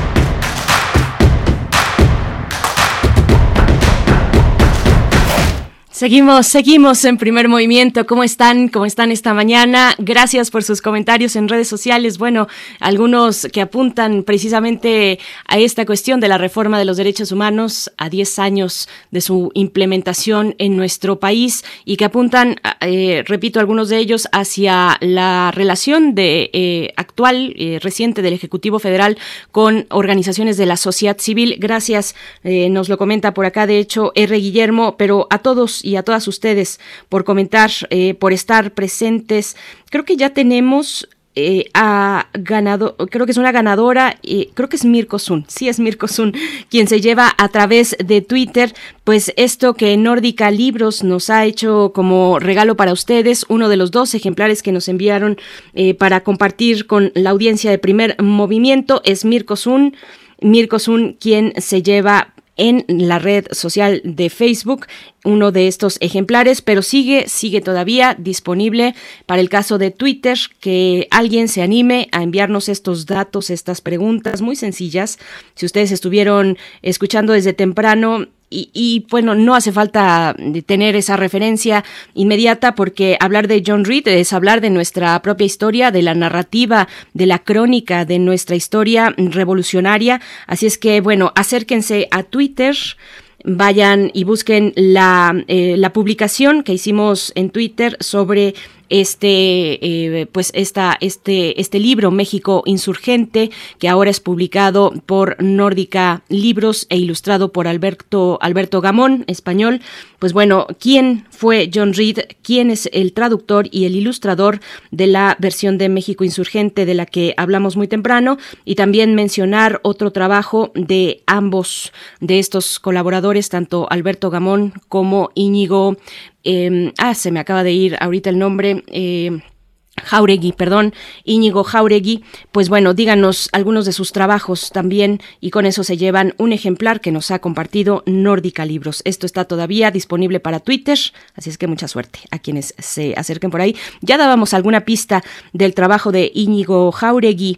Seguimos, seguimos en primer movimiento. ¿Cómo están? ¿Cómo están esta mañana? Gracias por sus comentarios en redes sociales. Bueno, algunos que apuntan precisamente a esta cuestión de la reforma de los derechos humanos a 10 años de su implementación en nuestro país y que apuntan, eh, repito, algunos de ellos hacia la relación de eh, actual, eh, reciente del Ejecutivo Federal con organizaciones de la sociedad civil. Gracias, nos lo comenta por acá, de hecho, R. Guillermo, pero a todos y a todas ustedes por comentar, eh, por estar presentes. Creo que ya tenemos eh, a ganado, creo que es una ganadora, y creo que es Mirko Sun, sí es Mirko Sun, quien se lleva a través de Twitter, pues esto que Nórdica Libros nos ha hecho como regalo para ustedes, uno de los dos ejemplares que nos enviaron eh, para compartir con la audiencia de primer movimiento, es Mirko Sun. Mirko Sun quien se lleva en la red social de Facebook uno de estos ejemplares, pero sigue, sigue todavía disponible para el caso de Twitter, que alguien se anime a enviarnos estos datos, estas preguntas muy sencillas. Si ustedes estuvieron escuchando desde temprano, y, bueno, no hace falta tener esa referencia inmediata porque hablar de John Reed es hablar de nuestra propia historia, de la narrativa, de la crónica de nuestra historia revolucionaria. Así es que bueno, acérquense a Twitter vayan y busquen la, eh, la publicación que hicimos en Twitter sobre este, eh, pues esta, este, este libro México Insurgente, que ahora es publicado por Nórdica Libros e ilustrado por Alberto, Alberto Gamón, español. Pues bueno, ¿quién fue John Reed? ¿Quién es el traductor y el ilustrador de la versión de México Insurgente de la que hablamos muy temprano? Y también mencionar otro trabajo de ambos de estos colaboradores, tanto Alberto Gamón como Íñigo Em, ah, se me acaba de ir ahorita el nombre. Eh, Jauregui, perdón, Íñigo Jauregui, pues bueno, díganos algunos de sus trabajos también y con eso se llevan un ejemplar que nos ha compartido Nórdica Libros. Esto está todavía disponible para Twitter, así es que mucha suerte a quienes se acerquen por ahí. Ya dábamos alguna pista del trabajo de Íñigo Jauregui,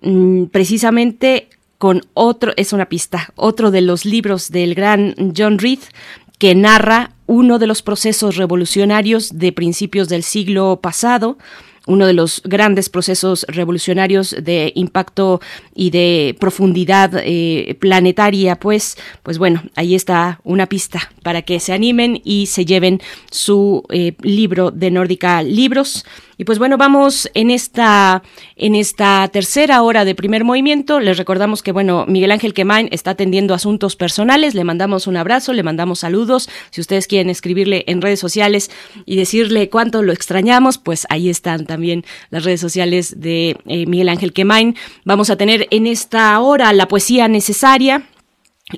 mm, precisamente con otro, es una pista, otro de los libros del gran John Reed, que narra uno de los procesos revolucionarios de principios del siglo pasado, uno de los grandes procesos revolucionarios de impacto y de profundidad eh, planetaria, pues, pues bueno, ahí está una pista para que se animen y se lleven su eh, libro de Nórdica Libros. Y pues bueno, vamos en esta, en esta tercera hora de primer movimiento. Les recordamos que, bueno, Miguel Ángel Quemain está atendiendo asuntos personales. Le mandamos un abrazo, le mandamos saludos. Si ustedes quieren escribirle en redes sociales y decirle cuánto lo extrañamos, pues ahí están también las redes sociales de eh, Miguel Ángel Quemain. Vamos a tener en esta hora la poesía necesaria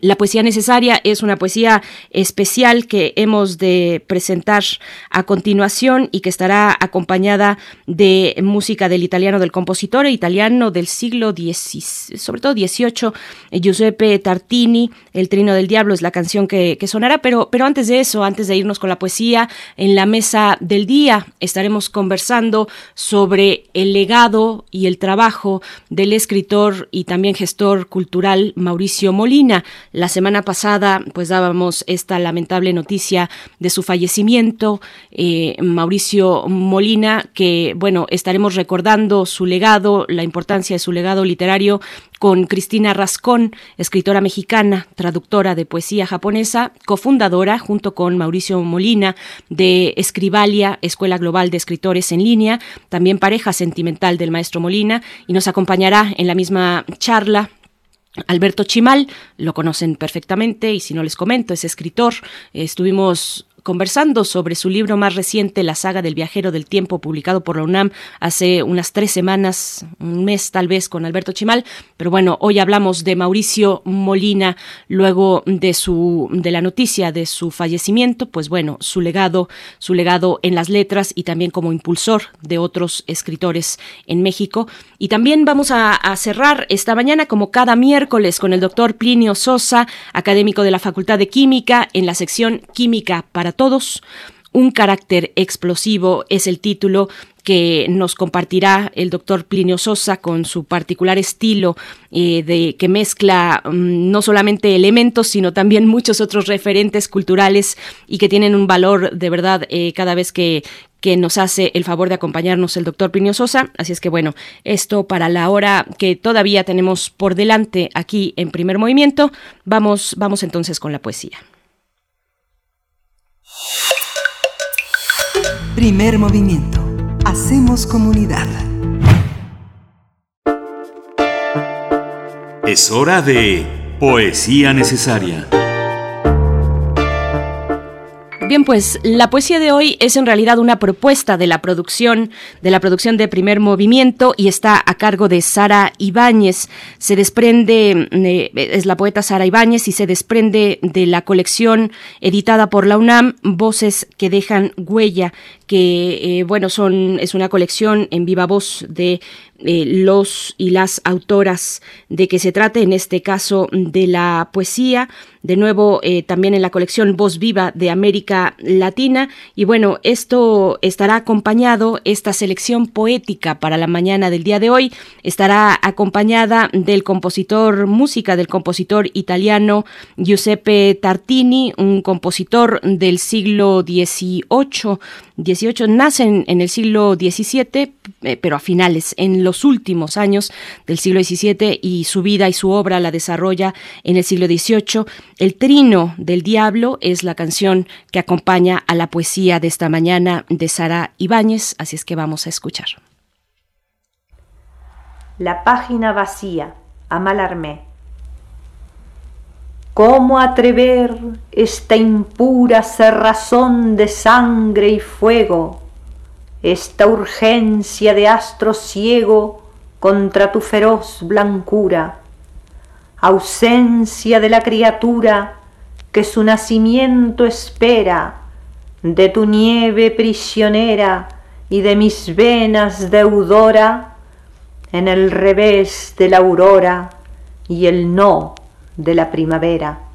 la poesía necesaria es una poesía especial que hemos de presentar a continuación y que estará acompañada de música del italiano del compositor italiano del siglo XVI, sobre todo XVIII, Giuseppe Tartini, El Trino del Diablo es la canción que, sonará, pero, pero antes de eso, antes de irnos con la poesía, en la mesa del día estaremos conversando sobre el legado y el trabajo del escritor y también gestor cultural Mauricio Molina La semana pasada, pues dábamos esta lamentable noticia de su fallecimiento, eh, Mauricio Molina, que, bueno, estaremos recordando su legado, la importancia de su legado literario con Cristina Rascón, escritora mexicana, traductora de poesía japonesa, cofundadora junto con Mauricio Molina de Escribalia, Escuela Global de Escritores en Línea, también pareja sentimental del maestro Molina, y nos acompañará en la misma charla Alberto Chimal, lo conocen perfectamente y si no les comento, es escritor. Estuvimos conversando sobre su libro más reciente, La saga del viajero del tiempo, publicado por la UNAM hace unas tres semanas, un mes tal vez, con Alberto Chimal. Pero bueno, hoy hablamos de Mauricio Molina, luego de su, de la noticia de su fallecimiento, pues bueno, su legado, su legado en las letras y también como impulsor de otros escritores en México. Y también vamos a, cerrar esta mañana, como cada miércoles, con el doctor Plinio Sosa, académico de la Facultad de Química, en la sección Química para todos. Un carácter explosivo es el título que nos compartirá el doctor Plinio Sosa con su particular estilo eh, de que mezcla mm, no solamente elementos sino también muchos otros referentes culturales y que tienen un valor de verdad eh, cada vez que que nos hace el favor de acompañarnos el doctor Plinio Sosa. Así es que bueno, esto para la hora que todavía tenemos por delante aquí en primer movimiento, vamos, vamos entonces con la poesía. Primer movimiento. Hacemos comunidad. Es hora de Poesía Necesaria. Bien, pues la poesía de hoy es en realidad una propuesta de la producción, de la producción de primer movimiento y está a cargo de Sara Ibáñez. Se desprende, eh, es la poeta Sara Ibáñez y se desprende de la colección editada por la UNAM, Voces que dejan huella, que eh, bueno, son, es una colección en viva voz de eh, los y las autoras de que se trate, en este caso de la poesía, de nuevo eh, también en la colección Voz Viva de América Latina. Y bueno, esto estará acompañado, esta selección poética para la mañana del día de hoy, estará acompañada del compositor, música del compositor italiano Giuseppe Tartini, un compositor del siglo XVIII, 18 nacen en el siglo XVII, eh, pero a finales, en los últimos años del siglo XVII y su vida y su obra la desarrolla en el siglo XVIII. El Trino del Diablo es la canción que acompaña a la poesía de esta mañana de Sara Ibáñez, así es que vamos a escuchar. La página vacía, Amalarmé. ¿Cómo atrever esta impura cerrazón de sangre y fuego, esta urgencia de astro ciego contra tu feroz blancura, ausencia de la criatura que su nacimiento espera, de tu nieve prisionera y de mis venas deudora, en el revés de la aurora y el no de la primavera.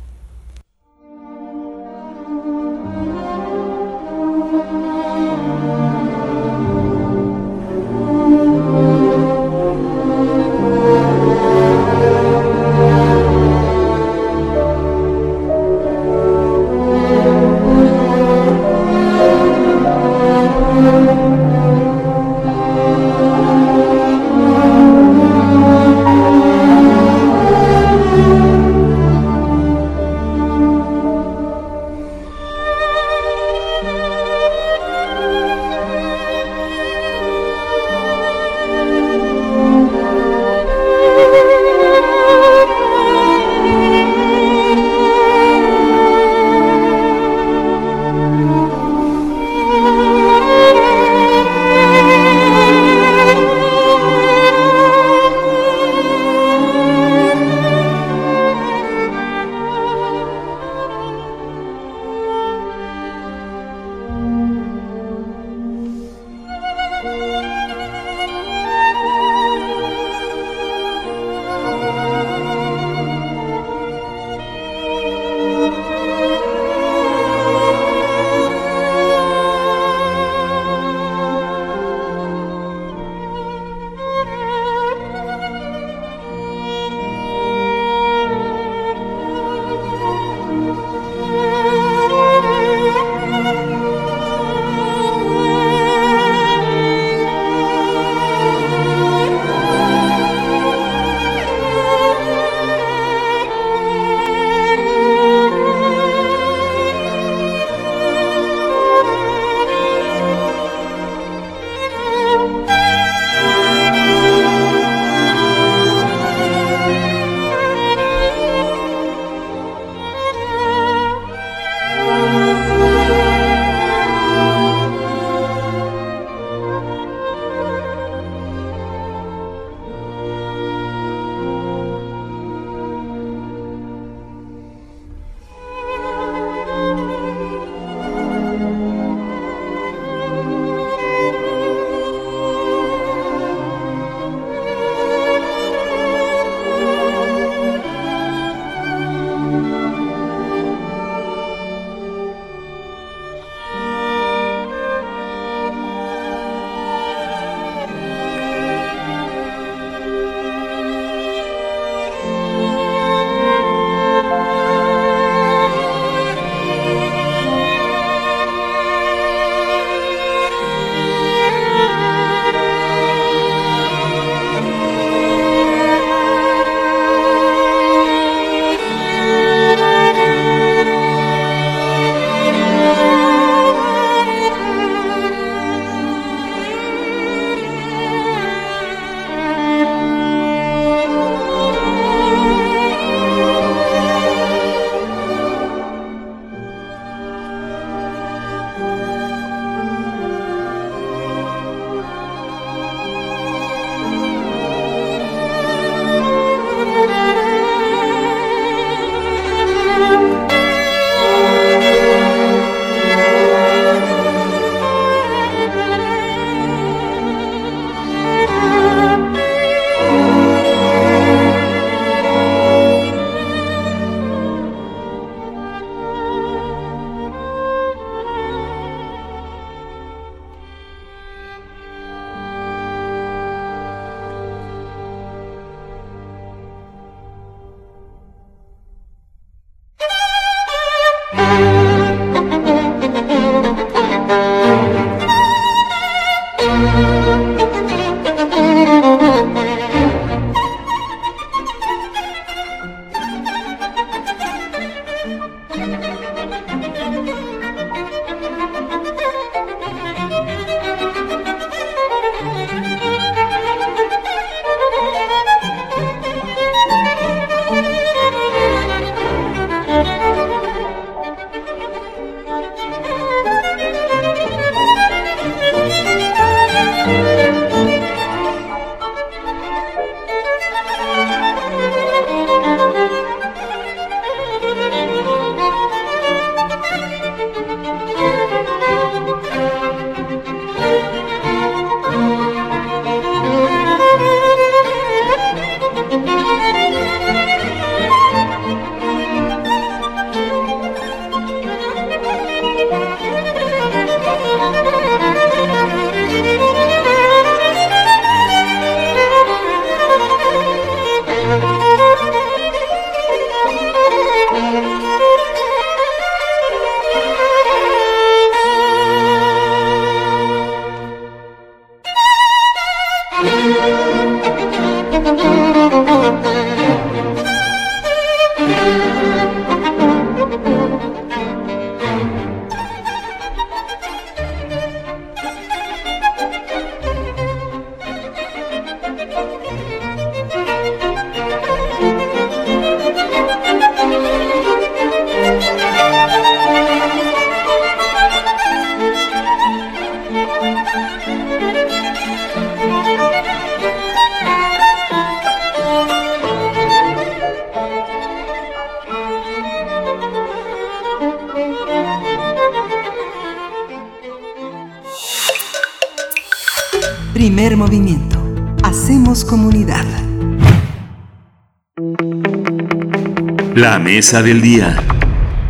Del día.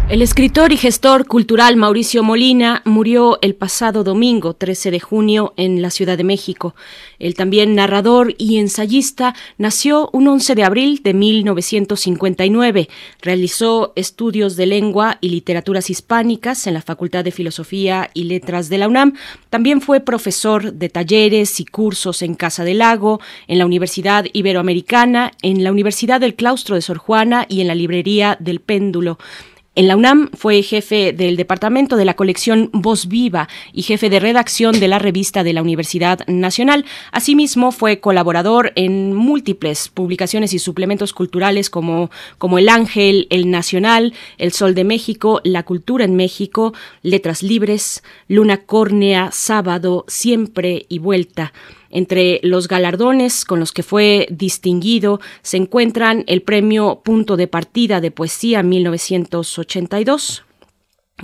El escritor y gestor cultural Mauricio Molina murió el pasado domingo 13 de junio en la Ciudad de México. El también narrador y ensayista nació un 11 de abril de 1959. Realizó estudios de lengua y literaturas hispánicas en la Facultad de Filosofía y Letras de la UNAM. También fue profesor de talleres y cursos en Casa del Lago, en la Universidad Iberoamericana, en la Universidad del Claustro de Sor Juana y en la Librería del Péndulo. En la UNAM fue jefe del departamento de la colección Voz Viva y jefe de redacción de la revista de la Universidad Nacional. Asimismo, fue colaborador en múltiples publicaciones y suplementos culturales como, como El Ángel, El Nacional, El Sol de México, La Cultura en México, Letras Libres, Luna Córnea, Sábado, Siempre y Vuelta. Entre los galardones con los que fue distinguido se encuentran el Premio Punto de Partida de Poesía 1982,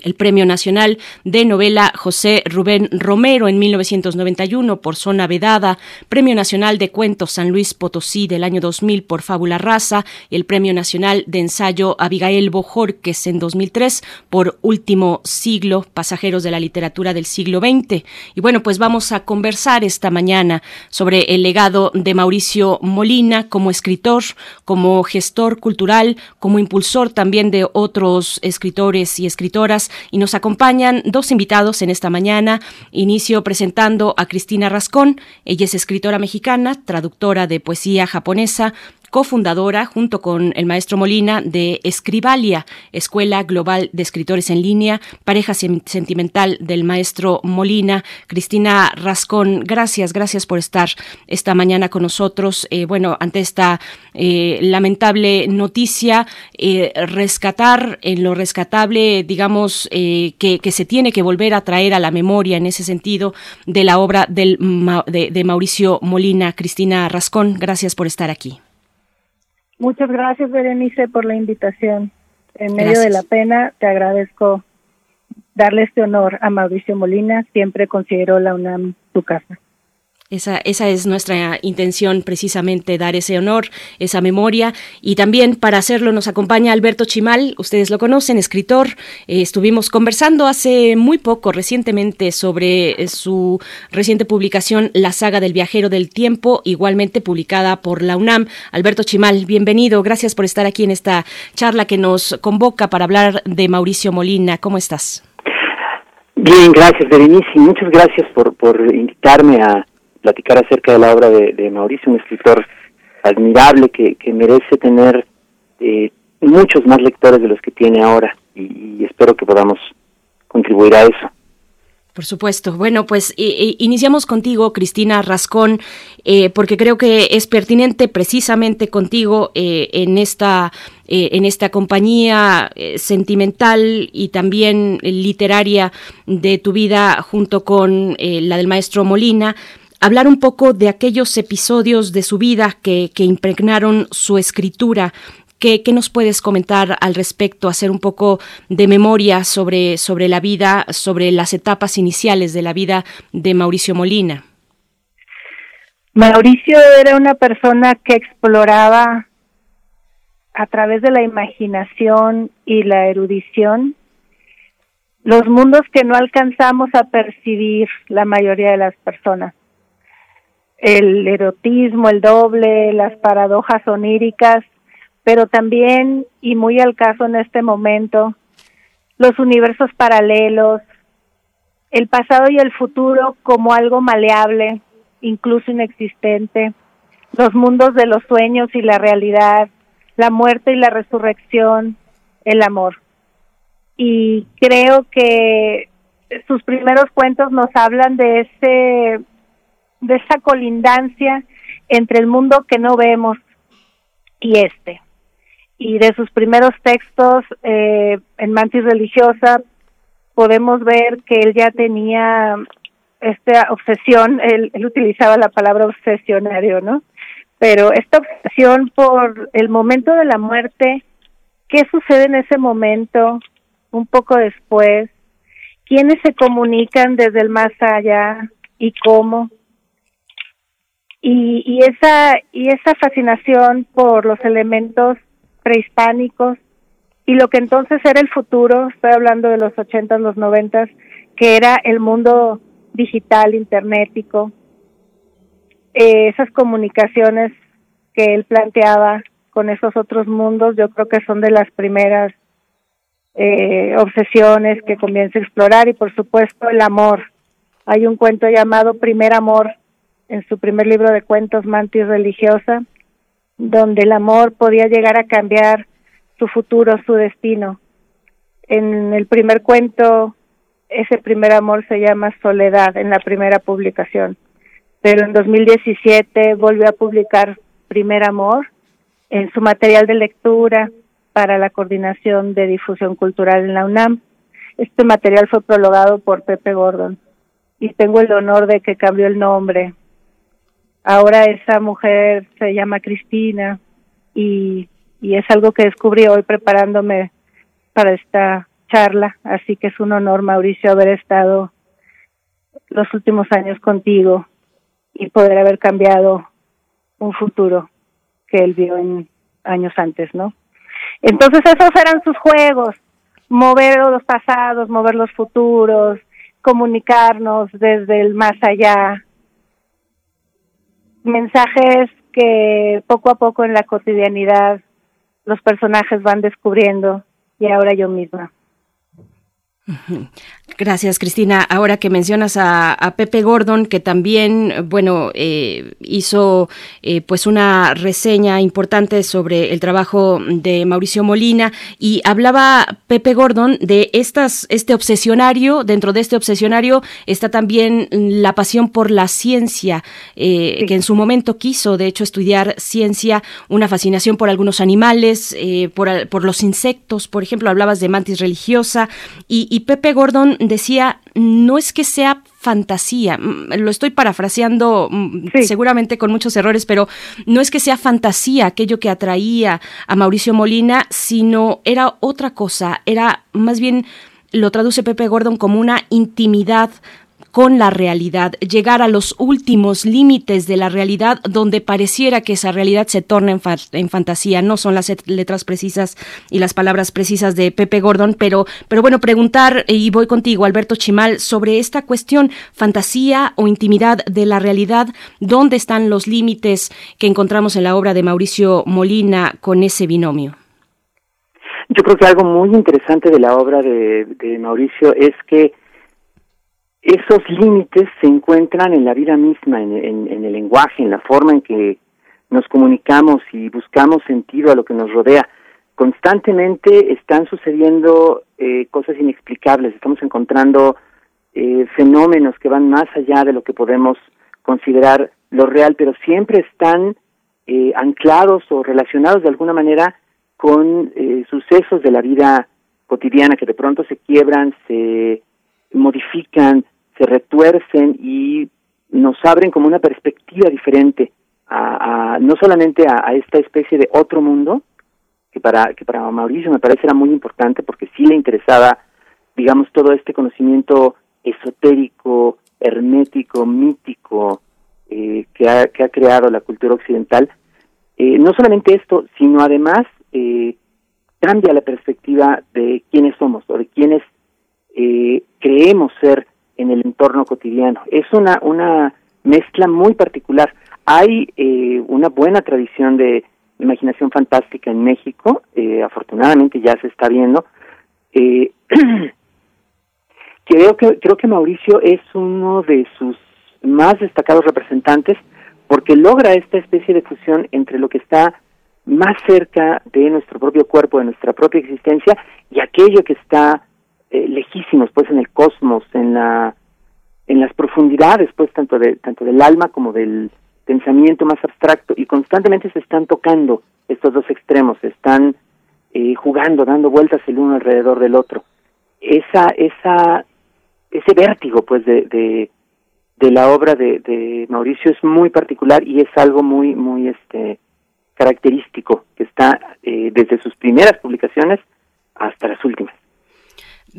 el Premio Nacional de Novela José Rubén Romero en 1991 por Zona Vedada, Premio Nacional de Cuentos San Luis Potosí del año 2000 por Fábula Raza el Premio Nacional de Ensayo Abigail Bojorques en 2003 por Último Siglo, Pasajeros de la Literatura del siglo XX. Y bueno, pues vamos a conversar esta mañana sobre el legado de Mauricio Molina como escritor, como gestor cultural, como impulsor también de otros escritores y escritoras y nos acompañan dos invitados en esta mañana. Inicio presentando a Cristina Rascón. Ella es escritora mexicana, traductora de poesía japonesa, cofundadora, junto con el maestro Molina, de Escribalia, Escuela Global de Escritores en Línea, pareja sentimental del maestro Molina. Cristina Rascón, gracias, gracias por estar esta mañana con nosotros. Eh, bueno, ante esta eh, lamentable noticia, eh, rescatar en lo rescatable, digamos, que, se tiene que volver a traer a la memoria en ese sentido de la obra del, de, de Mauricio Molina. Cristina Rascón, gracias por estar aquí. Muchas gracias, Berenice, por la invitación. En medio de la pena, te agradezco darle este honor a Mauricio Molina. Siempre considero la UNAM su casa. Esa, esa es nuestra intención, precisamente, dar ese honor, esa memoria. Y también para hacerlo nos acompaña Alberto Chimal, ustedes lo conocen, escritor. Eh, estuvimos conversando hace muy poco, recientemente, sobre eh, su reciente publicación, La saga del viajero del tiempo, igualmente publicada por la UNAM. Alberto Chimal, bienvenido, gracias por estar aquí en esta charla que nos convoca para hablar de Mauricio Molina. ¿Cómo estás? Bien, gracias, Berenice, muchas gracias por, por invitarme a platicar acerca de la obra de, Mauricio, un escritor admirable que, merece tener eh, muchos más lectores de los que tiene ahora y, espero que podamos contribuir a eso. Por supuesto. Bueno, pues iniciamos contigo, Cristina Rascón, eh, porque creo que es pertinente precisamente contigo eh, en esta en esta compañía sentimental y también literaria de tu vida junto con la del maestro Molina hablar un poco de aquellos episodios de su vida que, impregnaron su escritura. ¿Qué, nos puedes comentar al respecto? Hacer un poco de memoria sobre, sobre la vida, sobre las etapas iniciales de la vida de Mauricio Molina. Mauricio era una persona que exploraba a través de la imaginación y la erudición los mundos que no alcanzamos a percibir la mayoría de las personas el erotismo, el doble, las paradojas oníricas, pero también, y muy al caso en este momento, los universos paralelos, el pasado y el futuro como algo maleable, incluso inexistente, los mundos de los sueños y la realidad, la muerte y la resurrección, el amor. Y creo que sus primeros cuentos nos hablan de ese de esa colindancia entre el mundo que no vemos y este. Y de sus primeros textos eh, en Mantis Religiosa podemos ver que él ya tenía esta obsesión, él, él utilizaba la palabra obsesionario, ¿no? Pero esta obsesión por el momento de la muerte, ¿qué sucede en ese momento? Un poco después, ¿quiénes se comunican desde el más allá y cómo? Y, y esa y esa fascinación por los elementos prehispánicos y lo que entonces era el futuro, estoy hablando de los ochentas, los noventas, que era el mundo digital, internetico, eh, esas comunicaciones que él planteaba con esos otros mundos, yo creo que son de las primeras eh, obsesiones que comienza a explorar y por supuesto el amor. Hay un cuento llamado Primer Amor en su primer libro de cuentos Mantis Religiosa, donde el amor podía llegar a cambiar su futuro, su destino. En el primer cuento, ese primer amor se llama Soledad, en la primera publicación. Pero en 2017 volvió a publicar Primer Amor en su material de lectura para la coordinación de difusión cultural en la UNAM. Este material fue prologado por Pepe Gordon y tengo el honor de que cambió el nombre. Ahora esa mujer se llama Cristina y, y es algo que descubrí hoy preparándome para esta charla, así que es un honor, Mauricio, haber estado los últimos años contigo y poder haber cambiado un futuro que él vio en años antes, ¿no? Entonces esos eran sus juegos, mover los pasados, mover los futuros, comunicarnos desde el más allá, mensajes que poco a poco en la cotidianidad los personajes van descubriendo y ahora yo misma. Gracias, Cristina. Ahora que mencionas a, Pepe Gordon, que también, bueno, eh, hizo eh, pues una reseña importante sobre el trabajo de Mauricio Molina y hablaba Pepe Gordon de estas, este obsesionario. Dentro de este obsesionario está también la pasión por la ciencia, eh, que en su momento quiso, de hecho, estudiar ciencia, una fascinación por algunos animales, por, por, los insectos, por ejemplo, hablabas de mantis religiosa y y Pepe Gordon decía, no es que sea fantasía, mm, lo estoy parafraseando mm, seguramente con muchos errores, pero no es que sea fantasía aquello que atraía a Mauricio Molina, sino era otra cosa, era más bien lo traduce Pepe Gordon como una intimidad con la realidad, llegar a los últimos límites de la realidad donde pareciera que esa realidad se torna en, fantasía. No son las letras precisas y las palabras precisas de Pepe Gordon, pero, pero bueno, preguntar, y voy contigo, Alberto Chimal, sobre esta cuestión, fantasía o intimidad de la realidad, ¿dónde están los límites que encontramos en la obra de Mauricio Molina con ese binomio? Yo creo que algo muy interesante de la obra de Mauricio es que esos límites se encuentran en la vida misma, en, el lenguaje, en la forma en que nos comunicamos y buscamos sentido a lo que nos rodea. Constantemente están sucediendo eh, cosas inexplicables, estamos encontrando eh, fenómenos que van más allá de lo que podemos considerar lo real, pero siempre están eh, anclados o relacionados de alguna manera con sucesos de la vida cotidiana que de pronto se quiebran, se modifican, se retuercen y nos abren como una perspectiva diferente a, no solamente a, esta especie de otro mundo que para que para Mauricio me parece era muy importante porque sí le interesaba digamos todo este conocimiento esotérico hermético mítico eh, que ha que ha creado la cultura occidental. Eh, no solamente esto sino además eh, cambia la perspectiva de quiénes somos o de quiénes creemos ser en el entorno cotidiano. Es una, una mezcla muy particular. Hay eh, una buena tradición de imaginación fantástica en México, eh, afortunadamente ya se está viendo. Eh, [CLEARS THROAT] creo, que, creo que Mauricio es uno de sus más destacados representantes porque logra esta especie de fusión entre lo que está más cerca de nuestro propio cuerpo, de nuestra propia existencia, y aquello que está eh, lejísimos pues en el cosmos en la en las profundidades pues tanto de tanto del alma como del pensamiento más abstracto. Y constantemente se están tocando estos dos extremos se están eh, jugando dando vueltas el uno alrededor del otro. Esa esa ese vértigo pues de, de de la obra de, de Mauricio es muy particular y es algo muy muy este característico que está eh, desde sus primeras publicaciones hasta las últimas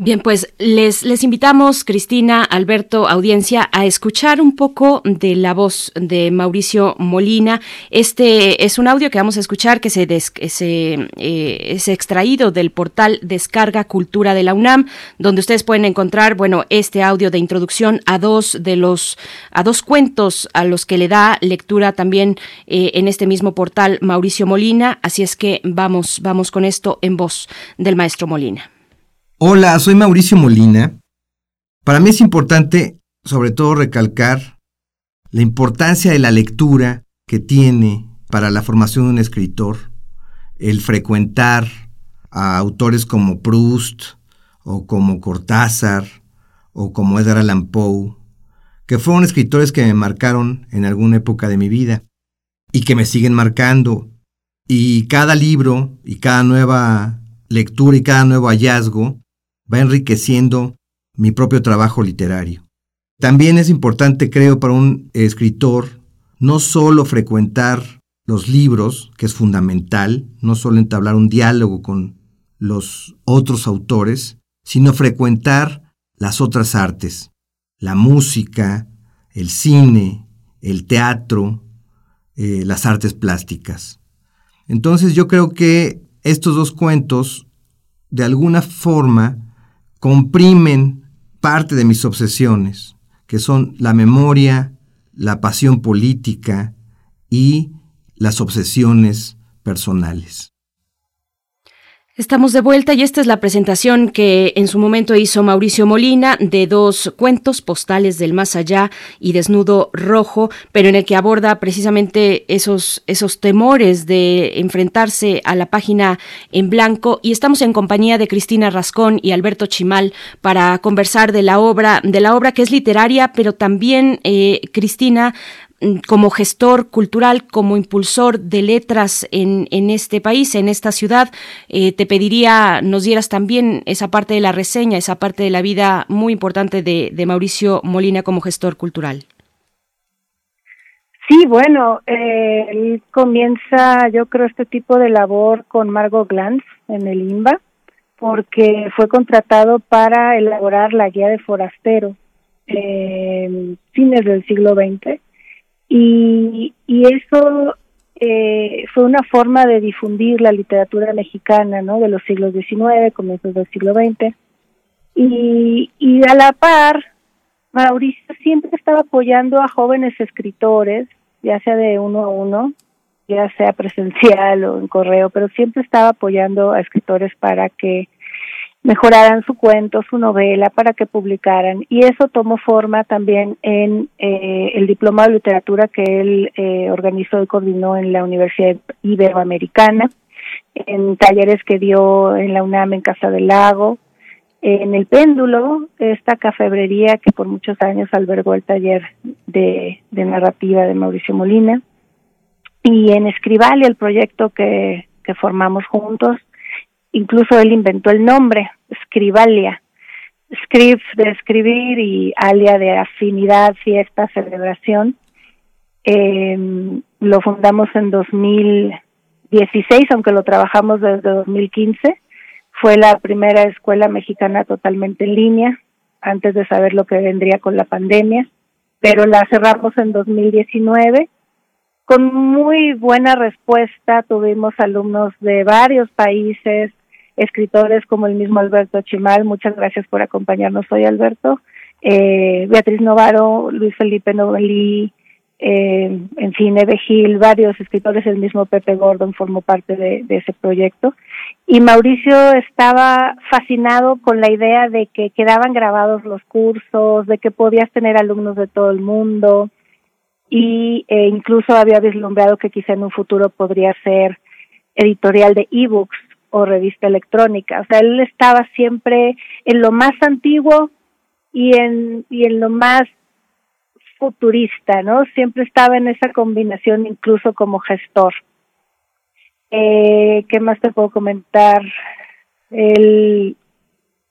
Bien, pues les, les invitamos, Cristina, Alberto, audiencia, a escuchar un poco de la voz de Mauricio Molina. Este es un audio que vamos a escuchar que se, se eh, es extraído del portal Descarga Cultura de la UNAM, donde ustedes pueden encontrar, bueno, este audio de introducción a dos de los, a dos cuentos a los que le da lectura también eh, en este mismo portal Mauricio Molina. Así es que vamos, vamos con esto en voz del maestro Molina. Hola, soy Mauricio Molina. Para mí es importante, sobre todo, recalcar la importancia de la lectura que tiene para la formación de un escritor, el frecuentar a autores como Proust o como Cortázar o como Edgar Allan Poe, que fueron escritores que me marcaron en alguna época de mi vida y que me siguen marcando. Y cada libro y cada nueva lectura y cada nuevo hallazgo va enriqueciendo mi propio trabajo literario. También es importante, creo, para un escritor no solo frecuentar los libros, que es fundamental, no solo entablar un diálogo con los otros autores, sino frecuentar las otras artes, la música, el cine, el teatro, eh, las artes plásticas. Entonces yo creo que estos dos cuentos, de alguna forma, comprimen parte de mis obsesiones, que son la memoria, la pasión política y las obsesiones personales. Estamos de vuelta y esta es la presentación que en su momento hizo Mauricio Molina de dos cuentos postales del más allá y Desnudo Rojo, pero en el que aborda precisamente esos, esos temores de enfrentarse a la página en blanco. Y estamos en compañía de Cristina Rascón y Alberto Chimal para conversar de la obra, de la obra que es literaria, pero también eh, Cristina como gestor cultural, como impulsor de letras en, en este país, en esta ciudad, eh, te pediría nos dieras también esa parte de la reseña, esa parte de la vida muy importante de, Mauricio Molina como gestor cultural. Sí, bueno, eh, él comienza, yo creo, este tipo de labor con Margot Glantz en el IMBA, porque fue contratado para elaborar la guía de forastero en fines del siglo XX y, y eso eh, fue una forma de difundir la literatura mexicana, ¿no? De los siglos XIX, comienzos del siglo XX. Y, y a la par, Mauricio siempre estaba apoyando a jóvenes escritores, ya sea de uno a uno, ya sea presencial o en correo, pero siempre estaba apoyando a escritores para que mejoraran su cuento, su novela, para que publicaran. Y eso tomó forma también en eh, el diploma de literatura que él eh, organizó y coordinó en la Universidad Iberoamericana, en talleres que dio en la UNAM en Casa del Lago, en el Péndulo, esta cafebrería que por muchos años albergó el taller de, de narrativa de Mauricio Molina, y en Escribal, el proyecto que, que formamos juntos, incluso él inventó el nombre, Scribalia. Script de escribir y alia de afinidad, fiesta, celebración. Eh, lo fundamos en 2016, aunque lo trabajamos desde 2015. Fue la primera escuela mexicana totalmente en línea, antes de saber lo que vendría con la pandemia, pero la cerramos en 2019 con muy buena respuesta. Tuvimos alumnos de varios países, escritores como el mismo Alberto Chimal, muchas gracias por acompañarnos hoy, Alberto. Eh, Beatriz Novaro, Luis Felipe Novelí, eh, en fin, Eve Gil, varios escritores, el mismo Pepe Gordon formó parte de, de, ese proyecto. Y Mauricio estaba fascinado con la idea de que quedaban grabados los cursos, de que podías tener alumnos de todo el mundo y eh, incluso había vislumbrado que quizá en un futuro podría ser editorial de ebooks o revista electrónica. O sea, él estaba siempre en lo más antiguo y en, y en lo más futurista, ¿no? Siempre estaba en esa combinación incluso como gestor. Eh, ¿Qué más te puedo comentar? Él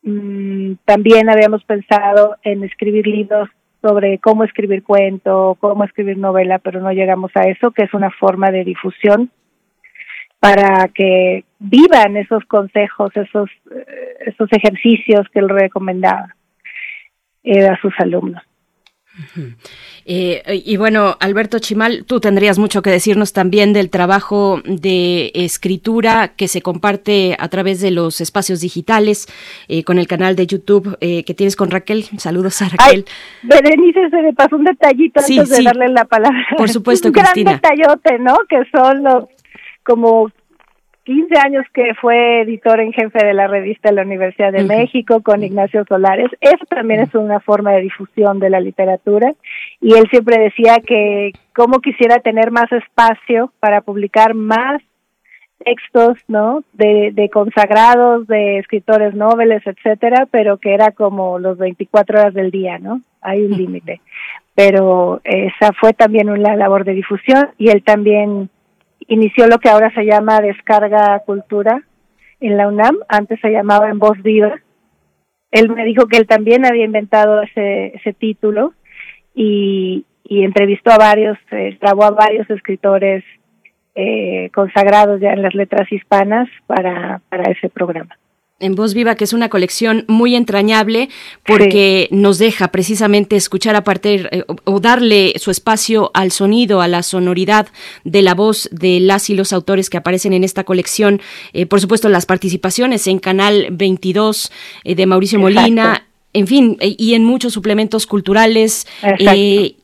mm, también habíamos pensado en escribir libros sobre cómo escribir cuento, cómo escribir novela, pero no llegamos a eso, que es una forma de difusión para que vivan esos consejos, esos, esos ejercicios que él recomendaba a sus alumnos. Eh, y bueno, Alberto Chimal, tú tendrías mucho que decirnos también del trabajo de escritura que se comparte a través de los espacios digitales eh, con el canal de YouTube eh, que tienes con Raquel. Saludos a Raquel. Berenice, se me pasó un detallito antes de darle la palabra. Por supuesto, [LAUGHS] un Cristina. gran detallote, ¿no? Que son los como 15 años que fue editor en jefe de la revista de la Universidad de México con Ignacio Solares. Eso también es una forma de difusión de la literatura. Y él siempre decía que cómo quisiera tener más espacio para publicar más textos, ¿no? De, de consagrados, de escritores noveles, etcétera, pero que era como los 24 horas del día, ¿no? Hay un límite. Pero esa fue también una labor de difusión y él también inició lo que ahora se llama Descarga Cultura en la UNAM, antes se llamaba En Voz Viva. Él me dijo que él también había inventado ese, ese título y, entrevistó a varios, eh, grabó a varios escritores eh, consagrados ya en las letras hispanas para, para ese programa en Voz Viva, que es una colección muy entrañable porque nos deja precisamente escuchar a partir eh, o, darle su espacio al sonido, a la sonoridad de la voz de las y los autores que aparecen en esta colección. Eh, por supuesto, las participaciones en Canal 22 eh, de Mauricio Molina, en fin, y en muchos suplementos culturales.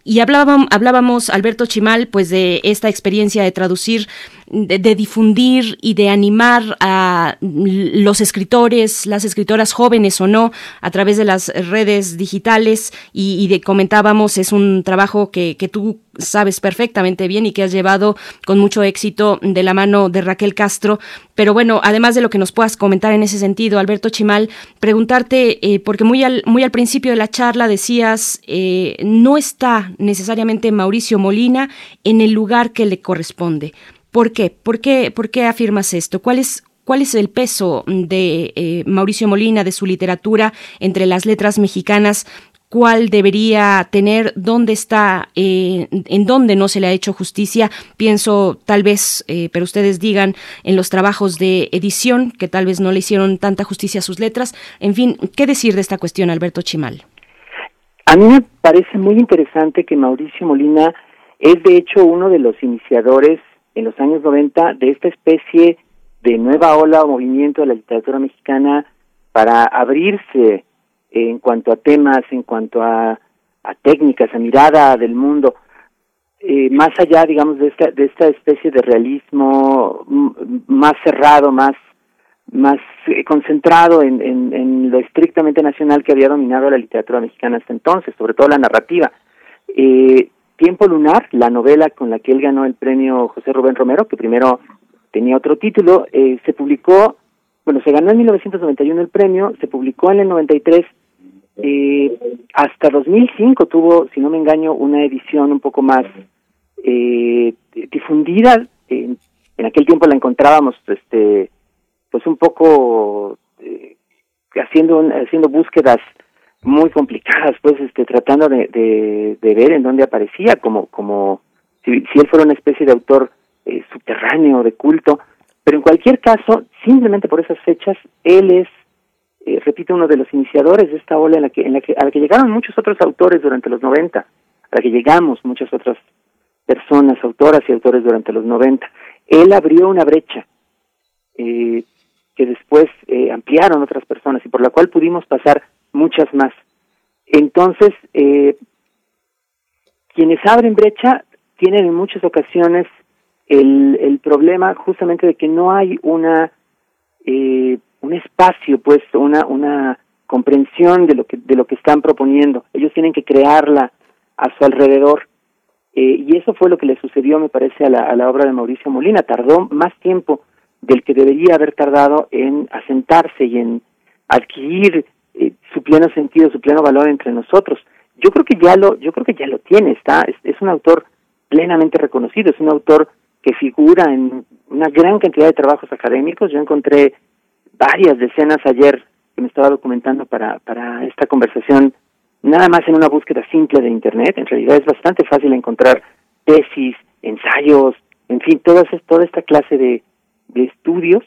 Y hablábamos, hablábamos, Alberto Chimal, pues de esta experiencia de traducir de, difundir y de animar a los escritores, las escritoras jóvenes o no, a través de las redes digitales y, de comentábamos, es un trabajo que, tú sabes perfectamente bien y que has llevado con mucho éxito de la mano de Raquel Castro. Pero bueno, además de lo que nos puedas comentar en ese sentido, Alberto Chimal, preguntarte, eh, porque muy al, muy al principio de la charla decías, eh, no está necesariamente Mauricio Molina en el lugar que le corresponde. ¿Por qué? ¿Por qué, por qué afirmas esto? ¿Cuál es, ¿Cuál es el peso de eh, Mauricio Molina, de su literatura entre las letras mexicanas? ¿Cuál debería tener? ¿Dónde está? Eh, ¿En dónde no se le ha hecho justicia? Pienso tal vez, eh, pero ustedes digan, en los trabajos de edición, que tal vez no le hicieron tanta justicia a sus letras. En fin, ¿qué decir de esta cuestión, Alberto Chimal? A mí me parece muy interesante que Mauricio Molina es de hecho uno de los iniciadores en los años 90 de esta especie de nueva ola o movimiento de la literatura mexicana para abrirse en cuanto a temas, en cuanto a, a técnicas, a mirada del mundo, eh, más allá, digamos, de esta, de esta especie de realismo más cerrado, más, más eh, concentrado en, en, lo estrictamente nacional que había dominado la literatura mexicana hasta entonces, sobre todo la narrativa. Eh, Tiempo Lunar, la novela con la que él ganó el premio José Rubén Romero, que primero tenía otro título, eh, se publicó, bueno, se ganó en 1991 el premio, se publicó en el 93, eh, hasta 2005 tuvo, si no me engaño, una edición un poco más difundida. en aquel tiempo la encontrábamos, este, pues un poco eh, haciendo haciendo búsquedas muy complicadas, pues, este, tratando de, de, ver en dónde aparecía, como, como si, si él fuera una especie de autor eh, subterráneo, de culto, pero en cualquier caso, simplemente por esas fechas, él es, eh, repito, uno de los iniciadores de esta ola en la que, en la que, a la que llegaron muchos otros autores durante los 90, a la que llegamos muchas otras personas, autoras y autores durante los 90. Él abrió una brecha eh, que después eh, ampliaron otras personas y por la cual pudimos pasar muchas más. Entonces, eh, quienes abren brecha tienen en muchas ocasiones el, el problema justamente de que no hay una eh, un espacio, pues, una una comprensión de lo que de lo que están proponiendo. Ellos tienen que crearla a su alrededor. Eh, y eso fue lo que le sucedió, me parece, a la, a la obra de Mauricio Molina. Tardó más tiempo del que debería haber tardado en asentarse y en adquirir eh, su pleno sentido, su pleno valor entre nosotros. Yo creo que ya lo, yo creo que ya lo tiene, está, es, un autor plenamente reconocido, es un autor que figura en una gran cantidad de trabajos académicos. Yo encontré varias decenas ayer que me estaba documentando para, para esta conversación, nada más en una búsqueda simple de Internet. En realidad es bastante fácil encontrar tesis, ensayos, en fin, toda, toda esta clase de, de estudios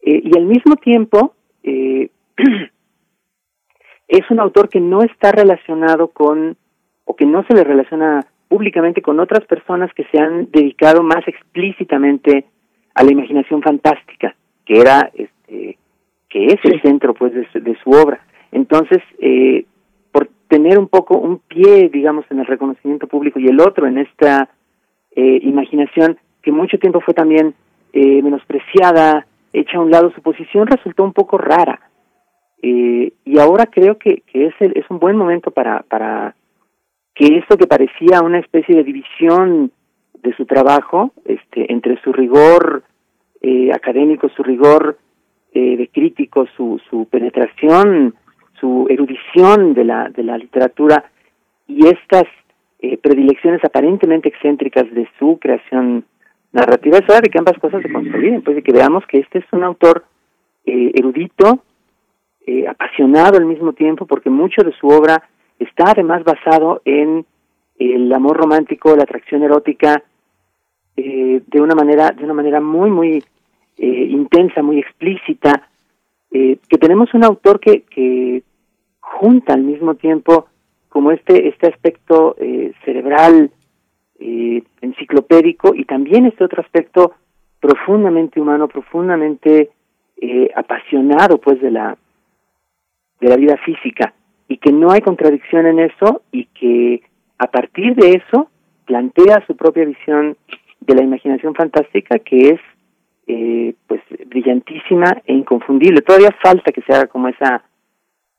Eh, y al mismo tiempo, eh, [CLEARS THROAT] es un autor que no está relacionado con, o que no se le relaciona públicamente con otras personas que se han dedicado más explícitamente a la imaginación fantástica, que era, este, que es el centro, pues, de su, obra. Entonces, eh, por tener un poco un pie, digamos, en el reconocimiento público y el otro en esta eh, imaginación que mucho tiempo fue también eh, menospreciada, hecha a un lado, su posición resultó un poco rara. Eh, y ahora creo que, que es, el, es un buen momento para, para que esto que parecía una especie de división de su trabajo, este, entre su rigor eh, académico, su rigor eh, de crítico, su, su penetración, su erudición de la, de la literatura y estas eh, predilecciones aparentemente excéntricas de su creación narrativa, es hora de que ambas cosas se consoliden, pues de que veamos que este es un autor eh, erudito, eh, apasionado al mismo tiempo, porque mucho de su obra está además basado en el amor romántico, la atracción erótica, eh, de una manera, de una manera muy, muy intensa, muy explícita, que tenemos un autor que, que junta al mismo tiempo como este, este aspecto cerebral, eh, enciclopédico y también este otro aspecto profundamente humano, profundamente eh, apasionado pues de la de la vida física y que no hay contradicción en eso y que a partir de eso plantea su propia visión de la imaginación fantástica que es eh, pues brillantísima e inconfundible. Todavía falta que se haga como esa,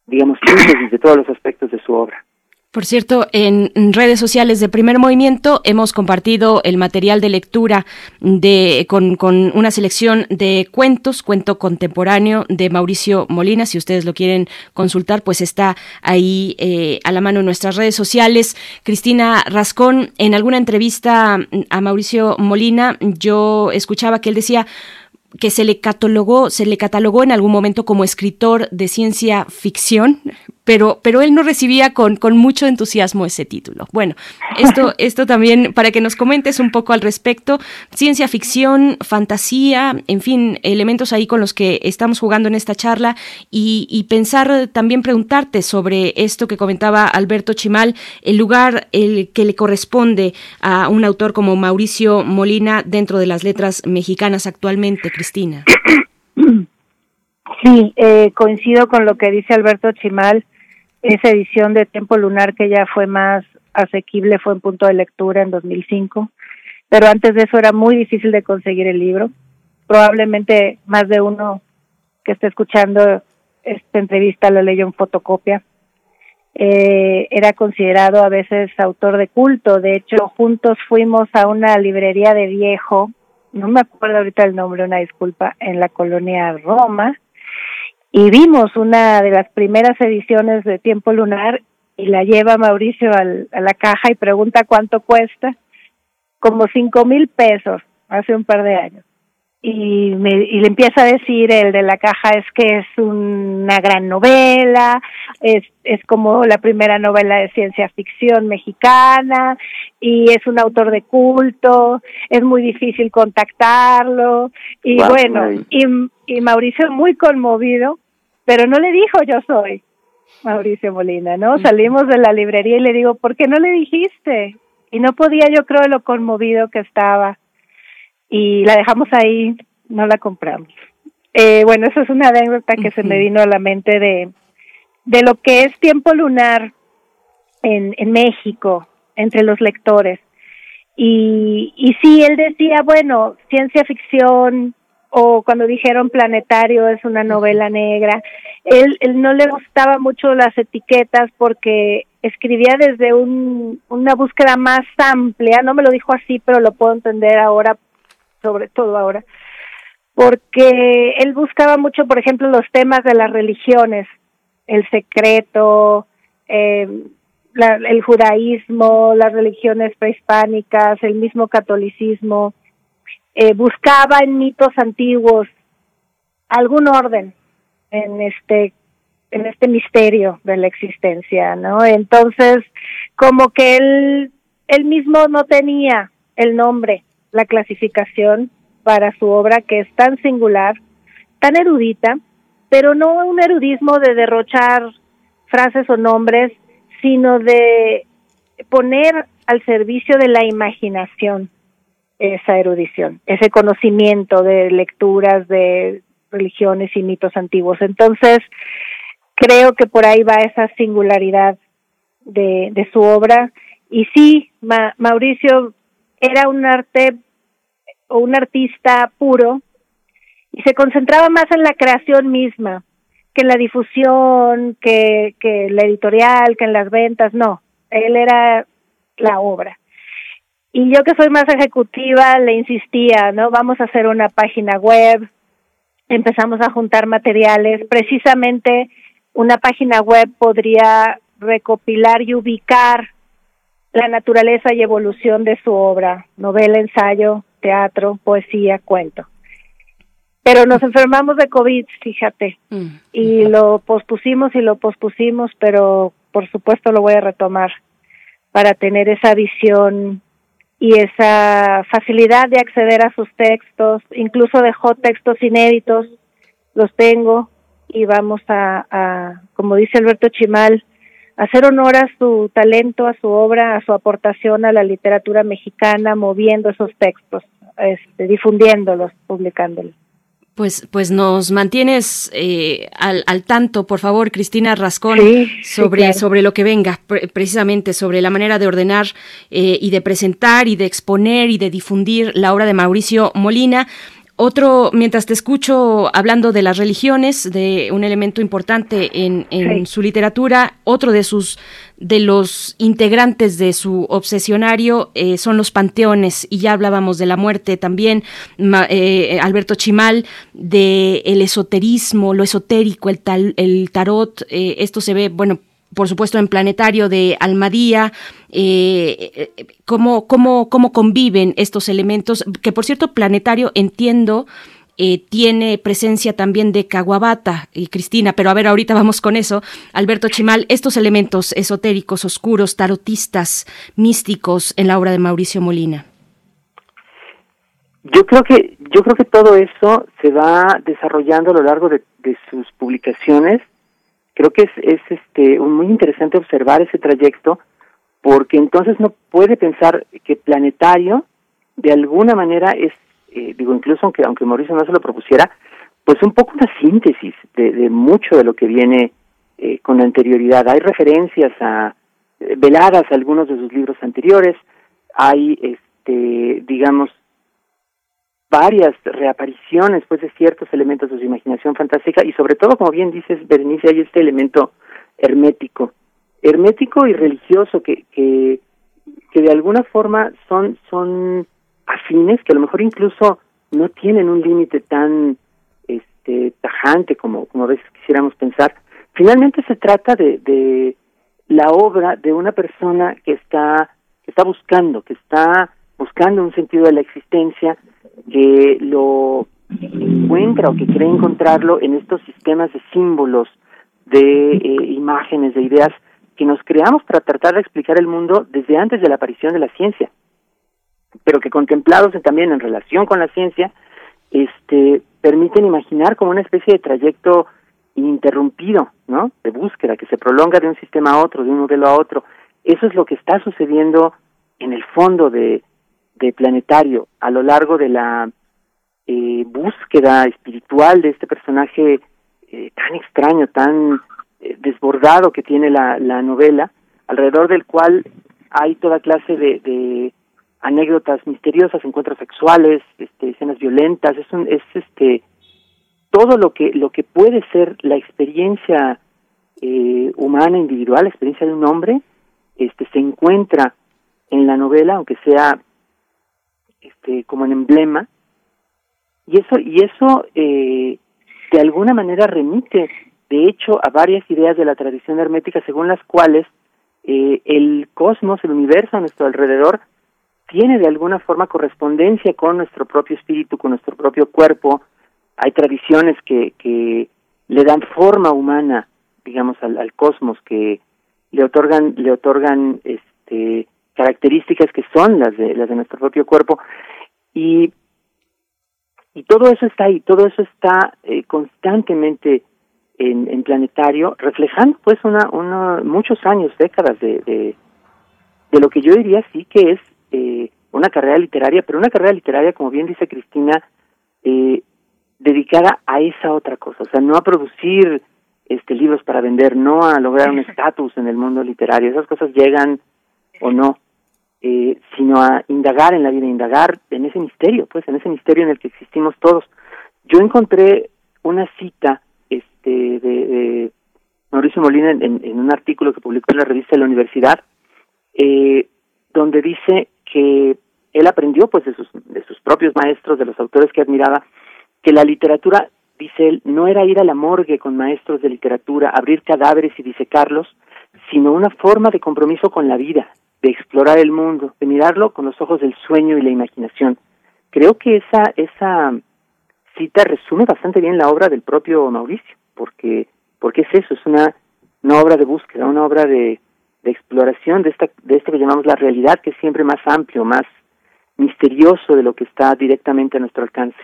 digamos, síntesis de todos los aspectos de su obra. Por cierto, en redes sociales de Primer Movimiento hemos compartido el material de lectura de con, con, una selección de cuentos, cuento contemporáneo de Mauricio Molina. Si ustedes lo quieren consultar, pues está ahí eh, a la mano en nuestras redes sociales. Cristina Rascón, en alguna entrevista a Mauricio Molina, yo escuchaba que él decía que se le catalogó, se le catalogó en algún momento como escritor de ciencia ficción, pero, pero él no recibía con, con mucho entusiasmo ese título. Bueno, esto, [LAUGHS] esto también para que nos comentes un poco al respecto. Ciencia ficción, fantasía, en fin, elementos ahí con los que estamos jugando en esta charla y, y pensar, también preguntarte sobre esto que comentaba Alberto Chimal, el lugar el que le corresponde a un autor como Mauricio Molina dentro de las letras mexicanas actualmente, Cristina. [COUGHS] Sí, eh, coincido con lo que dice Alberto Chimal esa edición de Tiempo Lunar que ya fue más asequible fue en punto de lectura en 2005, pero antes de eso era muy difícil de conseguir el libro. Probablemente más de uno que esté escuchando esta entrevista lo leyó en fotocopia. Eh, era considerado a veces autor de culto, de hecho juntos fuimos a una librería de viejo, no me acuerdo ahorita el nombre, una disculpa, en la colonia Roma, y vimos una de las primeras ediciones de Tiempo Lunar y la lleva Mauricio al, a la caja y pregunta cuánto cuesta, como cinco mil pesos hace un par de años. Y, me, y le empieza a decir el de la caja es que es una gran novela, es, es como la primera novela de ciencia ficción mexicana y es un autor de culto, es muy difícil contactarlo y bueno, y, y Mauricio muy conmovido, pero no le dijo yo soy Mauricio Molina, ¿no? Salimos de la librería y le digo, ¿por qué no le dijiste? Y no podía, yo creo, lo conmovido que estaba. Y la dejamos ahí, no la compramos. Eh, bueno, eso es una anécdota que se me vino a la mente de, de lo que es tiempo lunar en, en México, entre los lectores. Y, y sí, él decía, bueno, ciencia ficción, o cuando dijeron Planetario es una novela negra. Él, él no le gustaba mucho las etiquetas porque escribía desde un, una búsqueda más amplia, no me lo dijo así, pero lo puedo entender ahora, sobre todo ahora, porque él buscaba mucho, por ejemplo, los temas de las religiones, el secreto, eh, la, el judaísmo, las religiones prehispánicas, el mismo catolicismo, eh, buscaba en mitos antiguos algún orden en este en este misterio de la existencia, ¿no? Entonces, como que él él mismo no tenía el nombre, la clasificación para su obra que es tan singular tan erudita, pero no un erudismo de derrochar frases o nombres, sino de poner al servicio de la imaginación esa erudición, ese conocimiento de lecturas de religiones y mitos antiguos. Entonces, creo que por ahí va esa singularidad de, su obra. Y sí, Mauricio era un arte o un artista puro y se concentraba más en la creación misma que en la difusión, que, que la editorial, que en las ventas, no, él era la obra. Y yo que soy más ejecutiva le insistía, ¿no? Vamos a hacer una página web, empezamos a juntar materiales, precisamente una página web podría recopilar y ubicar la naturaleza y evolución de su obra, novela, ensayo, teatro, poesía, cuento. Pero nos enfermamos de COVID, fíjate, mm. y lo pospusimos y lo pospusimos, pero por supuesto lo voy a retomar para tener esa visión y esa facilidad de acceder a sus textos. Incluso dejó textos inéditos, los tengo y vamos a, a como dice Alberto Chimal, hacer honor a su talento, a su obra, a su aportación a la literatura mexicana, moviendo esos textos, este, difundiéndolos, publicándolos. Pues, pues nos mantienes eh, al, al, tanto, por favor, Cristina Rascón, sobre, sobre lo que venga, precisamente sobre la manera de ordenar eh, y de presentar y de exponer y de difundir la obra de Mauricio Molina. Otro, mientras te escucho hablando de las religiones, de un elemento importante en, en su literatura, otro de sus de los integrantes de su obsesionario eh, son los panteones. Y ya hablábamos de la muerte también eh, Alberto Chimal de el esoterismo lo esotérico el tal el tarot eh, esto se ve bueno por supuesto en Planetario de Almadía, eh, cómo, cómo, cómo conviven estos elementos, que por cierto Planetario entiendo eh, tiene presencia también de Caguabata y Cristina, pero a ver, ahorita vamos con eso. Alberto Chimal, estos elementos esotéricos, oscuros, tarotistas, místicos en la obra de Mauricio Molina. Yo creo que yo creo que todo eso se va desarrollando a lo largo de sus publicaciones creo que es, es este muy interesante observar ese trayecto porque entonces no puede pensar que planetario de alguna manera es eh, digo incluso aunque aunque Mauricio no se lo propusiera pues un poco una síntesis de, de mucho de lo que viene eh, con anterioridad. Hay referencias a eh, veladas a algunos de sus libros anteriores hay este digamos varias reapariciones pues de ciertos elementos de su imaginación fantástica y sobre todo como bien dices Berenice hay este elemento hermético hermético y religioso que que que de alguna forma son son afines que a lo mejor incluso no tienen un límite tan este tajante como como a veces quisiéramos pensar. Finalmente se trata de de la obra de una persona que está que está buscando que está buscando un sentido de la existencia que lo encuentra o que cree encontrarlo en estos sistemas de símbolos, de eh, imágenes, de ideas que nos creamos para tratar de explicar el mundo desde antes de la aparición de la ciencia, pero que contemplados también en relación con la ciencia, este, permiten imaginar como una especie de trayecto ininterrumpido, ¿no? De búsqueda que se prolonga de un sistema a otro, de un modelo a otro. Eso es lo que está sucediendo en el fondo de, de Planetario a lo largo de la eh, búsqueda espiritual de este personaje eh, tan extraño, tan eh, desbordado que tiene la, la novela, alrededor del cual hay toda clase de, de anécdotas misteriosas, encuentros sexuales, este, escenas violentas, es, un, es este todo lo que lo que puede ser la experiencia humana individual, la experiencia de un hombre, este se encuentra en la novela, aunque sea este, como en emblema, y eso, y eso eh, de alguna manera remite, de hecho, a varias ideas de la tradición hermética según las cuales eh, el cosmos, el universo a nuestro alrededor, tiene de alguna forma correspondencia con nuestro propio espíritu, con nuestro propio cuerpo. Hay tradiciones que, que le dan forma humana, digamos, al, al cosmos, que le otorgan, le otorgan este, características que son las de, las de nuestro propio cuerpo. Y, y todo eso está ahí, todo eso está eh, constantemente en, en, planetario, reflejando pues una, una muchos años, décadas de, de, de lo que yo diría sí que es eh, una carrera literaria, pero una carrera literaria, como bien dice Cristina, eh, dedicada a esa otra cosa, o sea, no a producir este libros para vender, no a lograr un [LAUGHS] estatus en el mundo literario, esas cosas llegan o no, eh, sino a indagar en la vida, indagar en ese misterio, pues en ese misterio en el que existimos todos. Yo encontré una cita este de, Mauricio Molina en, en, un artículo que publicó en la revista de la universidad, eh, donde dice que él aprendió pues de sus, de sus propios maestros, de los autores que admiraba, que la literatura, dice él, no era ir a la morgue con maestros de literatura, abrir cadáveres y disecarlos, sino una forma de compromiso con la vida, de explorar el mundo, de mirarlo con los ojos del sueño y la imaginación. Creo que esa, esa cita resume bastante bien la obra del propio Mauricio, porque, porque es eso, es una, una obra de búsqueda, una obra de, de exploración de, esta, de esto que llamamos la realidad, que es siempre más amplio, más misterioso de lo que está directamente a nuestro alcance.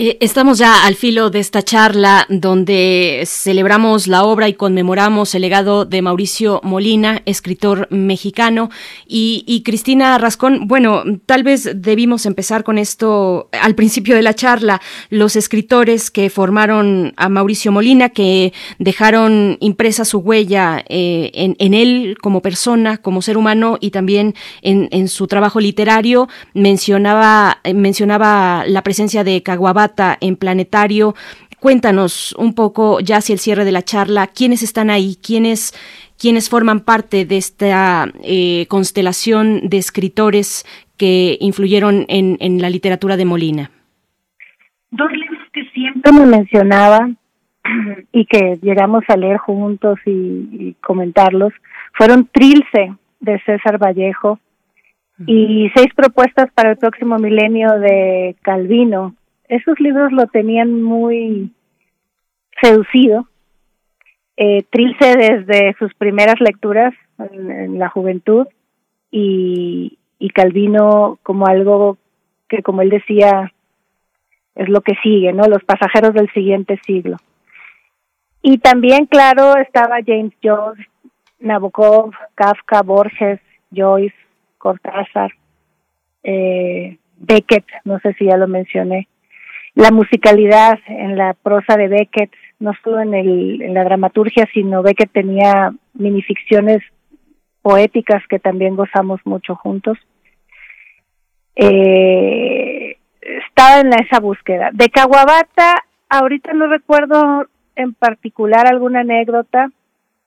Eh, estamos ya al filo de esta charla donde celebramos la obra y conmemoramos el legado de Mauricio Molina, escritor mexicano, y, Cristina Rascón. Bueno, tal vez debimos empezar con esto al principio de la charla. Los escritores que formaron a Mauricio Molina, que dejaron impresa su huella eh, en, él como persona, como ser humano y también en, su trabajo literario, mencionaba, mencionaba la presencia de En Planetario. Cuéntanos un poco, ya hacia el cierre de la charla, quiénes están ahí, quiénes, quiénes forman parte de esta eh, constelación de escritores que influyeron en, en la literatura de Molina. Dos libros que siempre me mencionaba y que llegamos a leer juntos y, y comentarlos fueron Trilce de César Vallejo y seis propuestas para el próximo milenio de Calvino esos libros lo tenían muy seducido. Eh, Trilce desde sus primeras lecturas en, la juventud y, y Calvino como algo que, como él decía, es lo que sigue, ¿no? Los pasajeros del siguiente siglo. Y también, claro, estaba James Joyce, Nabokov, Kafka, Borges, Joyce, Cortázar, eh, Beckett, no sé si ya lo mencioné la musicalidad en la prosa de Beckett, no solo en, el, en la dramaturgia, sino Beckett tenía minificciones poéticas que también gozamos mucho juntos. Eh, estaba en esa búsqueda. De Kawabata, ahorita no recuerdo en particular alguna anécdota,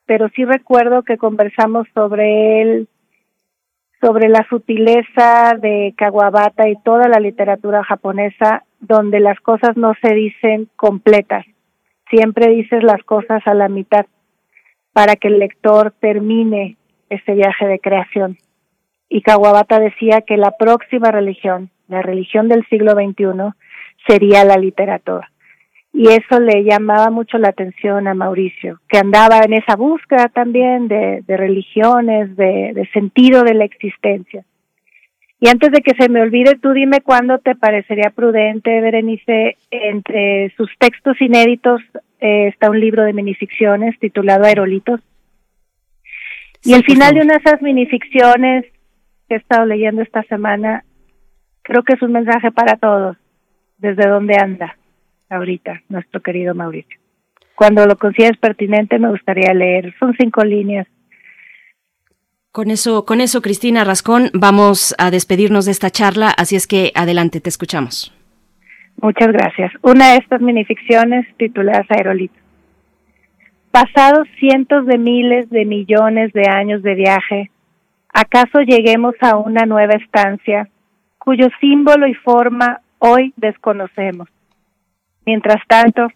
pero sí recuerdo que conversamos sobre él, sobre la sutileza de Kawabata y toda la literatura japonesa donde las cosas no se dicen completas, siempre dices las cosas a la mitad para que el lector termine ese viaje de creación. Y Kawabata decía que la próxima religión, la religión del siglo XXI, sería la literatura. Y eso le llamaba mucho la atención a Mauricio, que andaba en esa búsqueda también de, religiones, de sentido de la existencia. Y antes de que se me olvide, tú dime cuándo te parecería prudente, Berenice, entre sus textos inéditos eh, está un libro de minificciones titulado Aerolitos. y al final de una de esas minificciones que he estado leyendo esta semana, creo que es un mensaje para todos, desde dónde anda ahorita nuestro querido Mauricio. Cuando lo consideres pertinente, me gustaría leer. Son cinco líneas con eso, con eso, Cristina Rascón, vamos a despedirnos de esta charla, así es que adelante, te escuchamos. Muchas gracias. Una de estas minificciones tituladas Aerolito. Pasados cientos de miles de millones de años de viaje, ¿acaso lleguemos a una nueva estancia cuyo símbolo y forma hoy desconocemos? Mientras tanto,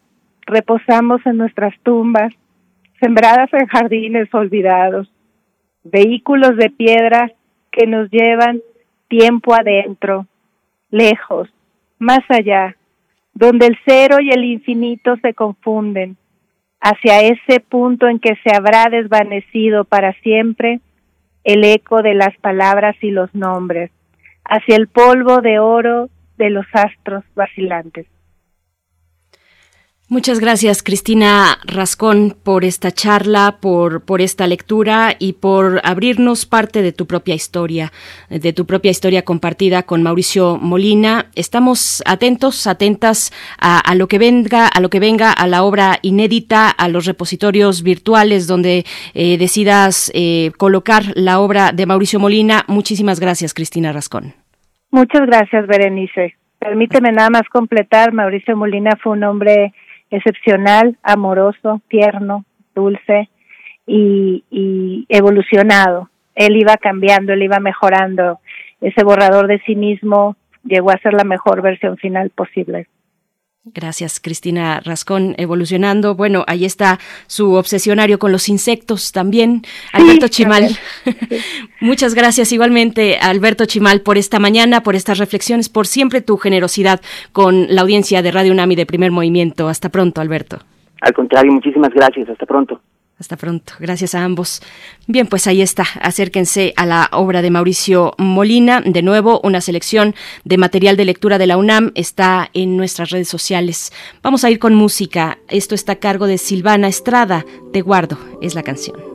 reposamos en nuestras tumbas, sembradas en jardines olvidados, vehículos de piedra que nos llevan tiempo adentro, lejos, más allá, donde el cero y el infinito se confunden, hacia ese punto en que se habrá desvanecido para siempre el eco de las palabras y los nombres, hacia el polvo de oro de los astros vacilantes. Muchas gracias, Cristina Rascón, por esta charla, por, por esta lectura y por abrirnos parte de tu propia historia, de tu propia historia compartida con Mauricio Molina. Estamos atentos, atentas a, lo que venga, a lo que venga, a la obra inédita, a los repositorios virtuales donde eh, decidas eh, colocar la obra de Mauricio Molina. Muchísimas gracias, Cristina Rascón. Muchas gracias, Berenice. Permíteme nada más completar. Mauricio Molina fue un hombre excepcional, amoroso, tierno, dulce y, y evolucionado. Él iba cambiando, él iba mejorando. Ese borrador de sí mismo llegó a ser la mejor versión final posible. Gracias, Cristina Rascón, evolucionando. Bueno, ahí está su obsesionario con los insectos también, Alberto Chimal. [LAUGHS] Muchas gracias igualmente, Alberto Chimal, por esta mañana, por estas reflexiones, por siempre tu generosidad con la audiencia de Radio UNAMI de Primer Movimiento. Hasta pronto, Alberto. Al contrario, muchísimas gracias. Hasta pronto. Hasta pronto. Gracias a ambos. Bien, pues ahí está. Acérquense a la obra de Mauricio Molina. De nuevo, una selección de material de lectura de la UNAM está en nuestras redes sociales. Vamos a ir con música. Esto está a cargo de Silvana Estrada. Te guardo. Es la canción.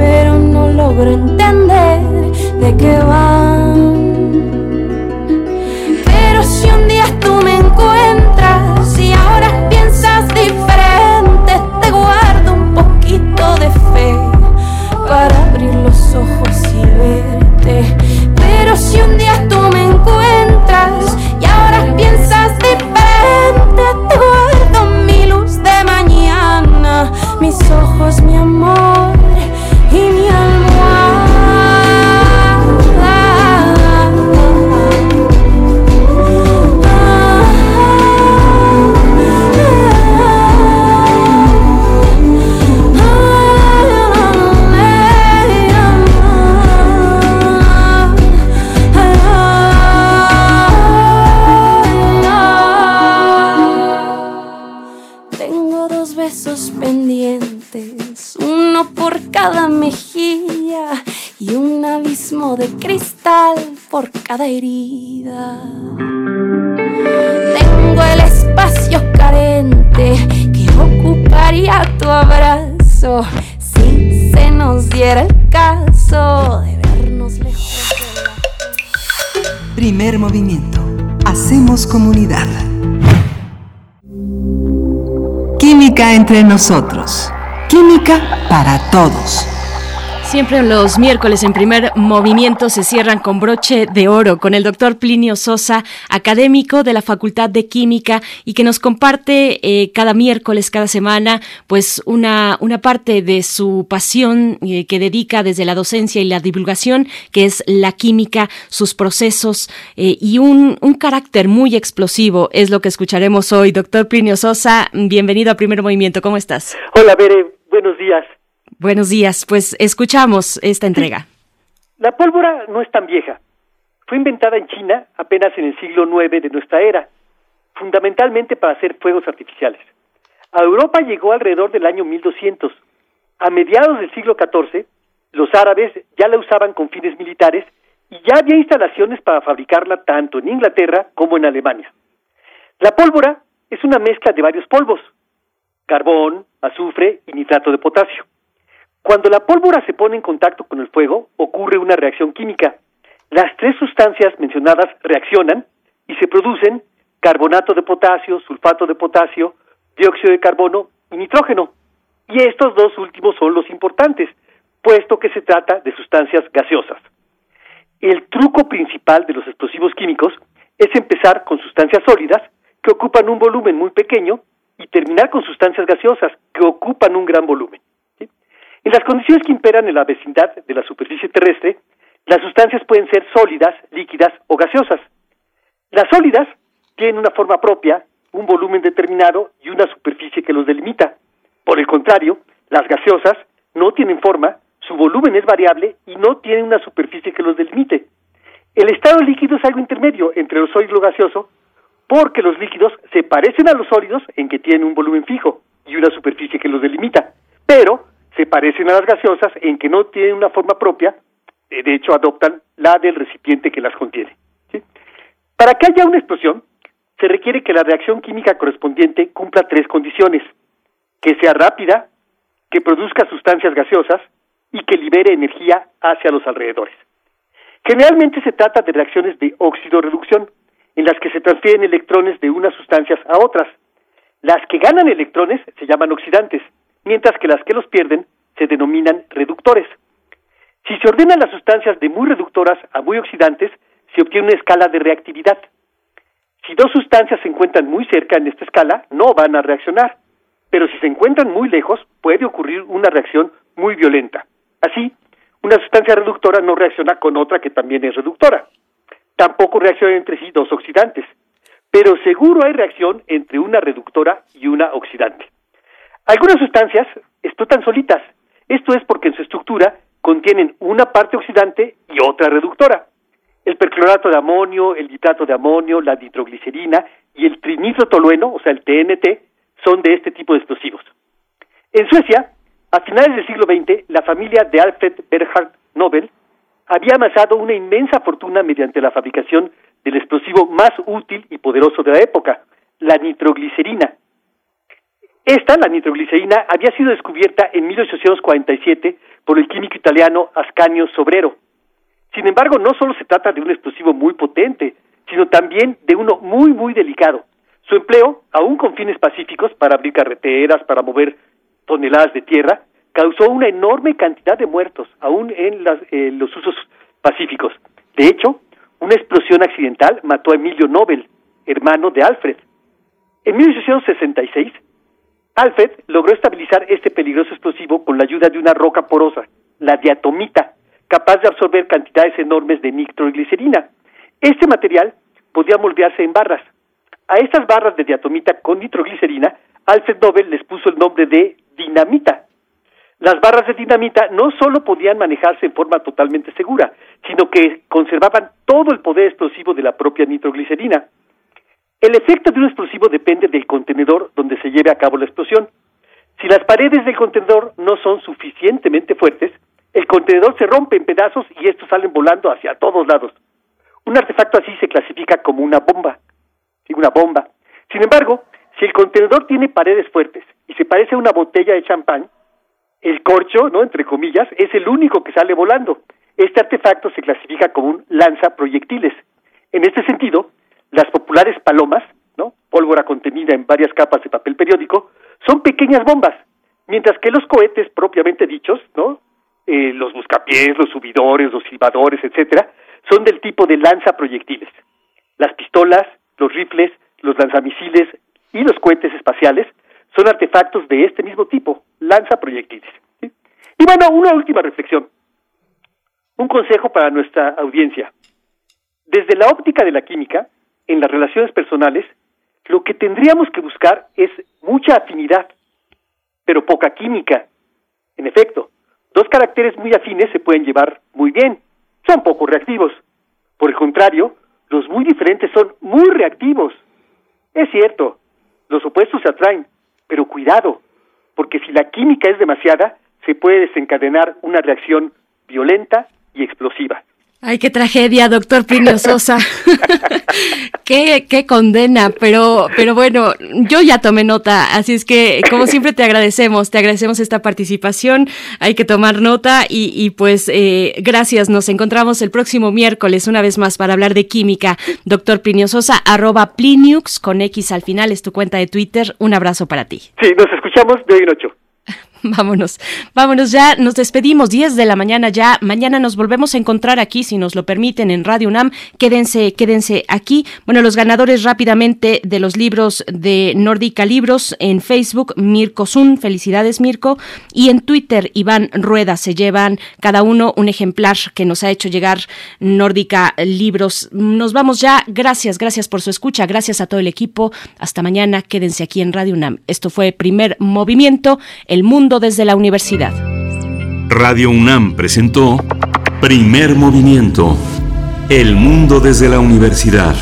pero no logro entender de qué van. Pero si un día tú me encuentras y ahora piensas diferente, te guardo un poquito de fe para cada mejilla y un abismo de cristal por cada herida. Tengo el espacio carente que ocuparía tu abrazo si se nos diera el caso de vernos lejos de la... Primer movimiento. Hacemos comunidad. Química entre nosotros. Química para todos. Siempre los miércoles en primer movimiento se cierran con broche de oro con el doctor Plinio Sosa, académico de la Facultad de Química y que nos comparte eh, cada miércoles, cada semana, pues una, una parte de su pasión eh, que dedica desde la docencia y la divulgación, que es la química, sus procesos eh, y un, un carácter muy explosivo es lo que escucharemos hoy. Doctor Plinio Sosa, bienvenido a primer movimiento. ¿Cómo estás? Hola, Bere. Buenos días. Buenos días, pues escuchamos esta entrega. La pólvora no es tan vieja. Fue inventada en China apenas en el siglo IX de nuestra era, fundamentalmente para hacer fuegos artificiales. A Europa llegó alrededor del año 1200. A mediados del siglo XIV, los árabes ya la usaban con fines militares y ya había instalaciones para fabricarla tanto en Inglaterra como en Alemania. La pólvora es una mezcla de varios polvos, carbón, azufre y nitrato de potasio. Cuando la pólvora se pone en contacto con el fuego, ocurre una reacción química. Las tres sustancias mencionadas reaccionan y se producen carbonato de potasio, sulfato de potasio, dióxido de carbono y nitrógeno. Y estos dos últimos son los importantes, puesto que se trata de sustancias gaseosas. el truco principal de los explosivos químicos es empezar con sustancias sólidas que ocupan un volumen muy pequeño y terminar con sustancias gaseosas ocupan un gran volumen. En las condiciones que imperan en la vecindad de la superficie terrestre, las sustancias pueden ser sólidas, líquidas o gaseosas. Las sólidas tienen una forma propia, un volumen determinado y una superficie que los delimita. Por el contrario, las gaseosas no tienen forma, su volumen es variable y no tienen una superficie que los delimite. El estado líquido es algo intermedio entre lo sólido y lo gaseoso, porque los líquidos se parecen a los sólidos en que tienen un volumen fijo y una superficie que los delimita, pero se parecen a las gaseosas en que no tienen una forma propia, eh, de hecho adoptan la del recipiente que las contiene. Para que haya una explosión, se requiere que la reacción química correspondiente cumpla tres condiciones, que sea rápida, que produzca sustancias gaseosas y que libere energía hacia los alrededores. Generalmente se trata de reacciones de óxido-reducción, en las que se transfieren electrones de unas sustancias a otras. Las que ganan electrones se llaman oxidantes, mientras que las que los pierden se denominan reductores. Si se ordenan las sustancias de muy reductoras a muy oxidantes, se obtiene una escala de reactividad. Si dos sustancias se encuentran muy cerca en esta escala, no van a reaccionar, pero si se encuentran muy lejos, puede ocurrir una reacción muy violenta. Así, una sustancia reductora no reacciona con otra que también es reductora. Tampoco reaccionan entre sí dos oxidantes, pero seguro hay reacción entre una reductora y una oxidante. Algunas sustancias explotan solitas. Esto es porque en su estructura contienen una parte oxidante y otra reductora. El perclorato de amonio, el nitrato de amonio, la nitroglicerina y el trinitrotolueno, o sea, el TNT, son de este tipo de explosivos. En Suecia, a finales del siglo XX, la familia de Alfred Berhard Nobel había amasado una inmensa fortuna mediante la fabricación del explosivo más útil y poderoso de la época, la nitroglicerina. Esta, la nitroglicerina, había sido descubierta en 1847 por el químico italiano Ascanio Sobrero. Sin embargo, no solo se trata de un explosivo muy potente, sino también de uno muy, muy delicado. Su empleo, aún con fines pacíficos, para abrir carreteras, para mover toneladas de tierra, causó una enorme cantidad de muertos, aún en los usos pacíficos. De hecho, una explosión accidental mató a Emilio Nobel, hermano de Alfred. En 1866, Alfred logró estabilizar este peligroso explosivo con la ayuda de una roca porosa, la diatomita, capaz de absorber cantidades enormes de nitroglicerina. Este material podía moldearse en barras. A estas barras de diatomita con nitroglicerina, Alfred Nobel les puso el nombre de dinamita. Las barras de dinamita no solo podían manejarse en forma totalmente segura, sino que conservaban todo el poder explosivo de la propia nitroglicerina. El efecto de un explosivo depende del contenedor donde se lleve a cabo la explosión. Si las paredes del contenedor no son suficientemente fuertes, el contenedor se rompe en pedazos y estos salen volando hacia todos lados. Un artefacto así se clasifica como una bomba. Sí, una bomba. Sin embargo, si el contenedor tiene paredes fuertes y se parece a una botella de champán, el corcho, ¿no? Entre comillas, es el único que sale volando. Este artefacto se clasifica como un lanzaproyectiles. En este sentido, las populares palomas, ¿no? Pólvora contenida en varias capas de papel periódico, son pequeñas bombas, mientras que los cohetes propiamente dichos, ¿no? Eh, los buscapiés, los subidores, los silbadores, etcétera, son del tipo de lanzaproyectiles. Las pistolas, los rifles, los lanzamisiles y los cohetes espaciales son artefactos de este mismo tipo, lanzaproyectiles. Y bueno, una última reflexión. Un consejo para nuestra audiencia. Desde la óptica de la química, en las relaciones personales, lo que tendríamos que buscar es mucha afinidad, pero poca química. En efecto, dos caracteres muy afines se pueden llevar muy bien, son poco reactivos. Por el contrario, los muy diferentes son muy reactivos. Es cierto, los opuestos se atraen, pero cuidado, porque si la química es demasiada, se puede desencadenar una reacción violenta y explosiva. Ay, qué tragedia, doctor Plinio Sosa. [LAUGHS] qué, qué condena, pero, pero bueno, yo ya tomé nota, así es que como siempre te agradecemos, te agradecemos esta participación, hay que tomar nota y, y pues eh, gracias, nos encontramos el próximo miércoles una vez más para hablar de química. Doctor Plinio Sosa, arroba Pliniux con X al final es tu cuenta de Twitter, un abrazo para ti. Sí, nos escuchamos de hoy en ocho. [LAUGHS] Vámonos, vámonos ya, nos despedimos, 10 de la mañana ya, mañana nos volvemos a encontrar aquí, si nos lo permiten, en Radio UNAM, quédense, quédense aquí. Bueno, los ganadores rápidamente de los libros de Nórdica Libros en Facebook, Mirko Zun, felicidades Mirko, y en Twitter, Iván Rueda, se llevan cada uno un ejemplar que nos ha hecho llegar Nórdica Libros. Nos vamos ya, gracias, gracias por su escucha, gracias a todo el equipo, hasta mañana, quédense aquí en Radio UNAM. Esto fue Primer Movimiento, El desde la universidad. Radio UNAM presentó Primer Movimiento. El mundo desde la universidad.